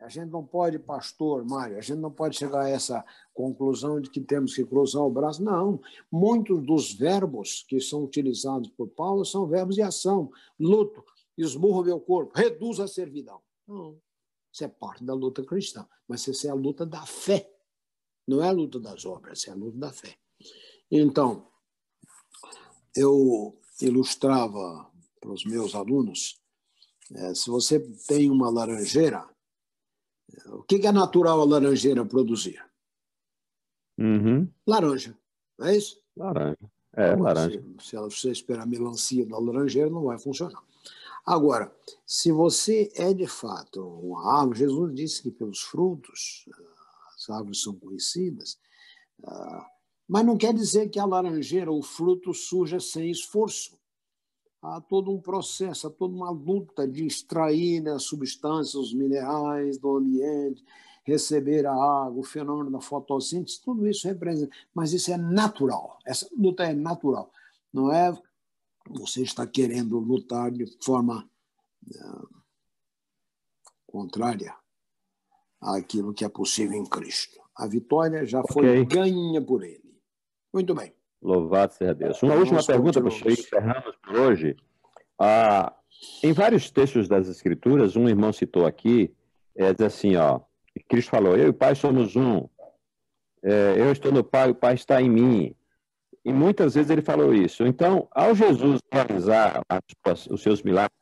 A gente não pode, pastor Mário, a gente não pode chegar a essa conclusão de que temos que cruzar o braço. Não. Muitos dos verbos que são utilizados por Paulo são verbos de ação. Luto, esmurro meu corpo, reduz a servidão. Não. Isso é parte da luta cristã. Mas essa é a luta da fé. Não é a luta das obras, é a luta da fé. Então, eu ilustrava para os meus alunos: é, se você tem uma laranjeira, o que é natural a laranjeira produzir? Uhum. Laranja, não é isso? Laranja. É, então, laranja. Se, se você esperar melancia da laranjeira, não vai funcionar. Agora, se você é de fato uma árvore, Jesus disse que pelos frutos as árvores são conhecidas, ah, mas não quer dizer que a laranjeira, o fruto, surja sem esforço há todo um processo, há toda uma luta de extrair as substâncias, os minerais do ambiente, receber a água, o fenômeno da fotossíntese, tudo isso representa. Mas isso é natural, essa luta é natural. Não é você está querendo lutar de forma uh, contrária àquilo que é possível em Cristo. A vitória já foi okay. ganha por ele. Muito bem. Louvado seja Deus. Uma última pergunta, pastor, encerramos por hoje. Ah, em vários textos das Escrituras, um irmão citou aqui, é, diz assim, ó, Cristo falou, eu e o Pai somos um, é, eu estou no Pai, o Pai está em mim. E muitas vezes ele falou isso. Então, ao Jesus realizar as, os seus milagres,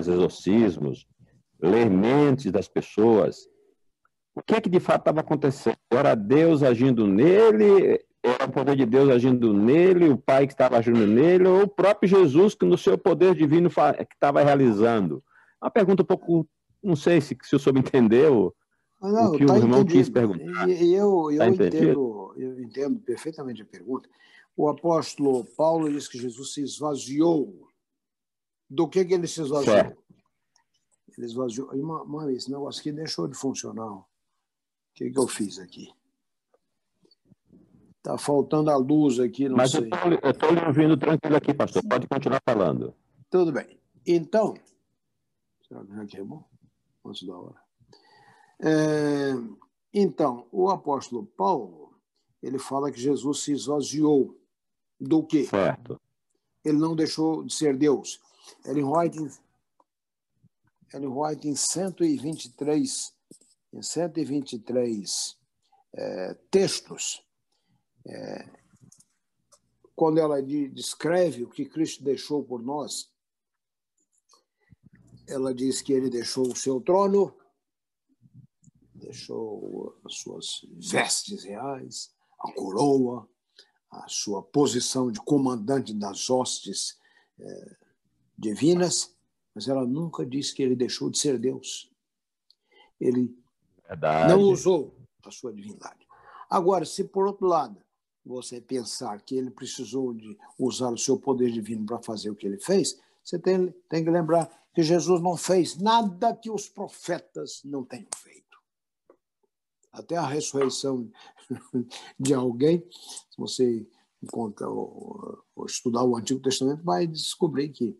os exorcismos, ler mentes das pessoas, o que é que de fato estava acontecendo? Era Deus agindo nele, era o poder de Deus agindo nele, o Pai que estava agindo nele, ou o próprio Jesus que no seu poder divino que estava realizando? Uma pergunta um pouco, não sei se, se o senhor entendeu ah, não, o que tá o irmão entendido. quis perguntar. E, eu, eu, tá entendo, eu entendo perfeitamente a pergunta. O apóstolo Paulo diz que Jesus se esvaziou. Do que, que ele se esvaziou? Certo. Ele esvaziou. Mãe, esse negócio aqui deixou de funcionar. O que, que eu fiz aqui? Está faltando a luz aqui, não Mas sei. Mas eu estou lhe ouvindo tranquilo aqui, pastor. Pode continuar falando. Tudo bem. Então, será que já queimou? Antes da hora. É, então, o apóstolo Paulo, ele fala que Jesus se esvaziou do quê? Certo. Ele não deixou de ser Deus. Ellen White, Ellen White em 123, em 123 é, textos, é, quando ela descreve o que Cristo deixou por nós, ela diz que ele deixou o seu trono, deixou as suas vestes reais, a coroa, a sua posição de comandante das hostes é, divinas, mas ela nunca disse que ele deixou de ser Deus. Ele Verdade. não usou a sua divindade. Agora, se por outro lado você pensar que ele precisou de usar o seu poder divino para fazer o que ele fez, você tem, tem que lembrar que Jesus não fez nada que os profetas não tenham feito. Até a ressurreição [laughs] de alguém, se você encontra ou, ou estudar o Antigo Testamento, vai descobrir que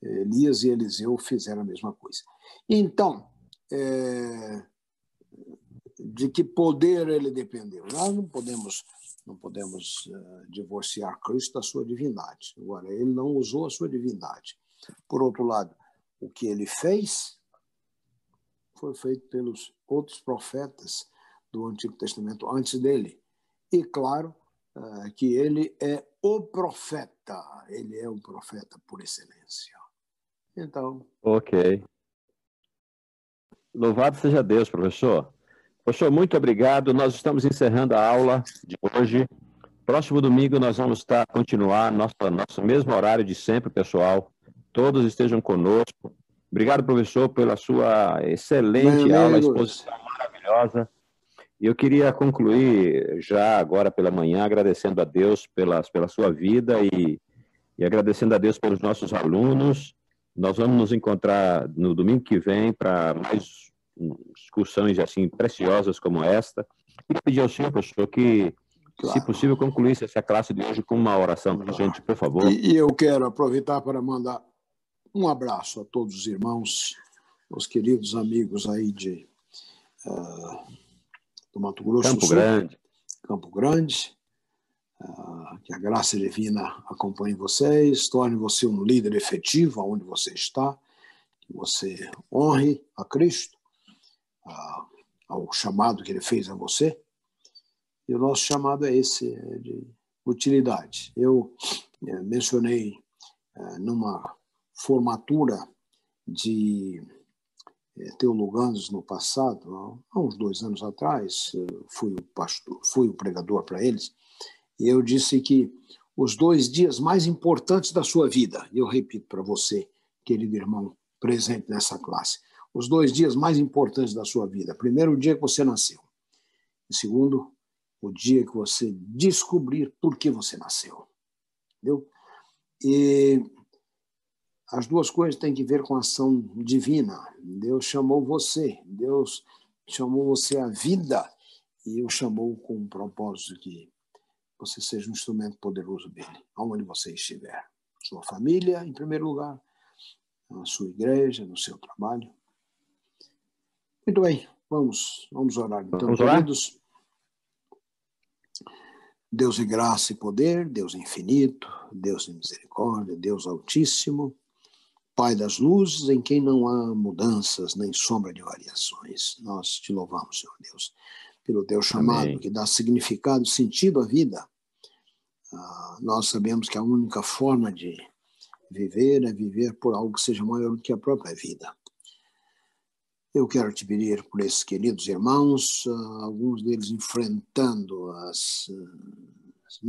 Elias e Eliseu fizeram a mesma coisa. Então, é, de que poder ele dependeu? Nós não podemos não podemos uh, divorciar Cristo da sua divindade. Agora, ele não usou a sua divindade. Por outro lado, o que ele fez foi feito pelos outros profetas do Antigo Testamento antes dele. E claro uh, que ele é o profeta, ele é o profeta por excelência. Então. Ok. Louvado seja Deus, professor. Professor, muito obrigado. Nós estamos encerrando a aula de hoje. Próximo domingo nós vamos estar continuar nosso nosso mesmo horário de sempre, pessoal. Todos estejam conosco. Obrigado, professor, pela sua excelente Bem, aula, exposição maravilhosa. Eu queria concluir já agora pela manhã agradecendo a Deus pela, pela sua vida e, e agradecendo a Deus pelos nossos alunos. Nós vamos nos encontrar no domingo que vem para mais discussões assim preciosas como esta. E pedir ao senhor, professor, que, claro. se possível, concluísse essa classe de hoje com uma oração para gente, por favor. E, e eu quero aproveitar para mandar um abraço a todos os irmãos, os queridos amigos aí de uh, do Mato Grosso Campo do Sul, Grande. Campo Grande. Uh, que a graça divina acompanhe vocês, torne você um líder efetivo aonde você está, que você honre a Cristo, uh, ao chamado que Ele fez a você. E o nosso chamado é esse, é de utilidade. Eu eh, mencionei eh, numa formatura de eh, teologandos no passado, há uns dois anos atrás, fui o pastor, fui o pregador para eles, e eu disse que os dois dias mais importantes da sua vida, e eu repito para você, querido irmão presente nessa classe, os dois dias mais importantes da sua vida. Primeiro, o dia que você nasceu. E segundo, o dia que você descobrir por que você nasceu. Entendeu? E as duas coisas têm que ver com a ação divina. Deus chamou você, Deus chamou você à vida e o chamou com um propósito que você seja um instrumento poderoso dele, aonde você estiver. Sua família, em primeiro lugar, na sua igreja, no seu trabalho. Muito bem, vamos, vamos orar então, vamos orar? queridos. Deus de graça e poder, Deus infinito, Deus de misericórdia, Deus altíssimo. Pai das luzes, em quem não há mudanças nem sombra de variações. Nós te louvamos, Senhor Deus, pelo teu chamado Amém. que dá significado, sentido à vida. Ah, nós sabemos que a única forma de viver é viver por algo que seja maior do que a própria vida. Eu quero te pedir por esses queridos irmãos, ah, alguns deles enfrentando as, as